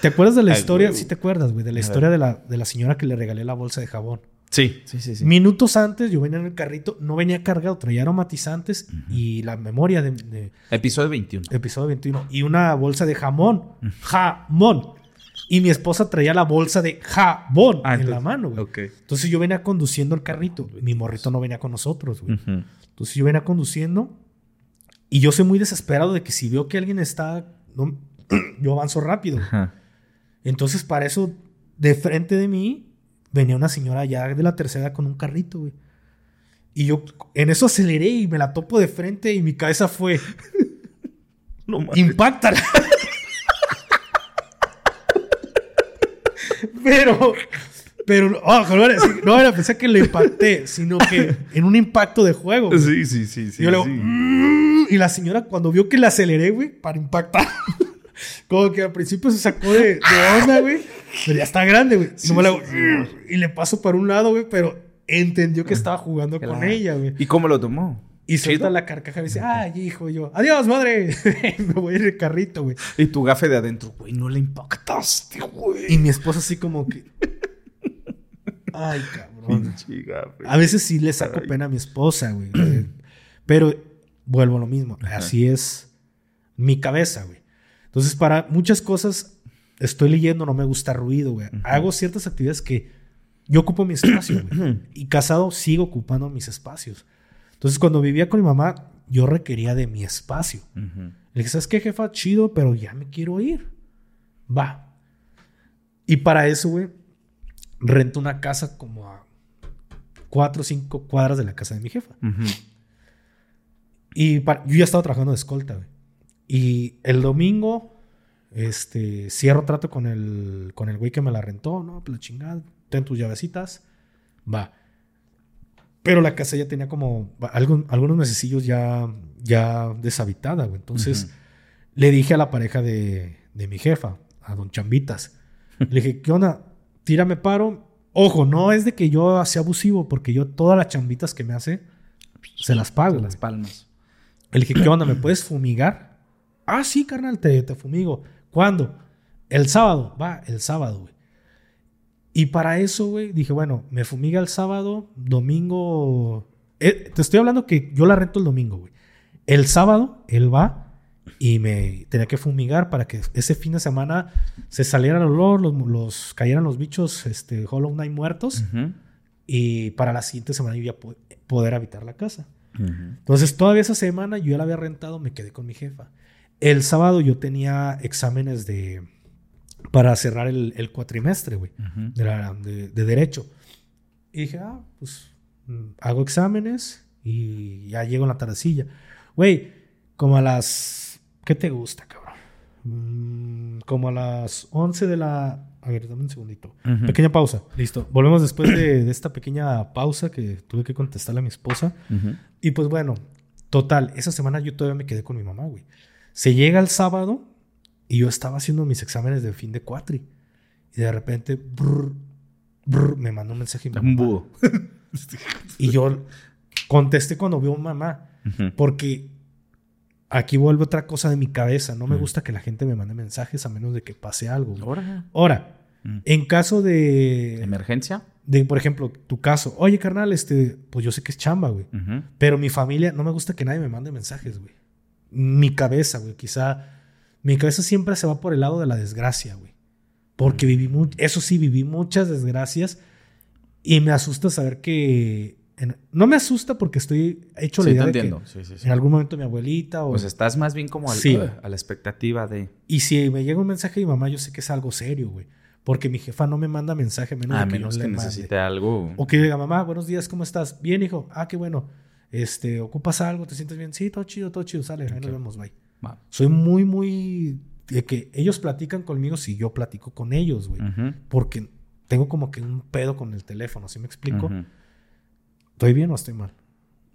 ¿Te acuerdas de la Ay, historia? Sí, te acuerdas, güey, de la historia de la, de la señora que le regalé la bolsa de jabón. Sí, sí, sí. sí. Minutos antes, yo venía en el carrito, no venía cargado, traía aromatizantes y la memoria de, de Episodio 21. episodio 21 y una bolsa de jamón. Jamón. Y mi esposa traía la bolsa de jabón Ah, en la mano, güey. Ok. Entonces yo venía conduciendo el carrito. Mi morrito no venía con nosotros, güey. Entonces yo venía conduciendo y yo soy muy desesperado de que si veo que alguien está, no, yo avanzo rápido. Entonces para eso, de frente de mí, venía una señora ya de la tercera con un carrito, güey. Y yo en eso aceleré y me la topo de frente y mi cabeza fue, No mames. impactala. pero, pero, oh, no era, sí, no era pensar que le impacté, sino que en un impacto de juego. güey. Sí, sí, sí, sí. Y yo le sí. "Mm", y la señora cuando vio que le aceleré, güey, para impactar, como que al principio se sacó de, de onda, güey, pero ya está grande, güey. Sí, No me la sí, hago, sí, y le paso para un lado, güey, pero entendió que estaba jugando con ella, güey. ¿Y cómo lo tomó? Y suelta la carcaja y dice, ay, hijo, yo, adiós, madre. me voy a ir de carrito, güey. Y tu gafe de adentro, güey, no le impactaste, güey. Y mi esposa así como que, ay, cabrón. Gafe. A veces sí le saco pena a mi esposa, güey. Pero vuelvo a lo mismo. Ajá. Así es mi cabeza, güey. Entonces, para muchas cosas estoy leyendo, no me gusta ruido, güey. Hago ciertas actividades que yo ocupo mi espacio, güey. Y casado sigo ocupando mis espacios. Entonces, cuando vivía con mi mamá, yo requería de mi espacio. Ujú. Le dije, ¿sabes qué, jefa? Chido, pero ya me quiero ir. Va. Y para eso, güey, rento una casa como a cuatro o cinco cuadras de la casa de mi jefa. Y para- yo ya estaba trabajando de escolta, güey. Y el domingo, este, cierro trato con el, con el güey que me la rentó, ¿no? Pues la chingada, ten tus llavecitas, va. Pero la casa ya tenía como algún- algunos mesecillos ya, ya deshabitada, güey. Entonces le dije a la pareja de, de mi jefa, a don Chambitas, le dije, ¿qué onda? Tírame paro. Ojo, no es de que yo sea abusivo, porque yo todas las chambitas que me hace, se las pago. Las palmas. Le dije, ¿qué onda? ¿Me puedes fumigar? Ah, sí, carnal, te, te fumigo. ¿Cuándo? El sábado. Va, el sábado, güey. Y para eso, güey, dije, bueno, me fumiga el sábado, domingo. Eh, te estoy hablando que yo la rento el domingo, güey. El sábado, él va y me tenía que fumigar para que ese fin de semana se saliera el olor, los, los cayeran los bichos este, Hollow Knight muertos Ujú. y para la siguiente semana yo ya po- poder habitar la casa. Entonces, todavía esa semana yo ya la había rentado, me quedé con mi jefa. El sábado yo tenía exámenes de. para cerrar el, el cuatrimestre, güey, de, la- de- de Derecho. Y dije, ah, pues mm, hago exámenes y ya llego en la tardecilla. Güey, como a las. ¿Qué te gusta, cabrón? Mm, como a las 11 de la. A ver, dame un segundito. Pequeña pausa. Listo. Volvemos después de, de esta pequeña pausa que tuve que contestarle a mi esposa. Y pues bueno, total, esa semana yo todavía me quedé con mi mamá, güey. Se llega el sábado y yo estaba haciendo mis exámenes de fin de cuatri. Y de repente, brr, brr, me mandó un mensaje. mi Un búho. Y yo contesté cuando veo a mamá. Ujú. Porque aquí vuelve otra cosa de mi cabeza. No me Mm. gusta que la gente me mande mensajes a menos de que pase algo. Ahora. Mm. En caso de, ¿Emergencia? de, por ejemplo, tu caso, oye, carnal, este, pues yo sé que es chamba, güey. Pero mi familia, no me gusta que nadie me mande mensajes, güey. Mi cabeza, güey, quizá. Mi cabeza siempre se va por el lado de la desgracia, güey. Porque viví, mu- eso sí, viví muchas desgracias. Y me asusta saber que. en- no me asusta porque estoy hecho la Sí, idea te de que Sí, sí, sí. en algún momento mi abuelita o. Pues estás más bien como al- Sí. a la expectativa de... y si me llega un mensaje de mi mamá, yo sé que es algo serio, güey. Porque mi jefa no me manda mensaje menos A de que menos yo que le mande. necesite algo. O que diga, mamá, buenos días, ¿cómo estás? Bien, hijo. Ah, qué bueno. Este, ¿ocupas algo? ¿Te sientes bien? Sí, todo chido, todo chido. Sale, ahí nos vemos, bye. Va. Soy muy, muy... De que ellos platican conmigo si yo platico con ellos, güey. Porque tengo como que un pedo con el teléfono, ¿sí me explico? ujú. ¿Estoy bien o estoy mal?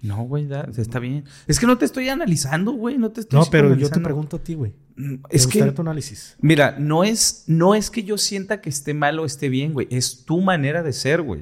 No, güey, está bien. Es que no te estoy analizando, güey. No te estoy No, pero yo te pregunto a ti, güey. Mm, Es que, tu análisis. mira, no es, no es que yo sienta que esté mal o esté bien, güey. Es tu manera de ser, güey.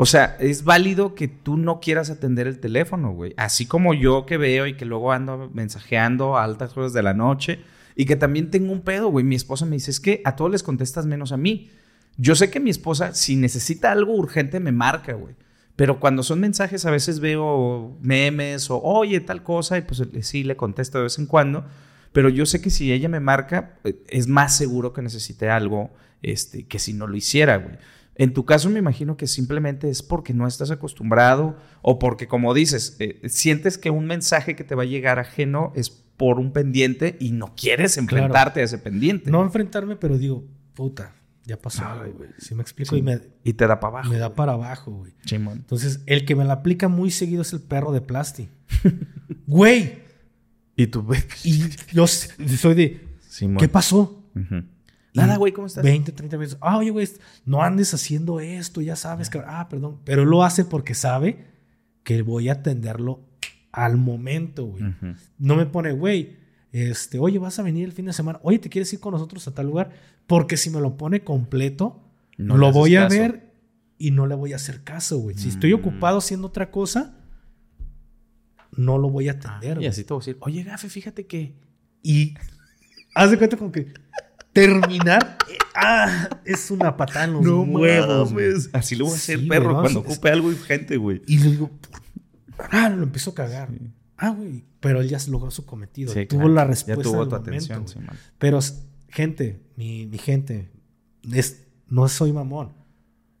O sea, es válido que tú no quieras atender el teléfono, güey. Así como yo que veo y que luego ando mensajeando a altas horas de la noche y que también tengo un pedo, güey. Mi esposa me dice, es que a todos les contestas menos a mí. Yo sé que mi esposa, si necesita algo urgente, me marca, güey. Pero cuando son mensajes, a veces veo memes o, oye, tal cosa, y pues eh, sí le contesto de vez en cuando. Pero yo sé que si ella me marca, eh, es más seguro que necesite algo este, que si no lo hiciera, güey. En tu caso, me imagino que simplemente es porque no estás acostumbrado o porque, como dices, eh, sientes que un mensaje que te va a llegar ajeno es por un pendiente y no quieres enfrentarte a ese pendiente. No enfrentarme, pero digo, puta, ya pasó. ¿Sí me explico? Sí. Y me, Y te da para abajo. me da para abajo, güey. Chimón. Entonces, el que me la aplica muy seguido es el perro de plasti. Güey. Y tú ves. Y yo soy de, Simón. ¿qué pasó? Ujú. Nada, güey, ¿cómo estás? 20, 30 minutos. Ah, oye, güey, no andes haciendo esto, ya sabes que. Ah, perdón. Pero lo hace porque sabe que voy a atenderlo al momento, güey. Ujú. No me pone, güey, este, oye, vas a venir el fin de semana. Oye, ¿te quieres ir con nosotros a tal lugar? Porque si me lo pone completo, No lo voy a caso. ver y no le voy a hacer caso, güey. Si estoy Mm. ocupado haciendo otra cosa, no lo voy a atender, Y güey. así te voy a decir, oye, Gafe, fíjate que. Y haz de cuenta como que terminar eh, ah, es una patada en los huevos. güey. Así lo voy a hacer, Sí, perro, no, cuando es- ocupe algo urgente, güey. Y le digo, ah, lo empiezo a cagar. Ah, güey. Pero él ya logró su cometido. Sí, tuvo claro. la Ya respuesta. tuvo en tu momento, atención. Pero, gente, mi, mi gente, es, no soy mamón.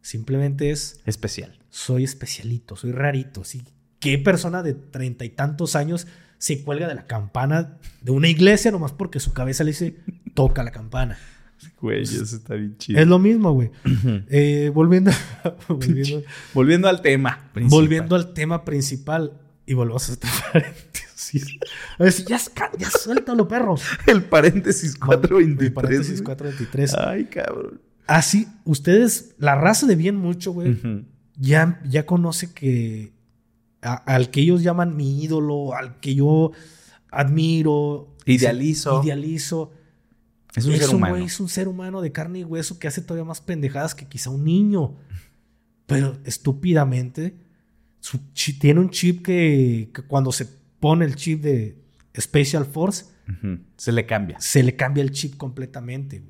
Simplemente es, Especial. soy especialito, soy rarito. ¿sí? ¿Qué persona de treinta y tantos años se cuelga de la campana de una iglesia nomás porque su cabeza le dice, toca la campana? Güey, eso está bien chido. Es lo mismo, güey. Eh, volviendo, volviendo, Volviendo al tema. principal. volviendo al tema principal y volvemos a este paréntesis. A ver, si ya, ya suéltalo, perros. El paréntesis El 423. paréntesis güey. 423. Ay, cabrón. Así, ustedes, la raza de bien mucho, güey, Ujú. ya, ya conoce que a- al que ellos llaman mi ídolo, al que yo admiro, Idealizo. idealizo. Es un ser humano. es un ser humano de carne y hueso que hace todavía más pendejadas que quizá un niño. Pero estúpidamente su tiene un chip que, que cuando se pone el chip de Special Force. Se le cambia. se le cambia el chip completamente.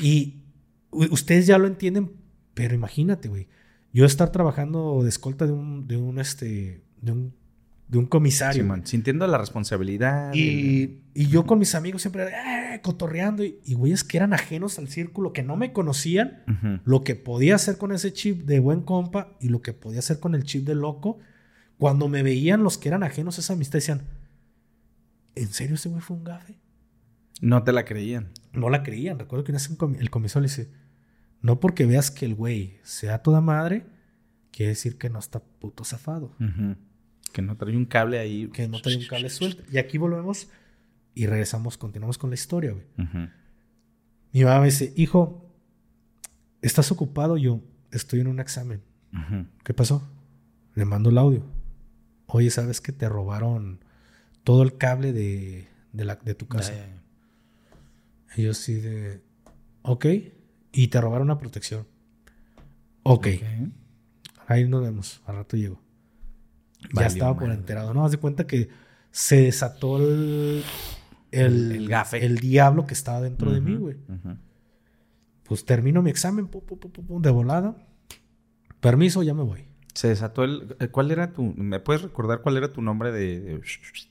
Y ustedes ya lo entienden, pero imagínate, güey. Yo estar trabajando de escolta de un, de un, este, de un, de un comisario. Simón, sintiendo la responsabilidad. Y, y yo con mis amigos siempre eh, cotorreando. Y, y güeyes que eran ajenos al círculo, que no me conocían, lo que podía hacer con ese chip de buen compa y lo que podía hacer con el chip de loco. Cuando me veían los que eran ajenos a esa amistad, decían: ¿En serio ese güey fue un gafe? No te la creían. No la creían. Recuerdo que una vez el comisario le dice: No porque veas que el güey sea toda madre, quiere decir que no está puto zafado. Que no trae un cable ahí. Que no trae un cable suelto. Y aquí volvemos y regresamos, continuamos con la historia, güey. Mi mamá me dice, hijo, ¿estás ocupado? Yo estoy en un examen. ¿Qué pasó? Le mando el audio. Oye, ¿sabes que te robaron todo el cable de, de, la, de tu casa? Y yo sí de... Ok. Y te robaron una protección. Ok. Ahí nos vemos. Al rato llego. ya estaba por enterado. No, haz de cuenta que se desató el... El, El gafe. El diablo que estaba dentro de mí, güey. Pues termino mi examen, pum, pum, pum, de volada. Permiso, ya me voy. Se desató el... eh, ¿Cuál era tu... ¿Me puedes recordar cuál era tu nombre de... de,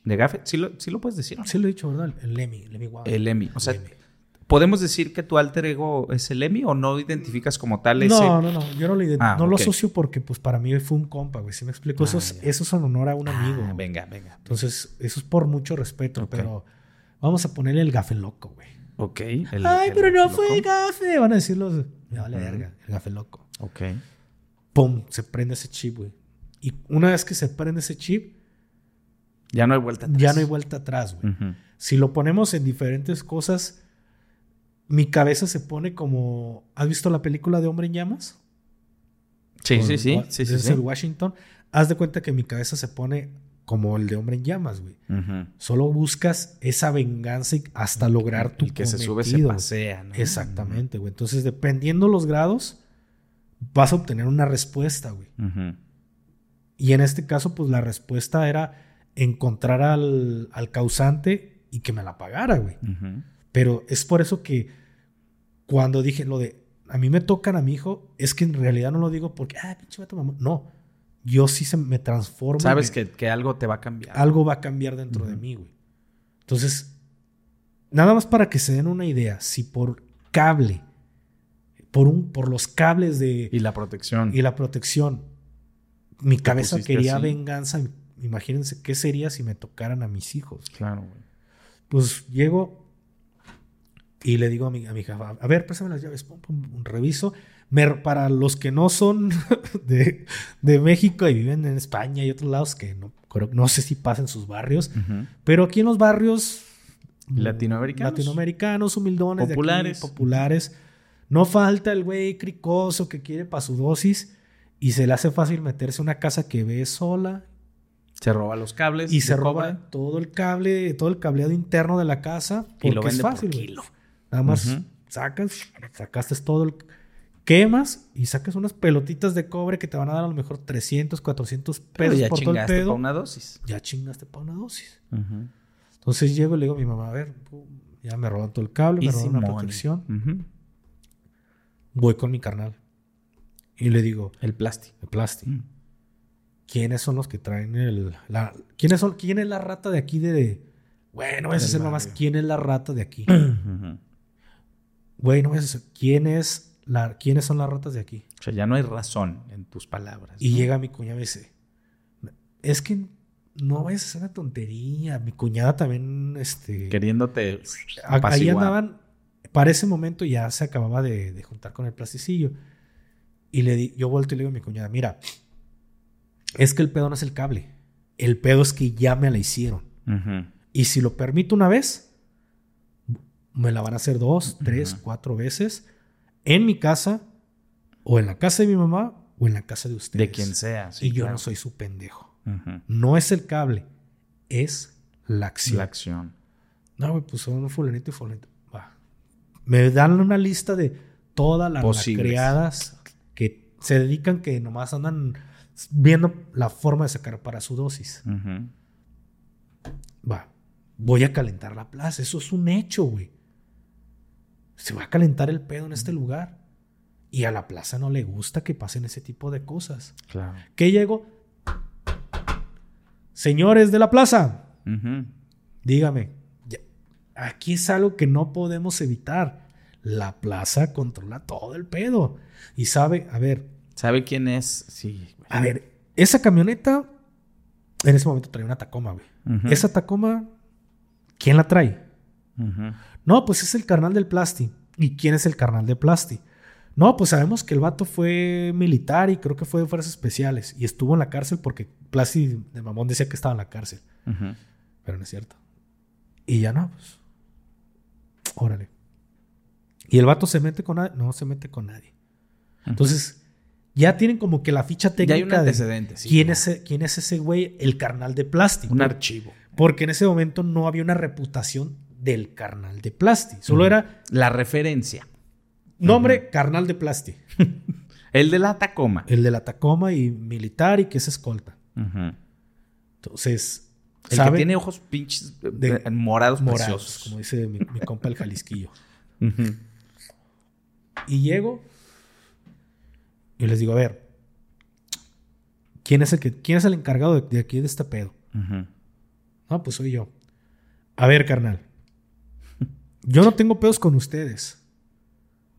de gafe? ¿Sí lo, sí lo puedes decir? Sí lo he dicho, ¿verdad? El Lemmy, el Lemmy Guau. El Emi. O sea, Lemmy. ¿Podemos decir que tu alter ego es el Emi o no identificas como tal ese? No, no, no. Yo no, lo, Ah, no lo asocio porque, pues, para mí fue un compa, güey. ¿Sí me explico? Eso, Ah, es, eso es en honor a un amigo. Ah, güey. venga, venga. Entonces, eso es por mucho respeto, pero vamos a ponerle el gafe loco, güey. Ok. el- Ay, el pero no loco. fue el gafe. Van a decir los. Me vale verga, el gafe loco. Ok. Pum, se prende ese chip, güey. Y una vez que se prende ese chip, Ya no hay vuelta atrás. ya no hay vuelta atrás, güey. Si lo ponemos en diferentes cosas, mi cabeza se pone como. ¿Has visto la película de Hombre en Llamas? Sí, Con sí, sí. Sí, sí, sí. Washington. Haz de cuenta que mi cabeza se pone como el de Hombre en Llamas, güey. Solo buscas esa venganza y hasta lograr tu El que se sube se pasea, ¿no? Exactamente, güey. Entonces, dependiendo los grados, vas a obtener una respuesta, güey. Y en este caso, pues la respuesta era encontrar al, al causante y que me la pagara, güey. Pero es por eso que cuando dije lo de a mí me tocan a mi hijo, es que en realidad no lo digo porque, ah, pinche vato mamón. No, yo sí se me transformo. Sabes me- que, que algo te va a cambiar. algo va a cambiar dentro de mí, güey. Entonces, nada más para que se den una idea, si por cable, por, un, por los cables de, Y la protección. y la protección, mi cabeza quería así. venganza, imagínense qué sería si me tocaran a mis hijos. Claro, güey. Pues llego y le digo a mi, a mi jefa, a ver, préstame las llaves, pum, pum, pum, reviso. Me- para los que no son de, de México y viven en España y otros lados, que no, creo- no sé si pasa en sus barrios, pero aquí en los barrios Latinoamericanos. latinoamericanos, humildones, de aquí, Populares. no falta el güey cricoso que quiere para su dosis y se le hace fácil meterse a una casa que ve sola Se roba los cables. y se roba todo el cable, todo el cableado interno de la casa. Y lo porque es vende por fácil, güey. Nada más sacas, sacaste todo el... Quemas y sacas unas pelotitas de cobre que te van a dar a lo mejor 300, 400 Pero pesos ya por todo el chingaste pedo. para una dosis. Ya chingaste para una dosis. Entonces llego y le digo a mi mamá, a ver, ya me roban todo el cable, me roban una protección. Voy con mi carnal. Y le digo, El plástico. el plástico. Mm. ¿Quiénes son los que traen el... La, ¿quiénes son, ¿Quién es la rata de aquí de... Bueno, voy a Del hacer mamás. barrio. ¿Quién es la rata de aquí? Ujú. Güey, no hacer... ¿Quién es la, ¿Quiénes son las ratas de aquí? O sea, ya no hay razón en tus palabras. Y ¿no? llega mi cuñada y me dice, es que no vayas a hacer una tontería. Mi cuñada también, este... Queriéndote a- ahí apaciguar. andaban, para ese momento ya se acababa de, de juntar con el plasticillo. Y le di, yo vuelto y le digo a mi cuñada, mira, es que el pedo no es el cable. El pedo es que ya me la hicieron. Y si lo permito una vez, me la van a hacer dos, tres, cuatro veces en mi casa, o en la casa de mi mamá, o en la casa de ustedes. De quien sea. sí, y yo claro. no soy su pendejo. No es el cable, es la acción. La acción. No, güey, pues son fulanito y fulanito. Va. Me dan una lista de todas las criadas que se dedican, que nomás andan viendo la forma de sacar para su dosis. Va. Voy a calentar la plaza. Eso es un hecho, güey. Se va a calentar el pedo en este lugar. Y a la plaza no le gusta que pasen ese tipo de cosas. Claro. ¿Qué llego? Señores de la plaza, dígame. ya- aquí es algo que no podemos evitar. La plaza controla todo el pedo. Y sabe, a ver, ¿Sabe quién es? Sí. a ver, esa camioneta en ese momento traía una Tacoma, güey. Esa Tacoma, ¿quién la trae? No, pues es el carnal del Plasti. ¿Y quién es el carnal de Plasti? No, pues sabemos que el vato fue militar y creo que fue de fuerzas especiales. Y estuvo en la cárcel porque Plasti de mamón decía que estaba en la cárcel. Pero no es cierto. Y ya no, pues. Órale. Y el vato se mete con nadie. No se mete con nadie. Entonces, ya tienen como que la ficha técnica Ya hay un de antecedente. sí, quién, es, e- quién es ese güey, el carnal de Plasti. Un archivo. Porque en ese momento no había una reputación del carnal de Plasti. Solo era La referencia. nombre carnal de Plasti. El de la Tacoma. El de la Tacoma y militar y que es escolta. Entonces, El que tiene ojos pinches eh, De- morados, morados, preciosos. como dice mi, mi compa el Jalisquillo. Y llego y les digo, a ver, ¿quién es el, que, quién es el encargado de, de aquí de este pedo? No, pues soy yo. A ver, carnal. Yo no tengo pedos con ustedes.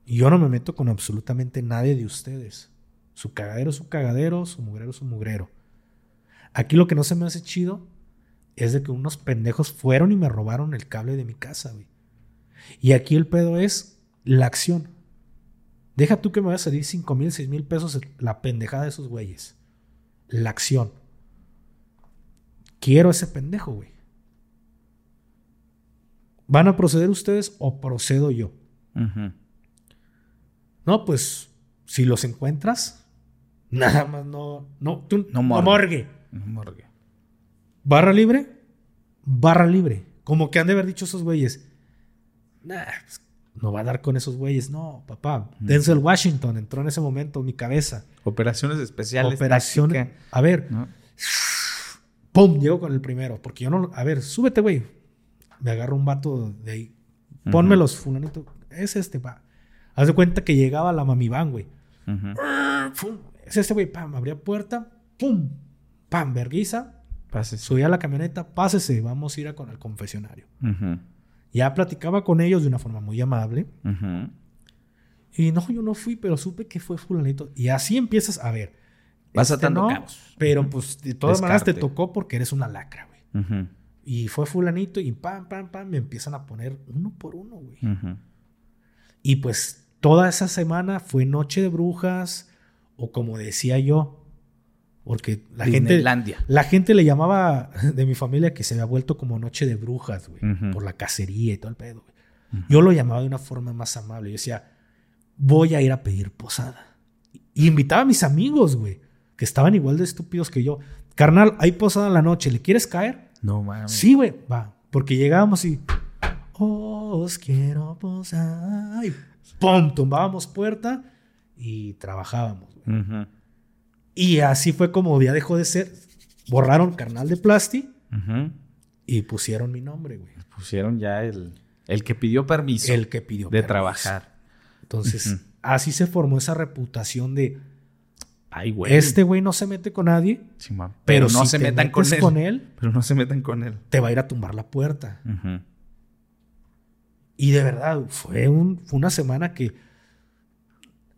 Yo no me meto con absolutamente nadie de ustedes. Su cagadero es su cagadero, su mugrero es su mugrero. Aquí lo que no se me hace chido es de que unos pendejos fueron y me robaron el cable de mi casa, güey. Y aquí el pedo es la acción. Deja tú que me vaya a salir 5 mil, 6 mil pesos la pendejada de esos güeyes. La acción. Quiero ese pendejo, güey. ¿Van a proceder ustedes o procedo yo? No, pues si los encuentras, nada más no. No, tú, No no morgue. No morgue. Barra libre, barra libre. Como que han de haber dicho esos güeyes. Nah, pues, no va a dar con esos güeyes. No, papá. Denzel Washington entró en ese momento en mi cabeza. Operaciones especiales. Operación. táctica, A ver, ¿no? ¡pum! Llego con el primero. Porque yo no. A ver, súbete, güey. Me agarro un vato de ahí. Ponme Ujú. los fulanito. Es este, va. Haz de cuenta que llegaba la mamiván, güey. ¡Pum! Es este, güey. Pam, abría puerta. ¡Pum! Pam, verguiza. Pásese. Subí a la camioneta. Pásese, vamos a ir a con el confesionario. Ujú. Ya platicaba con ellos de una forma muy amable. Y no, yo no fui, pero supe que fue fulanito. Y así empiezas a ver. Vas Este atando no, cabos. Pero pues de todas maneras te Descarte. tocó porque eres una lacra, güey. Y fue fulanito y pam, pam, pam, me empiezan a poner uno por uno, güey. Y pues toda esa semana fue noche de brujas o como decía yo, porque la gente, la gente le llamaba de mi familia que se había vuelto como noche de brujas, güey, por la cacería y todo el pedo, güey. Yo lo llamaba de una forma más amable. Yo decía, voy a ir a pedir posada. Y invitaba a mis amigos, güey, que estaban igual de estúpidos que yo. Carnal, hay posada en la noche, ¿le quieres caer? No mames. Sí, güey, va. Porque llegábamos y. Os quiero posar. Y ¡pum! Tumbábamos puerta y trabajábamos. güey. Ujú. Y así fue como ya dejó de ser. Borraron carnal de plasti y pusieron mi nombre, güey. Pusieron ya el, el que pidió permiso El que pidió. de permiso. trabajar. Entonces, así se formó esa reputación de. Ay, güey. Este güey no se mete con nadie, pero, no si se te metan con él. con él, Pero no se metan con él. te va a ir a tumbar la puerta. Y de verdad, fue, un, fue una semana que.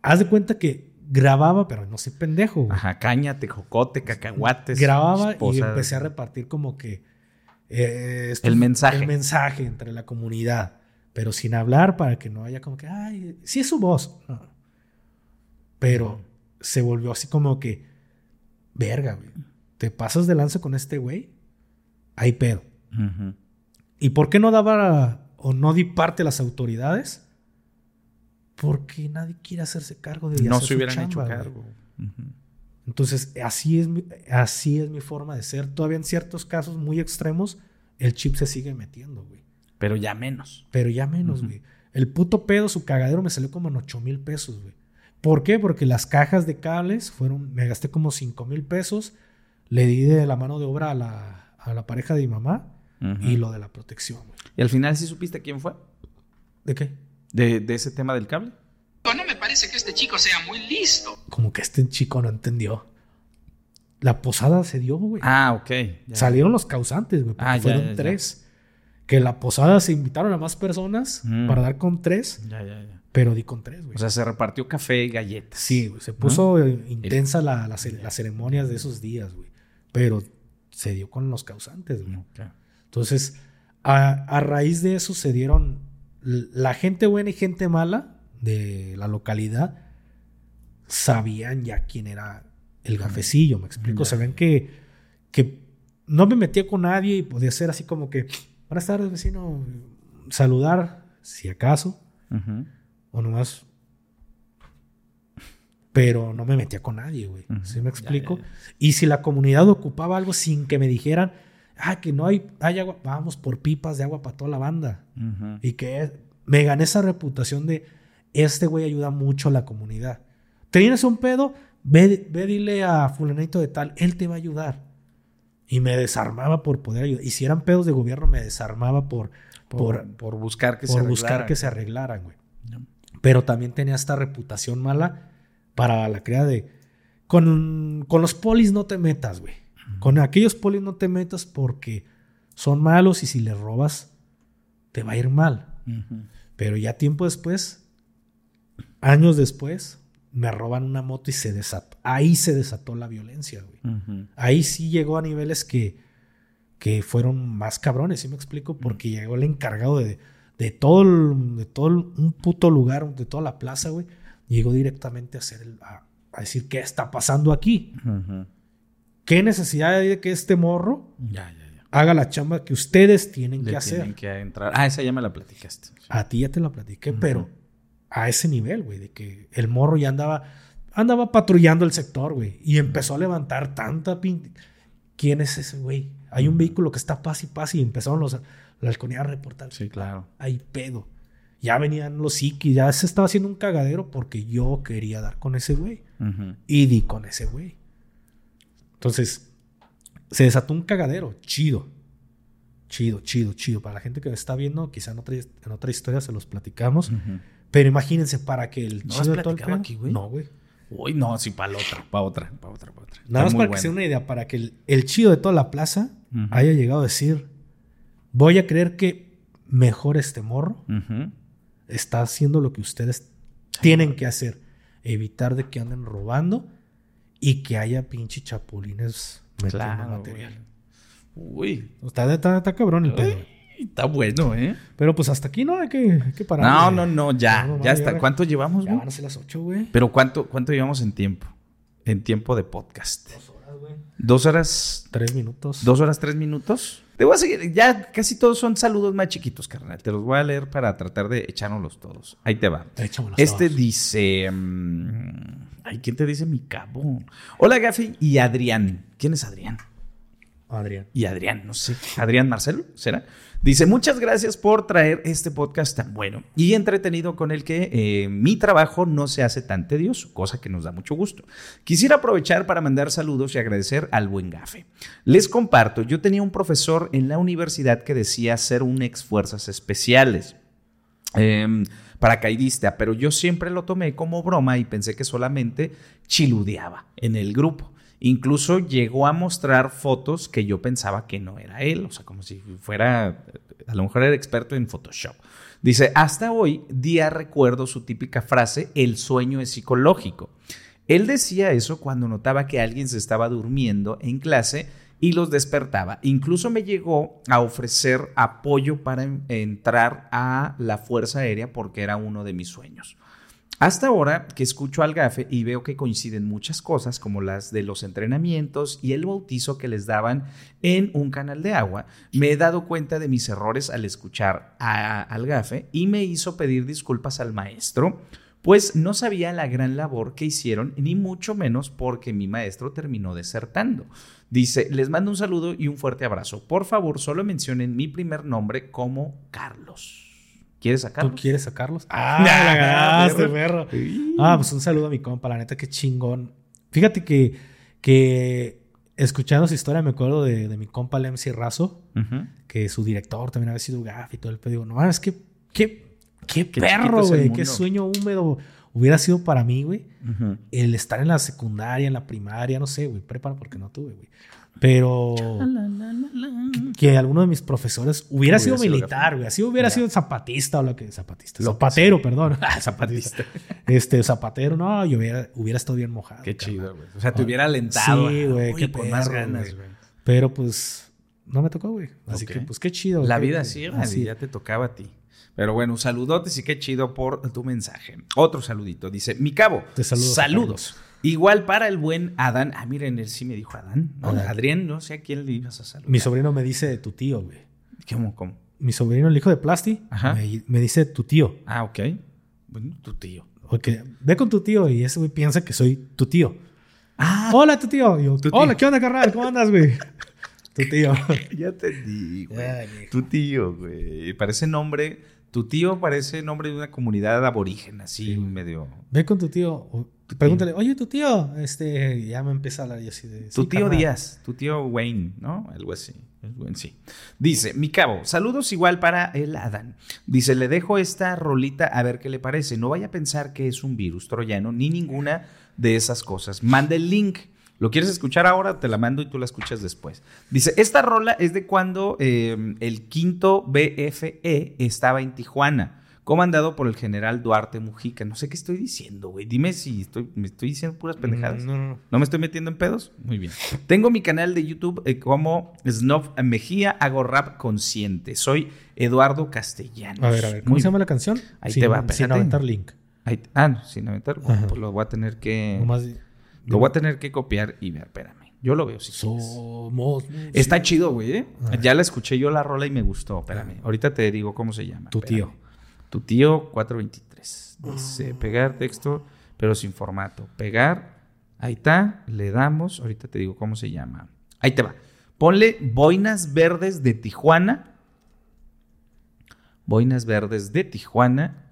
Haz de cuenta que grababa, pero no soy pendejo. güey. Ajá, caña, tejocote, cacahuates. grababa y empecé a repartir como que. eh, esto- El mensaje. El mensaje entre la comunidad. Pero sin hablar para que no haya como que. Ay, sí es su voz. No. Pero se volvió así como que. Verga, güey. Te pasas de lanza con este güey. Hay pedo. ¿Y por qué no daba o no di parte a las autoridades? Porque nadie quiere hacerse cargo de No hacer se hubieran chamba, hecho cargo. Entonces, así es, mi, así es mi forma de ser. Todavía en ciertos casos muy extremos, el chip se sigue metiendo, güey. Pero ya menos. Pero ya menos, güey. El puto pedo, su cagadero me salió como en 8 mil pesos, güey. ¿Por qué? Porque las cajas de cables fueron, me gasté como 5 mil pesos. Le di de la mano de obra a la, a la pareja de mi mamá y lo de la protección, güey. ¿Y al final sí supiste quién fue? ¿De qué? ¿De, de ese tema del cable? No me parece que este chico sea muy listo. Como que este chico no entendió. La posada se dio, güey. Ah, ok. ya. Salieron los causantes, güey. porque Ah, ya, fueron ya, ya. tres. Que la posada se invitaron a más personas Mm. para dar con tres, Ya, ya, ya. pero di con tres, güey. O sea, se repartió café y galletas. sí, güey, se puso eh, intensa la, las ceremonias de esos días, güey. Pero se dio con los causantes, güey. Ok. Entonces, a, a raíz de eso se dieron la gente buena y gente mala de la localidad sabían ya quién era el gafecillo, me explico. Sabían que, que no me metía con nadie y podía ser así como que, buenas tardes, vecino, saludar, si acaso, o nomás. Pero no me metía con nadie, güey. Ujú. ¿Sí me explico? ya, ya. Y si la comunidad ocupaba algo sin que me dijeran, ah, que no hay, hay agua, vamos por pipas de agua para toda la banda. Y que me gané esa reputación de, este güey ayuda mucho a la comunidad. ¿Tienes un pedo? Ve, ve dile a fulanito de tal, él te va a ayudar. Y me desarmaba por poder ayudar. Y si eran pedos de gobierno, me desarmaba por, Por, por, por buscar que por se buscar que se arreglaran, güey. Pero también tenía esta reputación mala para la crea de. Con, con los polis no te metas, güey. Con aquellos polis no te metas porque son malos y si les robas, te va a ir mal. Pero ya tiempo después, años después, me roban una moto y se desató. Ahí se desató la violencia, güey. Ahí sí llegó a niveles que, que fueron más cabrones, ¿sí me explico? Porque llegó el encargado de, de todo, el- de todo el- un puto lugar, de toda la plaza, güey. Llegó directamente a, hacer el- a, a decir, ¿qué está pasando aquí? ¿Qué necesidad hay de que este morro Ya, ya, ya. haga la chamba que ustedes tienen Le que hacer? tienen que entrar. Ah, esa ya me la platicaste. A ti ya te la platiqué, pero a ese nivel, güey, de que el morro ya andaba, andaba patrullando el sector, güey, y empezó a levantar tanta pin... ¿Quién es ese güey? Hay un vehículo que está paz y y empezaron los, la halconía a reportar. Sí, claro. Hay pedo. Ya venían los psiquis, ya se estaba haciendo un cagadero porque yo quería dar con ese güey. Y di con ese güey. Entonces, se desató un cagadero. Chido. Chido, chido, chido. Para la gente que me está viendo, quizá en otra, en otra historia se los platicamos. Pero imagínense, para que el ¿No chido has de todo el pedo- aquí, güey? No, güey. Uy, no, sí, para la otra, para otra, para otra, para otra. Nada más Está para que se bueno. den una idea, para que el, el chido de toda la plaza Ujú. haya llegado a decir: Voy a creer que mejor este morro Ujú. está haciendo lo que ustedes tienen que hacer. Evitar de que anden robando y que haya pinche chapulines metiendo Claro, material. güey. Uy, Está, está- está cabrón el pedo. Está bueno, ¿eh? Pero pues hasta aquí no hay que, hay que parar. No, no, no, ya, No, no, ya está. ya- ¿Cuánto llevamos, Ya güey? van a ser las 8, güey. Pero ¿cuánto, cuánto llevamos en tiempo? En tiempo de podcast. Dos horas, güey. ¿Dos horas? Tres minutos. ¿Dos horas, tres minutos? Te voy a seguir. Ya casi todos son saludos más chiquitos, carnal. Te los voy a leer para tratar de echárnoslos todos. Ahí te va. Échamelos Este todos. dice. mm, ay, ¿quién te dice mi cabo? Hola, Gafi y Adrián. ¿Quién es Adrián? Adrián. y Adrián, no sé, Adrián Marcelo, ¿será? Dice, muchas gracias por traer este podcast tan bueno y entretenido con el que eh, mi trabajo no se hace tan tedioso, cosa que nos da mucho gusto. Quisiera aprovechar para mandar saludos y agradecer al buen gafe. Les comparto, yo tenía un profesor en la universidad que decía ser un ex fuerzas especiales. Em, paracaidista, pero yo siempre lo tomé como broma y pensé que solamente chiludeaba en el grupo. Incluso llegó a mostrar fotos que yo pensaba que no era él, o sea, como si fuera, a lo mejor era experto en Photoshop. Dice, hasta hoy día recuerdo su típica frase, el sueño es psicológico. Él decía eso cuando notaba que alguien se estaba durmiendo en clase y los despertaba. Incluso me llegó a ofrecer apoyo para en- entrar a la Fuerza Aérea porque era uno de mis sueños. Hasta ahora que escucho al gafe y veo que coinciden muchas cosas como las de los entrenamientos y el bautizo que les daban en un canal de agua, me he dado cuenta de mis errores al escuchar a- al gafe y me hizo pedir disculpas al maestro, pues no sabía la gran labor que hicieron, ni mucho menos porque mi maestro terminó desertando. Dice, les mando un saludo y un fuerte abrazo. Por favor, solo mencionen mi primer nombre como Carlos. ¿Quieres sacarlo? ¿Tú quieres sacarlos? Ah, la ganaste, perro. Ah, pues un saludo a mi compa, la neta, qué chingón. Fíjate que, que escuchando su historia me acuerdo de, de mi compa el MC Razo, Ujú. que su director también había sido gaf y todo el pedo. No mames, qué, qué, qué, Qué perro, es güey. Qué sueño húmedo hubiera sido para mí, güey. Ujú. El estar en la secundaria, en la primaria, no sé, güey. Prepara porque no tuve, güey. Pero que alguno de mis profesores hubiera, Hubiera sido sido militar, güey. Así hubiera Ya. sido zapatista o lo que. Zapatista. Lo zapatero, perdón. Ah, zapatista. Este, zapatero, no, yo hubiera, hubiera estado bien mojado. Qué chido, güey. O sea, te hubiera alentado. Sí, ah, güey, qué con más ganas, güey. Pero pues no me tocó, güey. Así que pues qué chido. La qué- vida así, era, así. y ya te tocaba a ti. Pero bueno, un saludote, sí que chido por tu mensaje. Otro saludito, dice, mi cabo, Te saludo, saludos. Igual para el buen Adán. Ah, miren, él sí me dijo Adán. Adrián, no sé a quién le ibas a saludar. Mi sobrino me dice tu tío, güey. ¿Cómo, cómo? Mi sobrino, el hijo de Plasti, Ajá. me, me dice tu tío. Ah, ok. Bueno, tu tío. Ok, ve con tu tío y ese güey piensa que soy tu tío. Ah, Hola, tu tío. Yo, Tu tío. Hola, ¿qué onda, carnal? ¿Cómo andas, güey? tu tío. ya te di, güey. Ay. Tu tío, güey. Parece nombre Tu tío parece nombre de una comunidad aborigen, así Sí, medio. Ve con tu tío. Pregúntale, oye, tu tío. Este, ya me empieza a hablar y así de. Tu "Sí, tío carnal". Díaz, tu tío Wayne, ¿no? Algo así. Sí. Dice, mi cabo, saludos igual para el Adán. Dice, le dejo esta rolita a ver qué le parece. No vaya a pensar que es un virus troyano ni ninguna de esas cosas. Manda el link. ¿Lo quieres escuchar ahora? Te la mando y tú la escuchas después. Dice, esta rola es de cuando eh, el quinto BFE estaba en Tijuana, comandado por el general Duarte Mujica. No sé qué estoy diciendo, güey. Dime si estoy, me estoy diciendo puras pendejadas. No, no, no. ¿No me estoy metiendo en pedos? Muy bien. Tengo mi canal de YouTube eh, como Snob Mejía, hago rap consciente. Soy Eduardo Castellanos. A ver, a ver. ¿Cómo Muy se llama bien. la canción? Ahí sin, te va, Sin aventar link. Ahí- ah, no, sin aventar. Bueno, Ajá. pues lo voy a tener que. Nomás. Lo voy a tener que copiar y ver, espérame. Yo lo veo si quieres. Somos. Está chido, güey. ¿eh? Ya la escuché yo la rola y me gustó. Espérame. Ahorita te digo cómo se llama. Tu Espérame. tío. Tu tío 423. Dice pegar texto, pero sin formato. Pegar. Ahí está. Le damos. Ahorita te digo cómo se llama. Ahí te va. Ponle boinas verdes de Tijuana. Boinas verdes de Tijuana.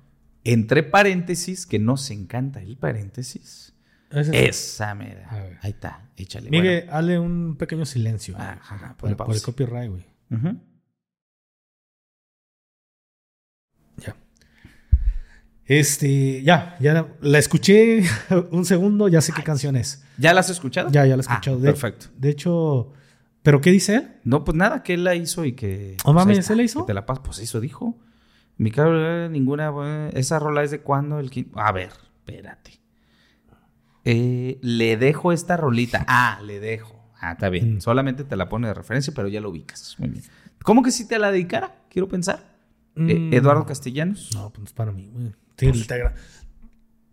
Entre paréntesis, que nos encanta el paréntesis. Esa A mera. Ahí está. Échale. Miguel, hazle un pequeño silencio. Bueno. Ajá, ajá, por, el copyright, güey. Ya. Este, ya, ya la, escuché un segundo, ya sé qué canción es. ¿Ya la has escuchado? Ya, ya la he Ah, escuchado. de, perfecto. De hecho, ¿pero qué dice él? No, pues nada, que él la hizo y que. ¿Oh, pues, él la hizo? Que te la paso. Pues eso dijo. Mi caro, eh, ninguna. eh, Esa rola es de cuándo? El quin- A ver, espérate. Eh, le dejo esta rolita. Ah, le dejo. Ah, está bien. Mm. Solamente te la pone de referencia, pero ya lo ubicas. Muy bien. ¿Cómo que si te la dedicara? Quiero pensar. Eh, Mm. Eduardo Castellanos. No, pues es para mí, güey. Sí, te, agra-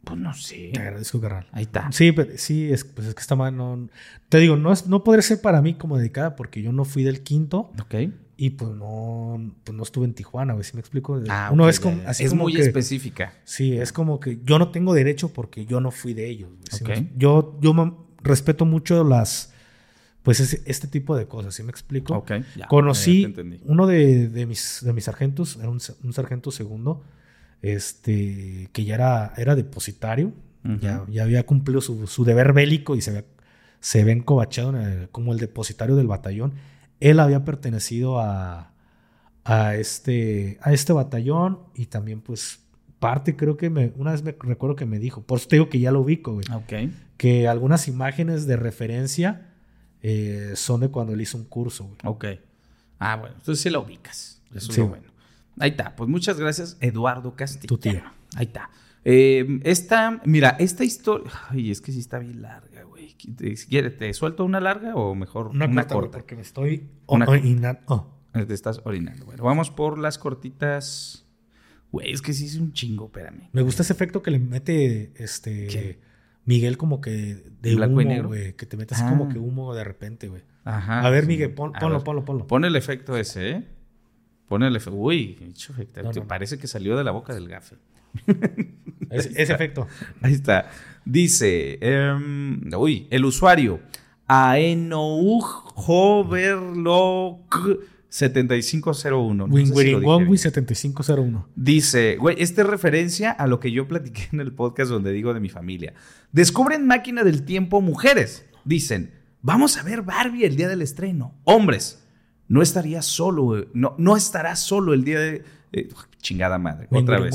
Pues no sé. te agradezco, carnal. Ahí está. Sí, pero sí, es, pues es que esta madre no. Te digo, no, es, no podría ser para mí como dedicada porque yo no fui del quinto Ok. y pues no, pues no estuve en Tijuana, güey. ¿Sí me explico? Ah, Uno ok, es como, así es como muy que- específica. Sí, es como que yo no tengo derecho porque yo no fui de ellos. ¿sí Ok. me- yo yo me- respeto mucho las, pues este tipo de cosas, ¿sí me explico? Ok. ya, Conocí ya te uno de, de mis, de mis sargentos, era un, un sargento segundo, este, que ya era, era depositario, ya, ya había cumplido su, su deber bélico y se ve, se ve encobachado el- como el depositario del batallón. Él había pertenecido a, a, este, a este batallón y también pues parte creo que me, una vez me recuerdo que me dijo, por eso te digo que ya lo ubico, güey, Ok. que algunas imágenes de referencia eh, son de cuando él hizo un curso, güey. Ok. Ah, bueno, entonces sí la ubicas. Eso es lo bueno. Ahí está. Pues muchas gracias, Eduardo Castillo. Tu tío. Ahí está. Eh, esta, mira, esta historia. Ay, es que sí está bien larga, güey. Te- Si quieres, ¿te suelto una larga o mejor una, Una, corta, corta? porque me estoy... Una oh, oh. Eh, Te estás orinando. Bueno, vamos por las cortitas. Güey, es que sí es un chingo, espérame. Me gusta ese efecto que le mete este ¿Qué? Miguel como que de ¿Blanco y humo, negro? güey. Que te mete así Ah. como que humo de repente, güey. Ajá. a ver, sí. Miguel, pon- ponlo, ver. ponlo, ponlo. Pon el efecto ese, ¿eh? Pon el efecto. Uy, hecho efecto. No, no, no. Parece que salió de la boca del gafe. Ese, ese efecto. Ahí está. Dice, em, uy, el usuario Aenouj Hoverlock 7501. No sé si lo dije Wingwiringongwi bien. 7501. Dice, güey, esta es referencia a lo que yo platiqué en el podcast donde digo de mi familia. Descubren máquina del tiempo mujeres. Dicen, vamos a ver Barbie el día del estreno. Hombres, no estaría solo, eh, no, no estará solo el día de... eh, chingada madre, otra vez.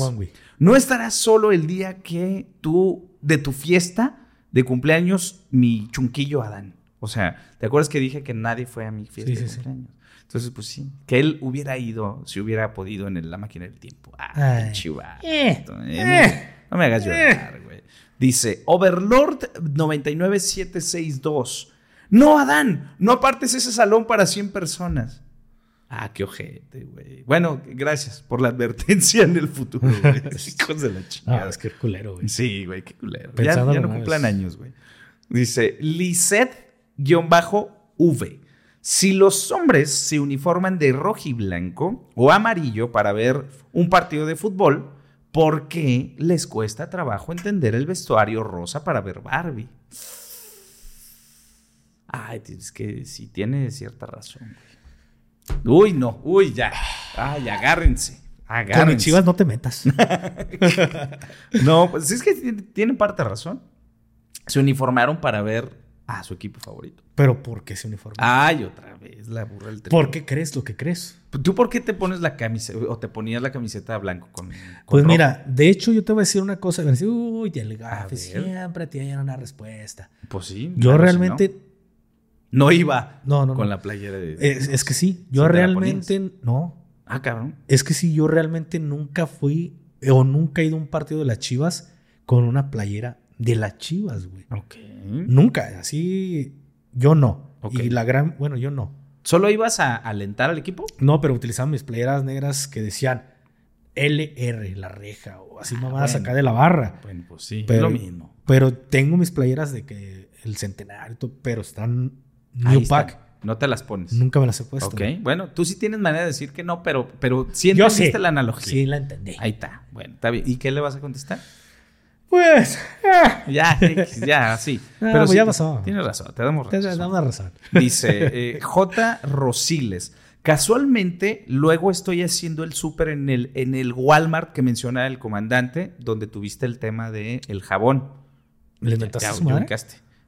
No estarás solo el día que tú, de tu fiesta de cumpleaños, mi chunquillo Adán. O sea, ¿te acuerdas que dije que nadie fue a mi fiesta Sí, de sí, sí. cumpleaños? Entonces, pues sí, que él hubiera ido, si hubiera podido en el- la máquina del tiempo. Ah, Ay. pinche vato, Eh, eh, eh, no me hagas llorar, güey. Dice, Overlord 99762. No, Adán, no apartes ese salón para 100 personas. Ah, qué ojete, güey. Bueno, gracias por la advertencia en el futuro, güey. Hijos de la chingada. Ah, es que culero, güey. Sí, güey, qué culero. Ya, Pensándolo ya no más. cumplan años, güey. Dice, Lisette-V. Si los hombres se uniforman de rojo y blanco o amarillo para ver un partido de fútbol, ¿por qué les cuesta trabajo entender el vestuario rosa para ver Barbie? Ay, es que sí tiene cierta razón. Uy, no, uy, ya. Ay, agárrense. Con mis Agárrense. chivas no te metas. No, pues es que tienen parte de razón. Se uniformaron para ver a su equipo favorito. Pero ¿por qué se uniforma? Ay, otra vez la burra del. ¿Por qué crees lo que crees? ¿Tú por qué te pones la camiseta o te ponías la camiseta blanco con, con Pues rojo? mira, de hecho yo te voy a decir una cosa. Me decir, uy, el gafe siempre tiene una respuesta. Pues sí. Yo si realmente... no, no iba No, no, con no. la playera de... Es, es que sí, yo realmente... No, Ah, cabrón. es que sí, yo realmente nunca fui o nunca he ido a un partido de las Chivas con una playera de las Chivas, güey. Ok. Nunca, así yo no. Ok. Y la gran, bueno, yo no. ¿Solo ibas a alentar al equipo? No, pero utilizaba mis playeras negras que decían LR, la reja, o así mamadas Ah, bueno. acá de la barra. Bueno, pues sí. Pero- lo mismo. Pero tengo mis playeras de que el centenario, pero están New están. Pack. No te las pones. Nunca me las he puesto. ok. Bueno, tú sí tienes manera de decir que no, pero, pero sí entendiste la analogía. Sí, la entendí. Ahí está. Bueno, está bien. ¿Y qué le vas a contestar? Pues, ah, Ya, ya, sí. Ah, Pero pues sí, ya pasó. Tienes razón, te damos te razón. da una razón. Dice eh, J. Rosiles. Casualmente, luego estoy haciendo el súper en el, en el Walmart que menciona el comandante, donde tuviste el tema del el jabón. ¿Le inventaste su madre?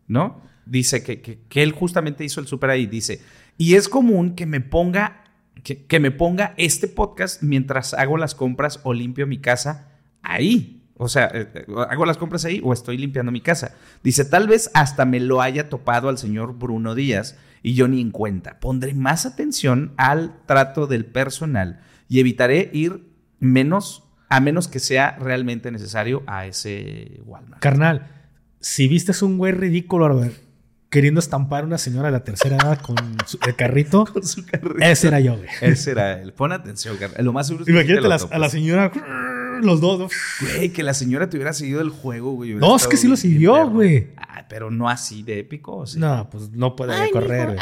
¿No? Dice que, que- que él justamente hizo el súper ahí. Dice, y es común que me ponga, que, que me ponga este podcast mientras hago las compras o limpio mi casa ahí. O sea, eh, eh, hago las compras ahí o estoy limpiando mi casa. Dice, tal vez hasta me lo haya topado al señor Bruno Díaz y yo ni en cuenta. Pondré más atención al trato del personal y evitaré ir menos, a menos que sea realmente necesario a ese Walmart. Carnal, si viste un güey ridículo queriendo estampar a una señora de la tercera edad con su- el carrito, Con su carrito. ese era yo, güey. Ese era él. Pon atención, carnal. Lo más seguro es que sí te Imagínate lo las- a la señora, los dos, ¿no? Güey, que la señora te hubiera seguido el juego, güey. No, es que sí lo siguió, güey. Ah, pero no así de épico, ¿o sí? No, pues no puede correr, güey.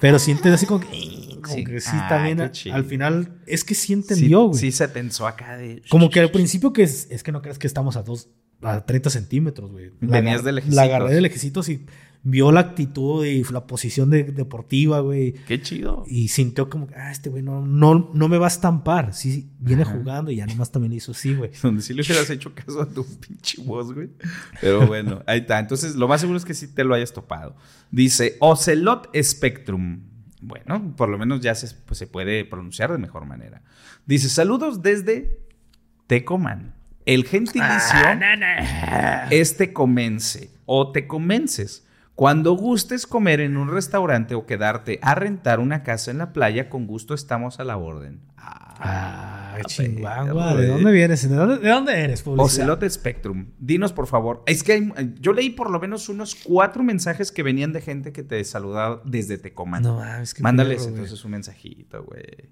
Pero siente así como que, como Sí. que sí Ah, también. Al final, es que sí entendió, güey. Sí, se tensó acá de. Como que al principio que es, es que no crees que estamos a dos, a 30 centímetros, güey. Venías agar- de lejecitos. La agarré de lejecitos y vio la actitud y la posición de- deportiva, güey. Qué chido. Y sintió como, ah, este güey no, no, no me va a estampar. Sí, viene Ajá. jugando y ya nomás también hizo sí, güey. Donde sí le hubieras hecho caso a tu pinche voz, güey. Pero bueno, ahí está. Entonces, lo más seguro es que sí te lo hayas topado. Dice Ocelot Spectrum. Bueno, por lo menos ya se, pues, se puede pronunciar de mejor manera. Dice, saludos desde Tecoman. El gentilicio es tecomense o tecomenses. Cuando gustes comer en un restaurante o quedarte a rentar una casa en la playa, con gusto estamos a la orden. Ah, perro, chingüengua. ¿De eh. dónde vienes? ¿De dónde, de dónde eres, publicidad? Ocelote Spectrum, dinos por favor. Es que hay- yo leí por lo menos unos cuatro mensajes que venían de gente que te saludaba desde Tecomán. No, mames, qué Mándales entonces un mensajito, güey.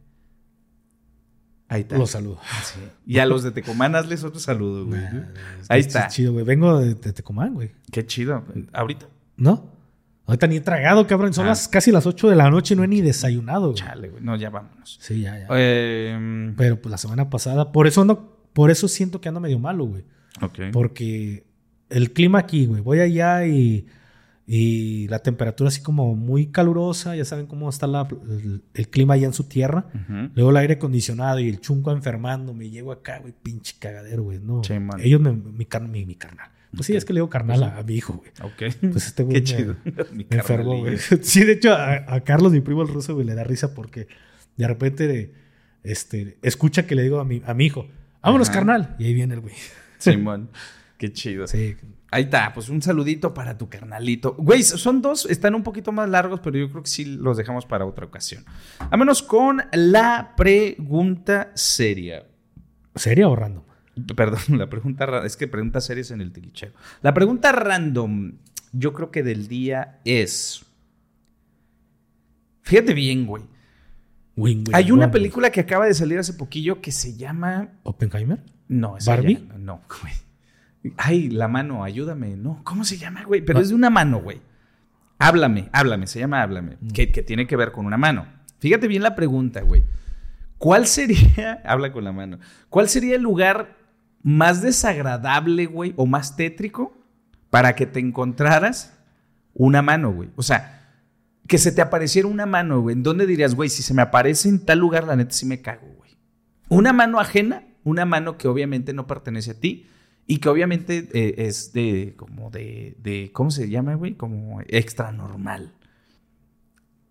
Ahí está. Los saludo. Sí. Y a los de Tecomán hazles otro saludo, güey. Nah, Ahí es está. Chido, güey. Vengo de, de Tecomán, güey. Qué chido. Ahorita. ¿No? Ahorita ni he tragado, cabrón. Son Ah. las casi las 8 de la noche y no he ni desayunado, güey. Chale, güey. No, ya vámonos. Sí, ya, ya. Eh, Pero pues la semana pasada, por eso ando, por eso siento que ando medio malo, güey. ok. Porque el clima aquí, güey, voy allá y, y la temperatura así como muy calurosa, ya saben cómo está la- el, el clima allá en su tierra. Luego el aire acondicionado y el chunco enfermando, me llego acá, güey, pinche cagadero, güey. No, Sí, man. ellos me, mi, car- mi, mi carnal. Pues sí, es que le digo carnal a, a mi hijo, güey. Ok. Pues este güey Qué me- chido. Me enfermó, güey. Sí, de hecho, a, a Carlos, mi primo el ruso, güey, le da risa porque de repente este, escucha que le digo a mi, a mi hijo, vámonos, Ajá. carnal. Y ahí viene el güey. Simón. Qué chido. Sí. Ahí está, pues un saludito para tu carnalito. Güey, son dos, están un poquito más largos, pero yo creo que sí los dejamos para otra ocasión. Vámonos con la pregunta seria. ¿Seria o random? Perdón, la pregunta es que pregunta seria es en el tilichero. La pregunta random, yo creo que del día es. Fíjate bien, güey. Wing, wing, Hay una película que acaba de salir hace poquillo que se llama. ¿Oppenheimer? No, esa ¿Barbie? ya- no, güey. Ay, la mano, ayúdame. No, ¿cómo se llama, güey? Pero es de una mano, güey. Háblame, háblame, se llama Háblame, que, que tiene que ver con una mano. Fíjate bien la pregunta, güey. ¿Cuál sería, habla con la mano, cuál sería el lugar más desagradable, güey, o más tétrico para que te encontraras una mano, güey? O sea, que se te apareciera una mano, güey. ¿En dónde dirías, güey, si se me aparece en tal lugar, la neta sí me cago, güey? Una mano ajena, una mano que obviamente no pertenece a ti y que obviamente eh, es de, como de, de, ¿cómo se llama, güey? Como extra normal.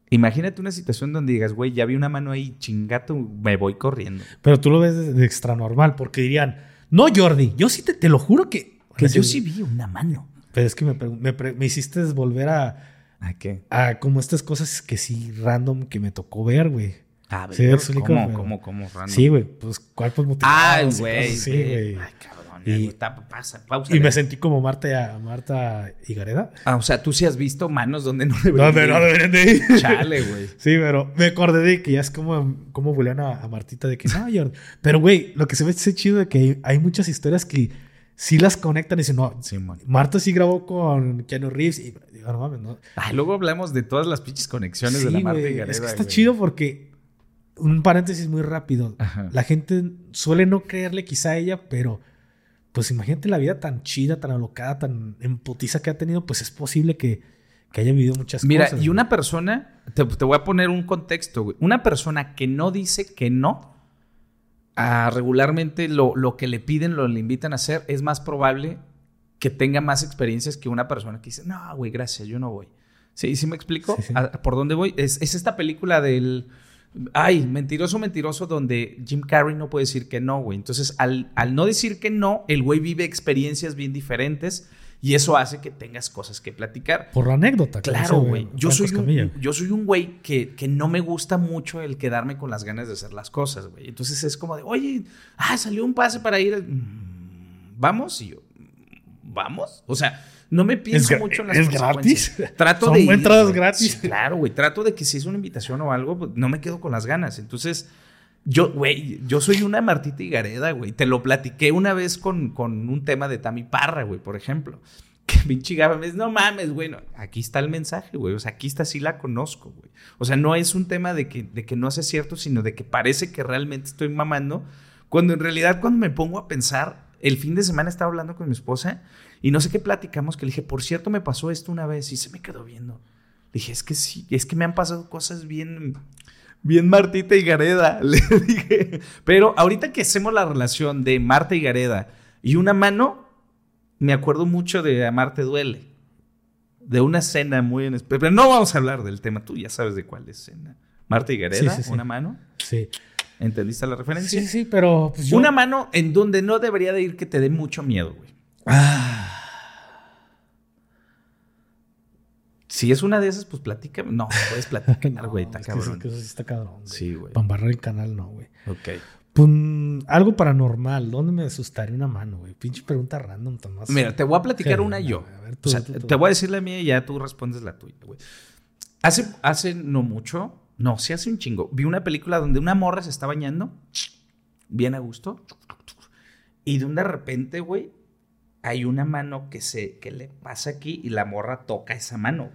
Imagínate una situación donde digas, güey, ya vi una mano ahí, chingato, me voy corriendo. Pero tú lo ves de, extra normal, porque dirían, no, Jordi, yo sí te, te lo juro que. Que yo sí vi una mano. Pero es que me, me, pre- me hiciste volver a, ¿A qué? a como estas cosas que sí random que me tocó ver, güey. A ver, Sí, ¿cómo, cómo, cómo, random? Sí, güey, pues cuerpos motivados. Ay, y güey. ve. güey. Ay, cabrón. Y- ya, güey, tapa, pasa, pausa. Y me sentí como Marta, Marta Higareda. Ah, o sea, tú sí has visto manos donde no deberían ¿Dónde de no deberían de ir? Chale, güey. Sí, pero me acordé de que ya es como, como bulean a, a Martita de que no, Jordi. Pero, güey, lo que se ve es chido de que hay, muchas historias que sí las conectan y dicen, no. Marta sí grabó con Keanu Reeves y digo, no mames, no. Ay, luego hablamos de todas las pinches conexiones de la Marta güey, Higareda, Es que está chido porque, un paréntesis muy rápido, Ajá. la gente suele no creerle quizá a ella, pero pues imagínate la vida tan chida, tan alocada, tan emputiza que ha tenido, pues es posible que, que haya vivido muchas Mira, cosas. y güey. una persona, te, te voy a poner un contexto, güey. Una persona que no dice que no, a regularmente lo, lo que le piden, lo le invitan a hacer, es más probable que tenga más experiencias que una persona que dice, no, güey, gracias, yo no voy. ¿Sí, ¿Sí me explico? Sí, sí. ¿A- ¿Por dónde voy? Es, es esta película del... Ay, mentiroso, mentiroso, donde Jim Carrey no puede decir que no, güey. Entonces, al, al no decir que no, el güey vive experiencias bien diferentes y eso hace que tengas cosas que platicar. Por la anécdota. Claro, güey. Yo soy un, yo soy un güey que, que no me gusta mucho el quedarme con las ganas de hacer las cosas, güey. Entonces es como de, oye, ah, salió un pase para ir. mm, ¿Vamos? Y yo, ¿vamos? O sea, no me pienso mucho en las es consecuencias. gratis. Trato Son de entradas gratis. Claro, güey. Trato de que si es una invitación o algo, pues, no me quedo con las ganas. Entonces, yo, güey, yo soy una Martita Higareda, güey. Te lo platiqué una vez con, con un tema de Tami Parra, güey, por ejemplo. Que pinche me dice, no mames, güey. no, Aquí está el mensaje, güey. O sea, aquí está, sí la conozco, güey. O sea, no es un tema de que, de que no sea cierto, sino de que parece que realmente estoy mamando. Cuando en realidad, cuando me pongo a pensar, el fin de semana estaba hablando con mi esposa y no sé qué platicamos, que le dije, por cierto, me pasó esto una vez y se me quedó viendo. Le dije, es que sí, es que me han pasado cosas bien, bien Martita y Gareda. Le dije, pero ahorita que hacemos la relación de Marta y Gareda y una mano, me acuerdo mucho de Amarte Duele. De una escena muy en. Pero no vamos a hablar del tema, tú ya sabes de cuál escena. Marta y Gareda, Sí, sí, sí. una mano. Sí. ¿Entendiste la referencia? Sí, sí, pero pues yo- Una mano en donde no debería de ir que te dé mucho miedo, güey. Ah, Si es una de esas, pues platícame. No, puedes platicar, güey, está es que sí, cabrón. que eso sí está cabrón. güey. Sí, güey. Para embarrar el canal, no, güey. Ok. Pues, algo paranormal. ¿Dónde me asustaría una mano, güey? Pinche pregunta random, Tomás. Mira, te voy a platicar una yo. a ver, tú, o sea, tú, tú. te voy a decir la mía y ya tú respondes la tuya, güey. Hace, hace no mucho, no, sí hace un chingo, vi una película donde una morra se está bañando, bien a gusto, y de un de repente, güey, hay una mano que se que le pasa aquí y la morra toca esa mano.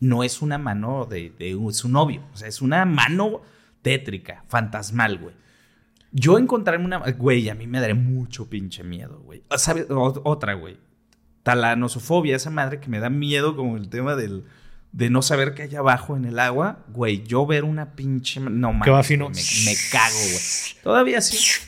No es una mano de, de su novio, o sea, es una mano tétrica, fantasmal, güey. Yo encontrarme una. Güey, a mí me daría mucho pinche miedo, güey. ¿Sabes? O- Otra, güey. Talanosofobia, esa madre que me da miedo como el tema del. De no saber qué hay abajo en el agua, güey, yo ver una pinche... No mames, Que va fino. Me, me cago, güey. Todavía sí.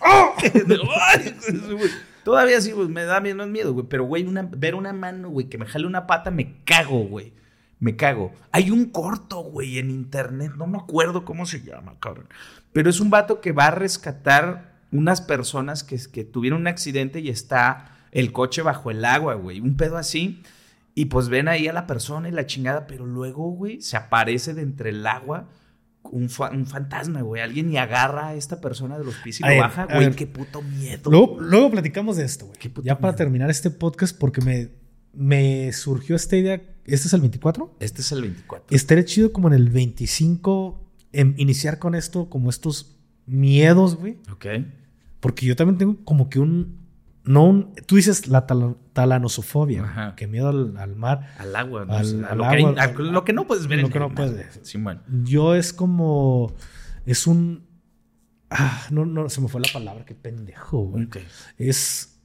Todavía sí, pues me da menos miedo, güey. Pero, güey, una, ver una mano, güey, que me jale una pata, me cago, güey. Me cago. Hay un corto, güey, en internet. No me acuerdo cómo se llama, cabrón. Pero es un vato que va a rescatar unas personas que, que tuvieron un accidente y está el coche bajo el agua, güey. Un pedo así. Y pues ven ahí a la persona y la chingada. Pero luego, güey, se aparece de entre el agua un, fa- un fantasma, güey. Alguien y agarra a esta persona de los pies y lo baja, güey. ver. Qué puto miedo. Luego, güey. luego platicamos de esto, güey. Qué puto Ya para terminar este podcast, porque me, me surgió esta idea. ¿Este es el 24? Este es el 24. Estaría chido como en el 25 em, iniciar con esto, como estos miedos, güey. Ok. Porque yo también tengo como que un. No un. Tú dices la tal- talanosofobia, Ajá. que miedo al, al mar. Al agua, no Al- a al lo, que agua, a lo que no puedes ver lo en que el no mar. puedes ver. Sí, bueno. Yo es como. Es un. Ah, no, no, se me fue la palabra, qué pendejo, güey. Es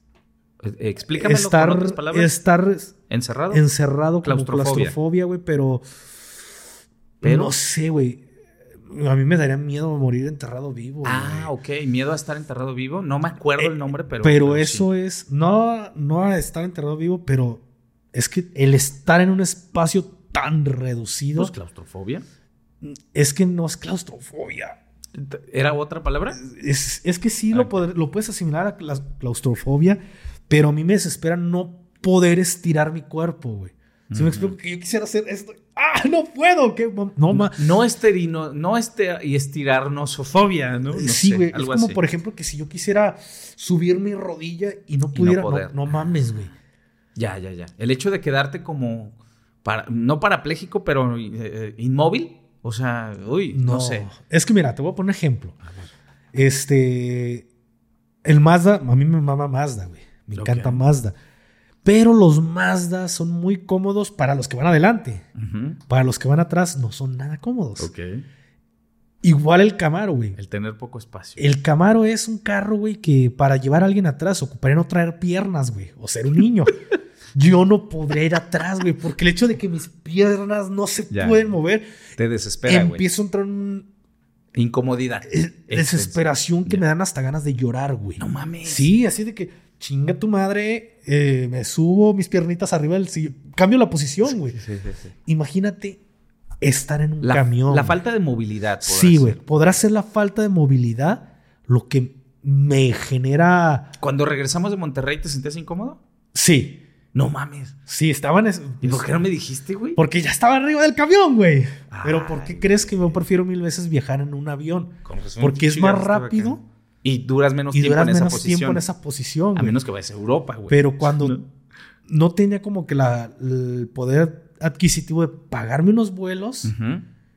Eh, Explícamelo estar, con otras palabras. estar ¿Encerrado? encerrado como Claustrofobia. claustrofobia, güey, pero, Pero- no sé, güey. A mí me daría miedo morir enterrado vivo. Ah, güey. ok. Miedo a estar enterrado vivo. No me acuerdo el nombre, pero. Pero eso es, no, no a estar enterrado vivo, pero es que el estar en un espacio tan reducido Pues claustrofobia. es que no es claustrofobia. ¿Era otra palabra? Es, es que sí lo, poder- lo puedes asimilar a la claustrofobia, pero a mí me desespera no poder estirar mi cuerpo, güey. Si me explico que yo quisiera hacer esto, ¡ah! ¡No puedo! ¿Qué? No, ma- No esterino, no este y estirarnosofobia, ¿no? No sí, güey. es como, así. por ejemplo, que si yo quisiera subir mi rodilla y no no pudiera. no, poder. no mames, güey. Ya, ya, ya. El hecho de quedarte como para, no parapléjico, pero eh, inmóvil. O sea, uy, no, sé. Es que mira, te voy a poner un ejemplo. Este. El Mazda, a mí me mama Mazda, güey. Me encanta Mazda. Pero los Mazda son muy cómodos para los que van adelante. Para los que van atrás no son nada cómodos. Ok. Igual el Camaro, güey. El tener poco espacio. El Camaro es un carro, güey, que para llevar a alguien atrás ocuparía no traer piernas, güey, o ser un niño. Yo no podría ir atrás, güey, porque el hecho de que mis piernas no se Ya. pueden mover, Te desespera, güey. empiezo a entrar en un- Incomodidad. eh, desesperación que me dan hasta ganas de llorar, güey. No mames. Sí, así de que chinga tu madre, eh, me subo mis piernitas arriba del sillón, cambio la posición, güey. Sí, sí, sí. Imagínate estar en un La, camión. la falta de movilidad. Sí, güey. Podrá ser la falta de movilidad lo que me genera. Cuando regresamos de Monterrey, ¿te sentías incómodo? Sí, No mames. sí, estaban. es- ¿Y por qué no me dijiste, güey? Porque ya estaba arriba del camión, güey. Pero ¿por qué crees que yo prefiero mil veces viajar en un avión? Porque es más rápido acá. Y duras menos y tiempo duras en esa menos posición. tiempo en esa posición. A menos que vayas a Europa, güey. Pero cuando No. no. tenía como que la, el poder adquisitivo de pagarme unos vuelos,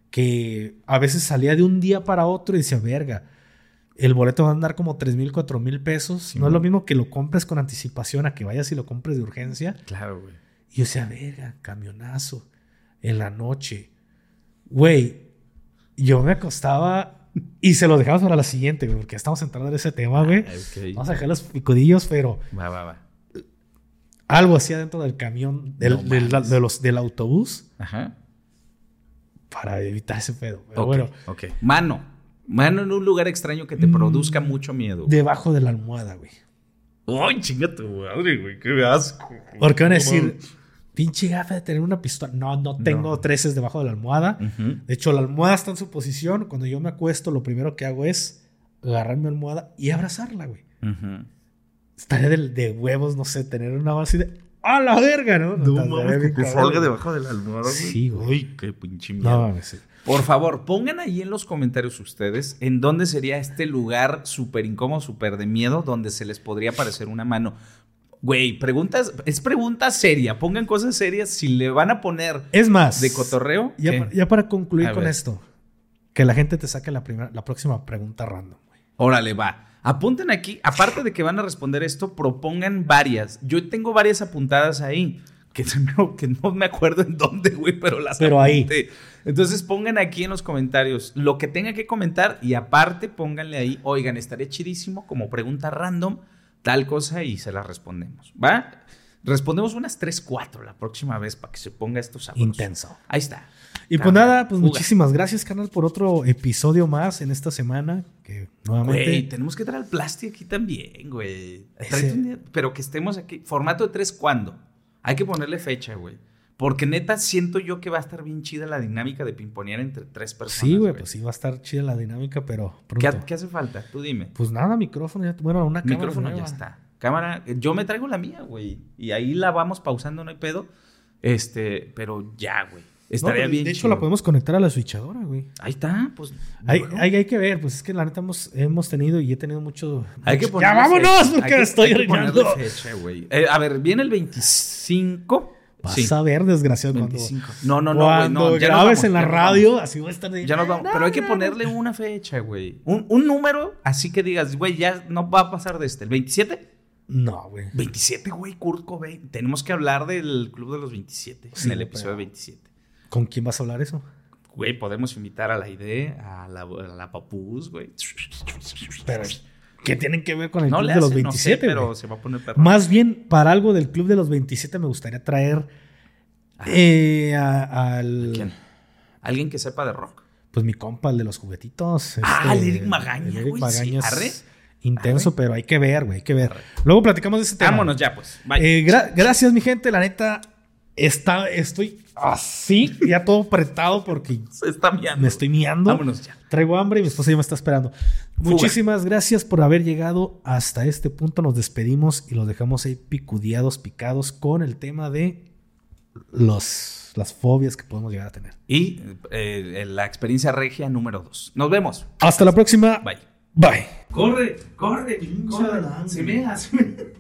que a veces salía de un día para otro y decía, verga, el boleto va a andar como 3 mil, 4 mil pesos. Sí, no es lo mismo que lo compres con anticipación a que vayas y lo compres de urgencia. Claro, güey. Y yo decía, verga, camionazo, en la noche. Güey, yo me acostaba y se lo dejamos para la siguiente, güey, porque estamos entrando en ese tema, güey. Ah. Vamos a dejar los picodillos, pero Va, va, va. algo hacía dentro del camión, del, No del- mames. de los, del autobús, Ajá. para evitar ese pedo. Pero bueno, ok. Mano. Mano en un lugar extraño que te Mm. produzca mucho miedo. debajo de la almohada, güey. Ay, chinga tu madre, güey. Qué asco. Porque van a decir. Pinche gafa de tener una pistola. No, no tengo No. treces debajo de la almohada. De hecho, la almohada está en su posición. Cuando yo me acuesto, lo primero que hago es agarrar mi almohada y abrazarla, güey. Ujú. Estaría de, de huevos, no sé, tener una así de ¡A la verga! No, No Estaría mames, que te salga debajo de la almohada, güey. Sí, güey. Ay, qué pinche. No mames. sí. Por favor, pongan ahí en los comentarios ustedes en dónde sería este lugar súper incómodo, súper de miedo, donde se les podría aparecer una mano. Güey, preguntas, es pregunta seria. Pongan cosas serias. Si le van a poner Es más, de cotorreo, ya, ¿qué? pa- ya para concluir A con ver. esto, que la gente te saque la, primera, la próxima pregunta random. güey. Órale, va. Apunten aquí, aparte de que van a responder esto, propongan varias. Yo tengo varias apuntadas ahí, que, me- que no me acuerdo en dónde, güey, pero las Pero ahí. Entonces pongan aquí en los comentarios lo que tengan que comentar y aparte pónganle ahí, oigan, estaría chidísimo como pregunta random, tal cosa y se la respondemos, ¿va? Respondemos unas 3, 4 la próxima vez para que se ponga esto sabroso. Intenso. Ahí está. Y pues nada, pues fuga. muchísimas gracias, canal, por otro episodio más en esta semana. Que nuevamente. Güey, tenemos que traer el plástico aquí también, güey. Ese- pero que estemos aquí. Formato de tres, ¿cuándo? Hay que ponerle fecha, güey. Porque neta, siento yo que va a estar bien chida la dinámica de pimponear entre tres personas. sí, güey, pues sí va a estar chida la dinámica, pero ¿Qué, pronto. qué hace falta? Tú dime. Pues nada, micrófono, ya, bueno, una cámara Micrófono ya está. Cámara, yo me traigo la mía, güey. Y ahí la vamos pausando, no hay pedo. Este, pero ya, güey. Estaría No, bien. De hecho, chido. la podemos conectar a la switchadora, güey. Ahí está, pues. Hay, bueno. hay, hay que ver, pues es que la neta hemos, hemos tenido y he tenido mucho. Hay que ¡Ya vámonos! Porque Hay que- me estoy hay que ponerle orinando. fecha, güey. Eh, a ver, viene el 25. Vas Sí, a ver, desgraciado, cuando, 25. No, no, no, güey. cuando No, ya grabes vamos, en la radio, vamos. así va a estar de. Ya nos vamos. Pero hay que ponerle una fecha, güey. Un, un número así que digas, güey, ya no va a pasar de este. ¿El 27? No, güey. 27, güey, Kurt Cobain. Tenemos que hablar del Club de los 27 Sí, en el pero- episodio 27. ¿Con quién vas a hablar eso? Güey, podemos invitar a la idea, a la, a la Papús, güey. Pero, ¿qué tienen que ver con el No Club de los hace, no sé, 27? pero se va a poner perro. Más bien, para algo del Club de los 27 me gustaría traer eh, a- al... ¿Quién? Alguien que sepa de rock. Pues mi compa, el de los juguetitos. Ah, este, el Eric Magaña, el Eric güey, Magaña sí, arre. es intenso, pero hay que ver, güey, hay que ver. Luego platicamos de ese tema. Vámonos ya, pues. Bye. Eh, gra- gracias, mi gente. La neta, está, estoy así, ya todo apretado porque Se está miando. me estoy miando. Vámonos ya. Traigo hambre y mi esposa ya me está esperando. Fuga. Muchísimas gracias por haber llegado hasta este punto. Nos despedimos y los dejamos ahí picudeados, picados con el tema de los, las fobias que podemos llegar a tener. Y eh, la experiencia regia número 2. Nos vemos. Hasta la próxima. Bye. Bye. Corre, corre, corre. Se me hace.